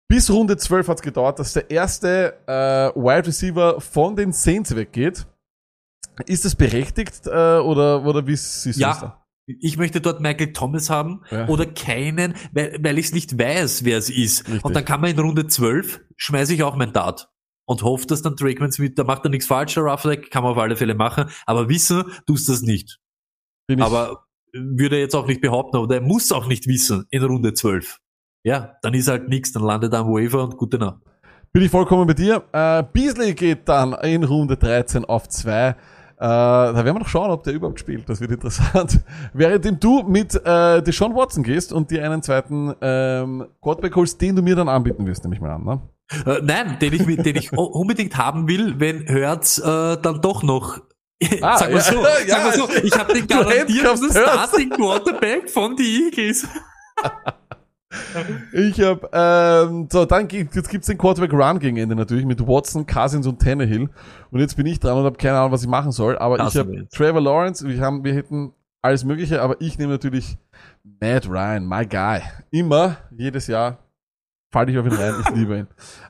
bis Runde 12 hat es gedauert, dass der erste äh, Wide Receiver von den Saints weggeht. Ist das berechtigt äh, oder, oder wie siehst du das da? Ja, ich möchte dort Michael Thomas haben Ja. oder keinen, weil, weil ich es nicht weiß, wer es ist. Richtig. Und dann kann man in Runde 12, schmeiße ich auch mein Dart und hoffe, dass dann Drakeman Smith, da macht er nichts falsch, Roughneck, kann man auf alle Fälle machen, aber wissen tust das nicht. Bin ich, Aber würde er jetzt auch nicht behaupten, oder er muss auch nicht wissen in Runde 12. Ja, dann ist halt nichts, dann landet er am Waiver und gute Nacht. bin ich vollkommen bei dir. Äh, Beasley geht dann in Runde 13 auf 2. Äh, da werden wir noch schauen, ob der überhaupt spielt. Das wird interessant. Währenddem du mit äh, Deshaun Watson gehst und dir einen zweiten ähm, Quarterback holst, den du mir dann anbieten wirst, nehme ich mal an. Ne? Äh, nein, den ich, den ich unbedingt haben will, wenn Hertz äh, dann doch noch. Ah, sag mal ja, so, ja, sag mal so, ich habe den garantierten. Starting Quarterback von die Eagles. Ich hab, ähm, so, dann gibt, jetzt gibt's den Quarterback Run gegen Ende natürlich mit Watson, Cousins und Tannehill. Und jetzt bin ich dran und habe keine Ahnung, was ich machen soll. Aber ich Carson habe. Trevor Lawrence, wir haben, wir hätten alles Mögliche, aber ich nehme natürlich Matt Ryan, my guy. Immer, jedes Jahr falle ich auf ihn rein, ich liebe ihn.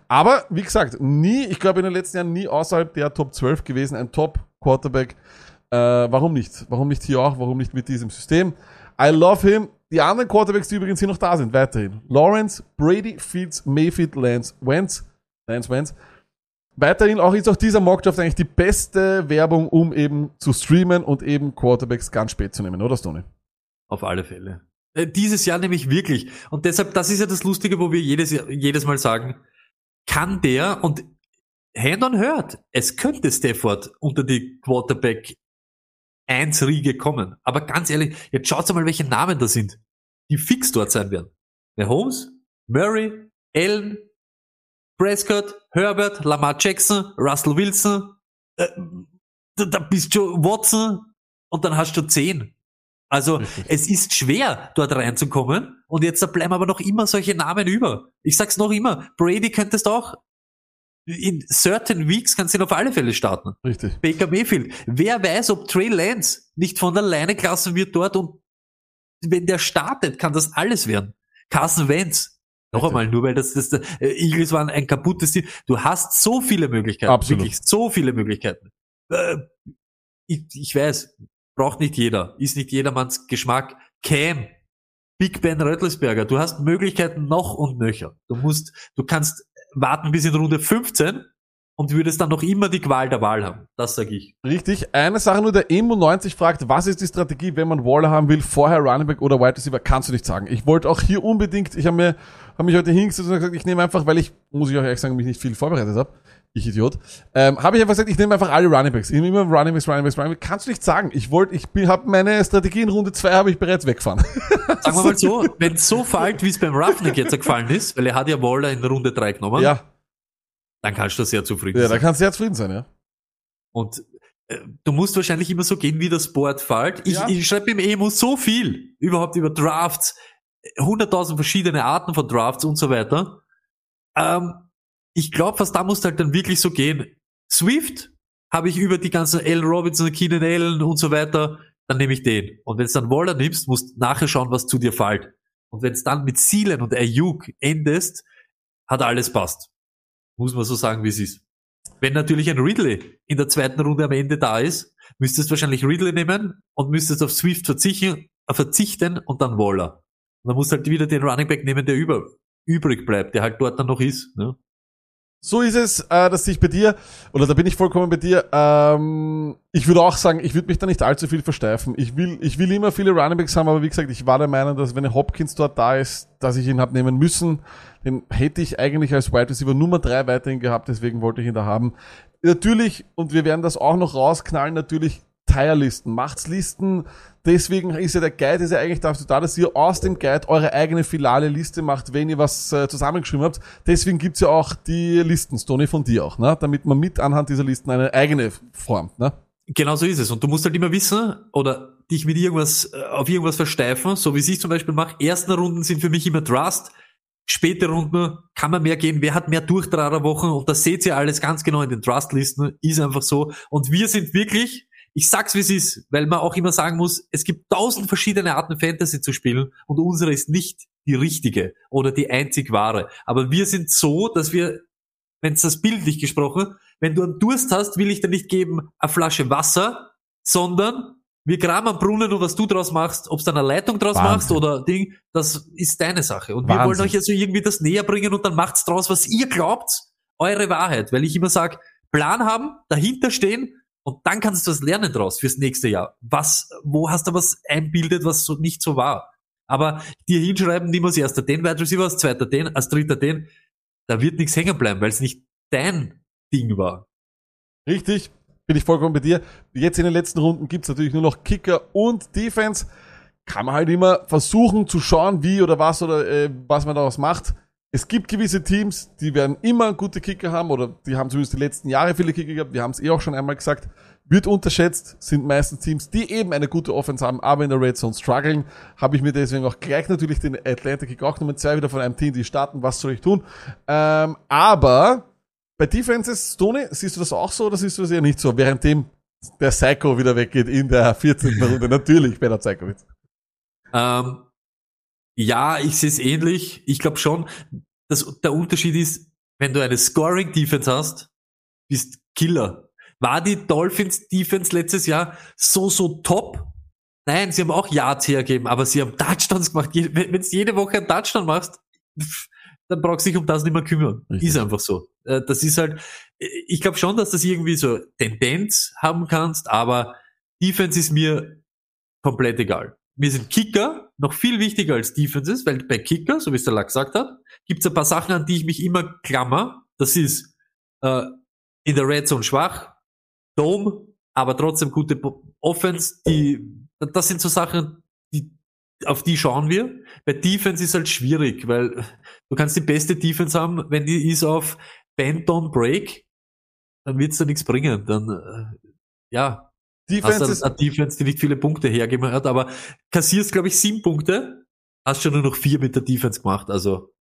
Aber, wie gesagt, nie, ich glaube in den letzten Jahren nie außerhalb der Top 12 gewesen, ein Top Quarterback. Äh, warum nicht? Warum nicht hier auch? Warum nicht mit diesem System? I love him. Die anderen Quarterbacks, die übrigens hier noch da sind, weiterhin. Lawrence, Brady, Fields, Mayfield, Lance, Wentz, Lance Wentz. Weiterhin auch ist auch dieser Mockdraft eigentlich die beste Werbung, um eben zu streamen und eben Quarterbacks ganz spät zu nehmen, oder Stoney? Auf alle Fälle. Äh, Dieses Jahr nämlich wirklich. Und deshalb, das ist ja das Lustige, wo wir jedes, jedes Mal sagen, kann der und Hand on hört, es könnte Stafford unter die Quarterback 1 Riege kommen. Aber ganz ehrlich, jetzt schaut mal, welche Namen da sind, die fix dort sein werden. Der Holmes, Murray, Allen, Prescott, Herbert, Lamar Jackson, Russell Wilson, äh, da, da bist du Watson und dann hast du 10. Also Richtig. es ist schwer, dort reinzukommen. Und jetzt bleiben aber noch immer solche Namen über. Ich sag's noch immer, Brady könntest auch in certain weeks kannst du ihn auf alle Fälle starten. Richtig. Baker Mayfield. Wer weiß, ob Trey Lance nicht von alleine klassen wird dort und wenn der startet, kann das alles werden. Carson Wentz. Noch Richtig. einmal, nur weil das, das äh, Eagles waren ein kaputtes Team. Du hast so viele Möglichkeiten. Absolut. Wirklich so viele Möglichkeiten. Äh, ich, ich weiß, braucht nicht jeder. Ist nicht jedermanns Geschmack. Cam. Big Ben Röttelsberger. Du hast Möglichkeiten noch und nöcher. Du musst, du kannst warten bis in Runde 15 und würdest dann noch immer die Qual der Wahl haben. Das sage ich. Richtig. Eine Sache nur, der Emo90 fragt, was ist die Strategie, wenn man Waller haben will, vorher Running Back oder Wide Receiver, kannst du nicht sagen. Ich wollte auch hier unbedingt, ich habe mir, habe mich heute hingesetzt und gesagt, ich nehme einfach, weil ich, muss ich auch ehrlich sagen, mich nicht viel vorbereitet habe, ich Idiot, ähm, habe ich einfach gesagt, ich nehme einfach alle Running Backs. Ich nehme immer Running Backs, Running Backs, Running Backs. Kannst du nicht sagen. Ich wollte, ich habe meine Strategie in Runde 2 habe ich bereits weggefahren. Sagen wir mal so, wenn es so fällt, wie es beim Roughneck jetzt gefallen ist, weil er hat ja Waller in Runde 3 genommen, ja, dann kannst du sehr zufrieden ja, sein. kannst du sehr zufrieden sein, ja. Und äh, du musst wahrscheinlich immer so gehen, wie das Board fällt. Ich, Ja. ich schreibe im Emo so viel, überhaupt über Drafts, 100.000 verschiedene Arten von Drafts und so weiter. Ähm, ich glaube, fast da musst du halt dann wirklich so gehen. Swift habe ich über die ganzen L. Robinson, Keenan Allen und so weiter, dann nehme ich den. Und wenn es dann Waller nimmst, musst nachher schauen, was zu dir fällt. Und wenn es dann mit Seelen und Ayuk endest, hat alles passt. Muss man so sagen, wie es ist. Wenn natürlich ein Ridley in der zweiten Runde am Ende da ist, müsstest du wahrscheinlich Ridley nehmen und müsstest auf Swift verzichten, äh, verzichten und dann Waller. Und dann musst du halt wieder den Running Back nehmen, der über, übrig bleibt, der halt dort dann noch ist. Ne? So ist es, äh, dass ich bei dir, oder da bin ich vollkommen bei dir, ähm, ich würde auch sagen, ich würde mich da nicht allzu viel versteifen. Ich will, ich will immer viele Runningbacks haben, aber wie gesagt, ich war der Meinung, dass wenn Hopkins dort da ist, dass ich ihn hab nehmen müssen. Den hätte ich eigentlich als Wide Receiver Nummer drei weiterhin gehabt, deswegen wollte ich ihn da haben. Natürlich, und wir werden das auch noch rausknallen, natürlich Tierlisten, macht's Listen. Deswegen ist ja der Guide, ist ja eigentlich dazu da, dass ihr aus dem Guide eure eigene finale Liste macht, wenn ihr was äh, zusammengeschrieben habt. Deswegen gibt's ja auch die Listen, Stony, von dir auch, ne? damit man mit anhand dieser Listen eine eigene formt. Ne? Genau so ist es. Und du musst halt immer wissen oder dich mit irgendwas, äh, auf irgendwas versteifen, so wie ich zum Beispiel mache. Ersten Runden sind für mich immer Trust. Späte Runden kann man mehr gehen. Wer hat mehr Durchtragerwochen? Und das seht ihr alles ganz genau in den Trust-Listen. Ist einfach so. Und wir sind wirklich, ich sag's wie es ist, weil man auch immer sagen muss, es gibt tausend verschiedene Arten Fantasy zu spielen und unsere ist nicht die richtige oder die einzig wahre. Aber wir sind so, dass wir, wenn es das bildlich gesprochen, wenn du einen Durst hast, will ich dir nicht geben eine Flasche Wasser, sondern wir graben am Brunnen und was du draus machst, ob du eine Leitung draus Wahnsinn. machst oder Ding, das ist deine Sache. Und wir Wahnsinn. wollen euch ja so irgendwie das näher bringen und dann macht's draus, was ihr glaubt, eure Wahrheit. Weil ich immer sag, Plan haben, dahinter stehen und dann kannst du was lernen draus fürs nächste Jahr. Was, wo hast du was einbildet, was so nicht so war? Aber dir hinschreiben, nimm als erster den Wide Receiver, als zweiter den, als dritter den, da wird nichts hängen bleiben, weil es nicht dein Ding war. Richtig, bin ich vollkommen bei dir. Jetzt in den letzten Runden gibt's natürlich nur noch Kicker und Defense. Kann man halt immer versuchen zu schauen, wie oder was oder äh, was man daraus macht. Es gibt gewisse Teams, die werden immer gute Kicker haben oder die haben zumindest die letzten Jahre viele Kicker gehabt. Wir haben es eh auch schon einmal gesagt. Wird unterschätzt, sind meistens Teams, die eben eine gute Offense haben, aber in der Red Zone strugglen. Habe ich mir deswegen auch gleich natürlich den Atlanta Kick auch genommen. Zwei wieder von einem Team, die starten. Was soll ich tun? Ähm, aber bei Defenses, Tony, siehst du das auch so oder siehst du das eher nicht so? Währenddem der Psycho wieder weggeht in der 14. Runde. Natürlich bei der Psycho. Ja, ich sehe es ähnlich. Ich glaube schon, dass der Unterschied ist, wenn du eine Scoring-Defense hast, bist Killer. War die Dolphins-Defense letztes Jahr so, so top? Nein, sie haben auch Yards hergegeben, aber sie haben Touchdowns gemacht. Wenn du jede Woche einen Touchdown machst, dann brauchst du dich um das nicht mehr kümmern. Richtig. Ist einfach so. Äh, Das ist halt, ich glaube schon, dass das irgendwie so Tendenz haben kannst, aber Defense ist mir komplett egal. Mir sind Kicker noch viel wichtiger als Defenses, weil bei Kicker, so wie es der Lack gesagt hat, gibt es ein paar Sachen, an die ich mich immer klammer. Das ist äh, in der Red Zone schwach, Dome, aber trotzdem gute Offense. Die, das sind so Sachen, die, auf die schauen wir. Bei Defense ist halt schwierig, weil du kannst die beste Defense haben, wenn die ist auf Bend on Break, dann wird's da nichts bringen. Dann äh, ja, Defense hast eine Defense, die nicht viele Punkte hergegeben hat, aber kassierst, glaube ich, sieben Punkte, hast schon nur noch vier mit der Defense gemacht. Also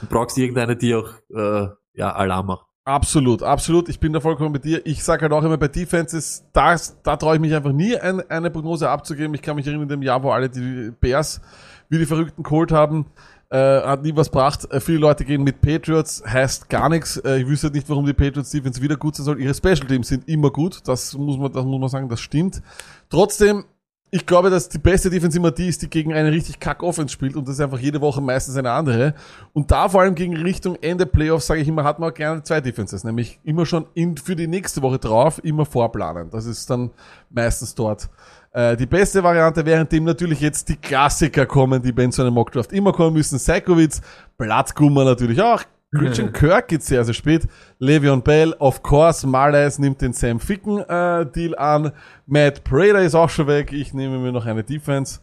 du brauchst irgendeine, die auch äh, ja, Alarm macht. Absolut, absolut. Ich bin da vollkommen bei dir. Ich sage halt auch immer bei Defenses, da, da traue ich mich einfach nie, ein, eine Prognose abzugeben. Ich kann mich erinnern, in dem Jahr, wo alle die Bears wie die Verrückten geholt haben, äh, hat nie was gebracht. Äh, viele Leute gehen mit Patriots, heißt gar nichts. Äh, ich wüsste nicht, warum die Patriots Defense wieder gut sein soll. Ihre Special Teams sind immer gut. Das muss man, das muss man sagen, das stimmt. Trotzdem, ich glaube, dass die beste Defense immer die ist, die gegen eine richtig kack Offense spielt und das ist einfach jede Woche meistens eine andere. Und da vor allem gegen Richtung Ende Playoffs, sage ich immer, hat man auch gerne zwei Defenses, nämlich immer schon in, für die nächste Woche drauf, immer vorplanen. Das ist dann meistens dort. Äh, die beste Variante, währenddem natürlich jetzt die Klassiker kommen, die bei so einem Mockdraft immer kommen müssen. Seikowitz, Blattgummer natürlich auch. Christian Kirk geht sehr, sehr spät. Le'Veon Bell, of course. Malays nimmt den Sam Ficken äh, Deal an. Matt Prater ist auch schon weg. Ich nehme mir noch eine Defense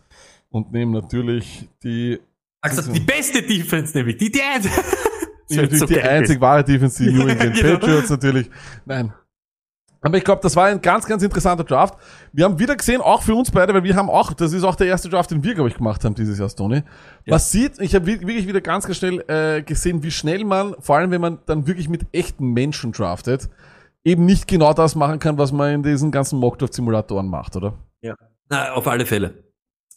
und nehme natürlich die, Also die beste Defense nämlich, die die eine. die, natürlich die einzig wahre Defense, die New England genau. Patriots natürlich. Nein. Aber ich glaube, das war ein ganz, ganz interessanter Draft. Wir haben wieder gesehen, auch für uns beide, weil wir haben auch, das ist auch der erste Draft, den wir, glaube ich, gemacht haben dieses Jahr, Tony. Man sieht, ich habe wirklich wieder ganz, ganz schnell äh, gesehen, wie schnell man, vor allem wenn man dann wirklich mit echten Menschen draftet, eben nicht genau das machen kann, was man in diesen ganzen Mockdraft-Simulatoren macht, oder? Na, auf alle Fälle.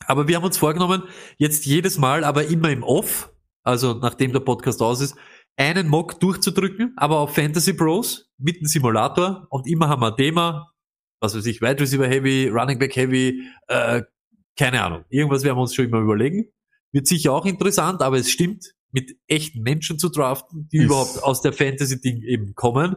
Aber wir haben uns vorgenommen, jetzt jedes Mal, aber immer im Off, also nachdem der Podcast aus ist, einen Mock durchzudrücken, aber auf Fantasy Pros mit dem Simulator und immer haben wir ein Thema, was weiß ich, Wide Receiver Heavy, Running Back Heavy, äh, keine Ahnung. Irgendwas werden wir uns schon immer überlegen. Wird sicher auch interessant, aber es stimmt, mit echten Menschen zu draften, die Ist- überhaupt aus der Fantasy-Ding eben kommen,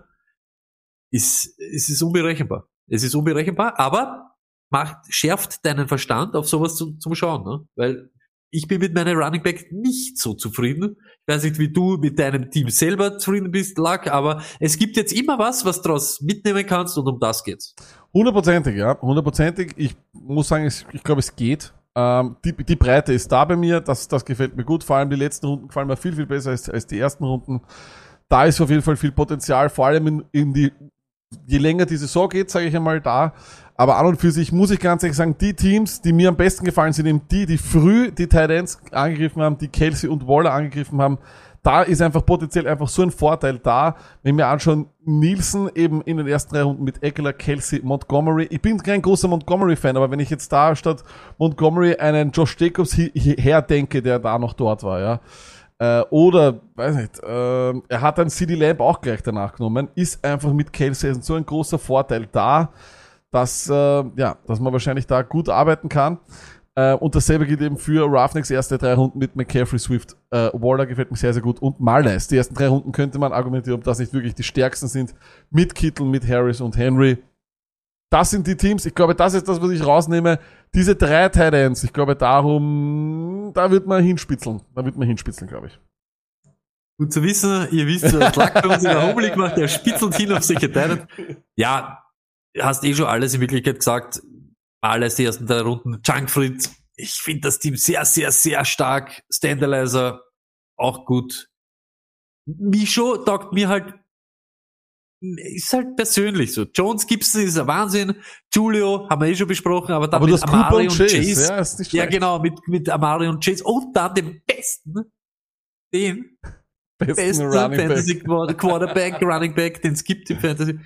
ist, es ist unberechenbar. Es ist unberechenbar, aber macht, schärft deinen Verstand auf sowas zum, zum Schauen, ne? Weil ich bin mit meiner Running Back nicht so zufrieden. Ich weiß nicht, wie du mit deinem Team selber zufrieden bist, Luck, aber es gibt jetzt immer was, was daraus mitnehmen kannst und um das geht's. Hundertprozentig, ja. Hundertprozentig. Ich muss sagen, ich glaube, es geht. Ähm, die, die Breite ist da bei mir. Das, das gefällt mir gut. Vor allem die letzten Runden gefallen mir viel, viel besser als, als die ersten Runden. Da ist auf jeden Fall viel Potenzial. Vor allem in, in die, je länger die Saison geht, sage ich einmal da. Aber an und für sich muss ich ganz ehrlich sagen, die Teams, die mir am besten gefallen, sind eben die, die früh die Tight Ends angegriffen haben, die Kelsey und Waller angegriffen haben. Da ist einfach potenziell einfach so ein Vorteil da, wenn wir anschauen, Nielsen eben in den ersten drei Runden mit Eckler, Kelsey, Montgomery. Ich bin kein großer Montgomery-Fan, aber wenn ich jetzt da statt Montgomery einen Josh Jacobs hi- hierher denke, der da noch dort war, ja, Äh, oder, weiß nicht, äh, er hat dann CD Lamb auch gleich danach genommen, ist einfach mit Kelsey so ein großer Vorteil da, dass, äh, ja, dass man wahrscheinlich da gut arbeiten kann. Äh, und dasselbe gilt eben für Roughnicks erste drei Runden mit McCaffrey, Swift, äh, Waller gefällt mir sehr, sehr gut und Marlies. Die ersten drei Runden könnte man argumentieren, ob das nicht wirklich die stärksten sind mit Kittel, mit Harris und Henry. Das sind die Teams. Ich glaube, das ist das, was ich rausnehme. Diese drei Tight Ends, ich glaube, darum, da wird man hinspitzeln. Da wird man hinspitzeln, glaube ich. Gut zu wissen, ihr wisst, das Lack bei uns in der Home League macht, der spitzelt hin auf sich Titans. Ja, hast eh schon alles in Wirklichkeit gesagt. Alles die ersten drei Runden. Junkfried, ich finde das Team sehr, sehr, sehr stark. Standalizer, auch gut. Micho taugt mir halt, ist halt persönlich so. Jones Gibson ist ein Wahnsinn. Julio haben wir eh schon besprochen, aber dann Aber mit Amari und und Chase, Chase. ja, ist nicht Ja, genau, mit, mit Amari und Chase. Und dann den besten, den Besten besten Running Back. Fantasy Quar- Quarterback, Running Back, den es gibt im Fantasy.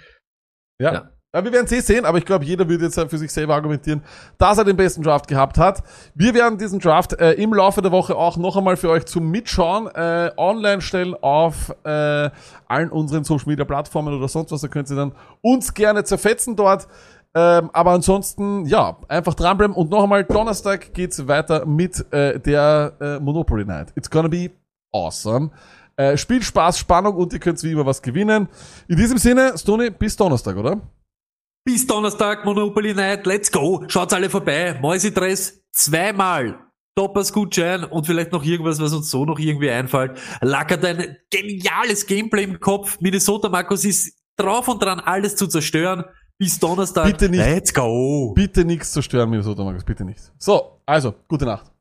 Ja. Ja. Wir werden es eh sehen, aber ich glaube, jeder würde jetzt für sich selber argumentieren, dass er den besten Draft gehabt hat. Wir werden diesen Draft äh, im Laufe der Woche auch noch einmal für euch zum Mitschauen äh, online stellen auf äh, allen unseren Social Media Plattformen oder sonst was. Da könnt ihr dann uns gerne zerfetzen dort. Ähm, aber ansonsten, ja, einfach dranbleiben. Und noch einmal, Donnerstag geht's weiter mit äh, der äh, Monopoly Night. It's gonna be awesome. Äh, Spiel, Spaß, Spannung und ihr könnt wie immer was gewinnen. In diesem Sinne, Stony, bis Donnerstag, oder? Bis Donnerstag, Monopoly Night, let's go. Schaut's alle vorbei. Mäusidress zweimal. Toppers Gutschein und vielleicht noch irgendwas, was uns so noch irgendwie einfällt. Lackert ein geniales Gameplay im Kopf. Minnesota Markus ist drauf und dran, alles zu zerstören. Bis Donnerstag. Bitte nicht. Let's go. Bitte nichts zerstören, Minnesota Markus, bitte nichts. So, also, gute Nacht.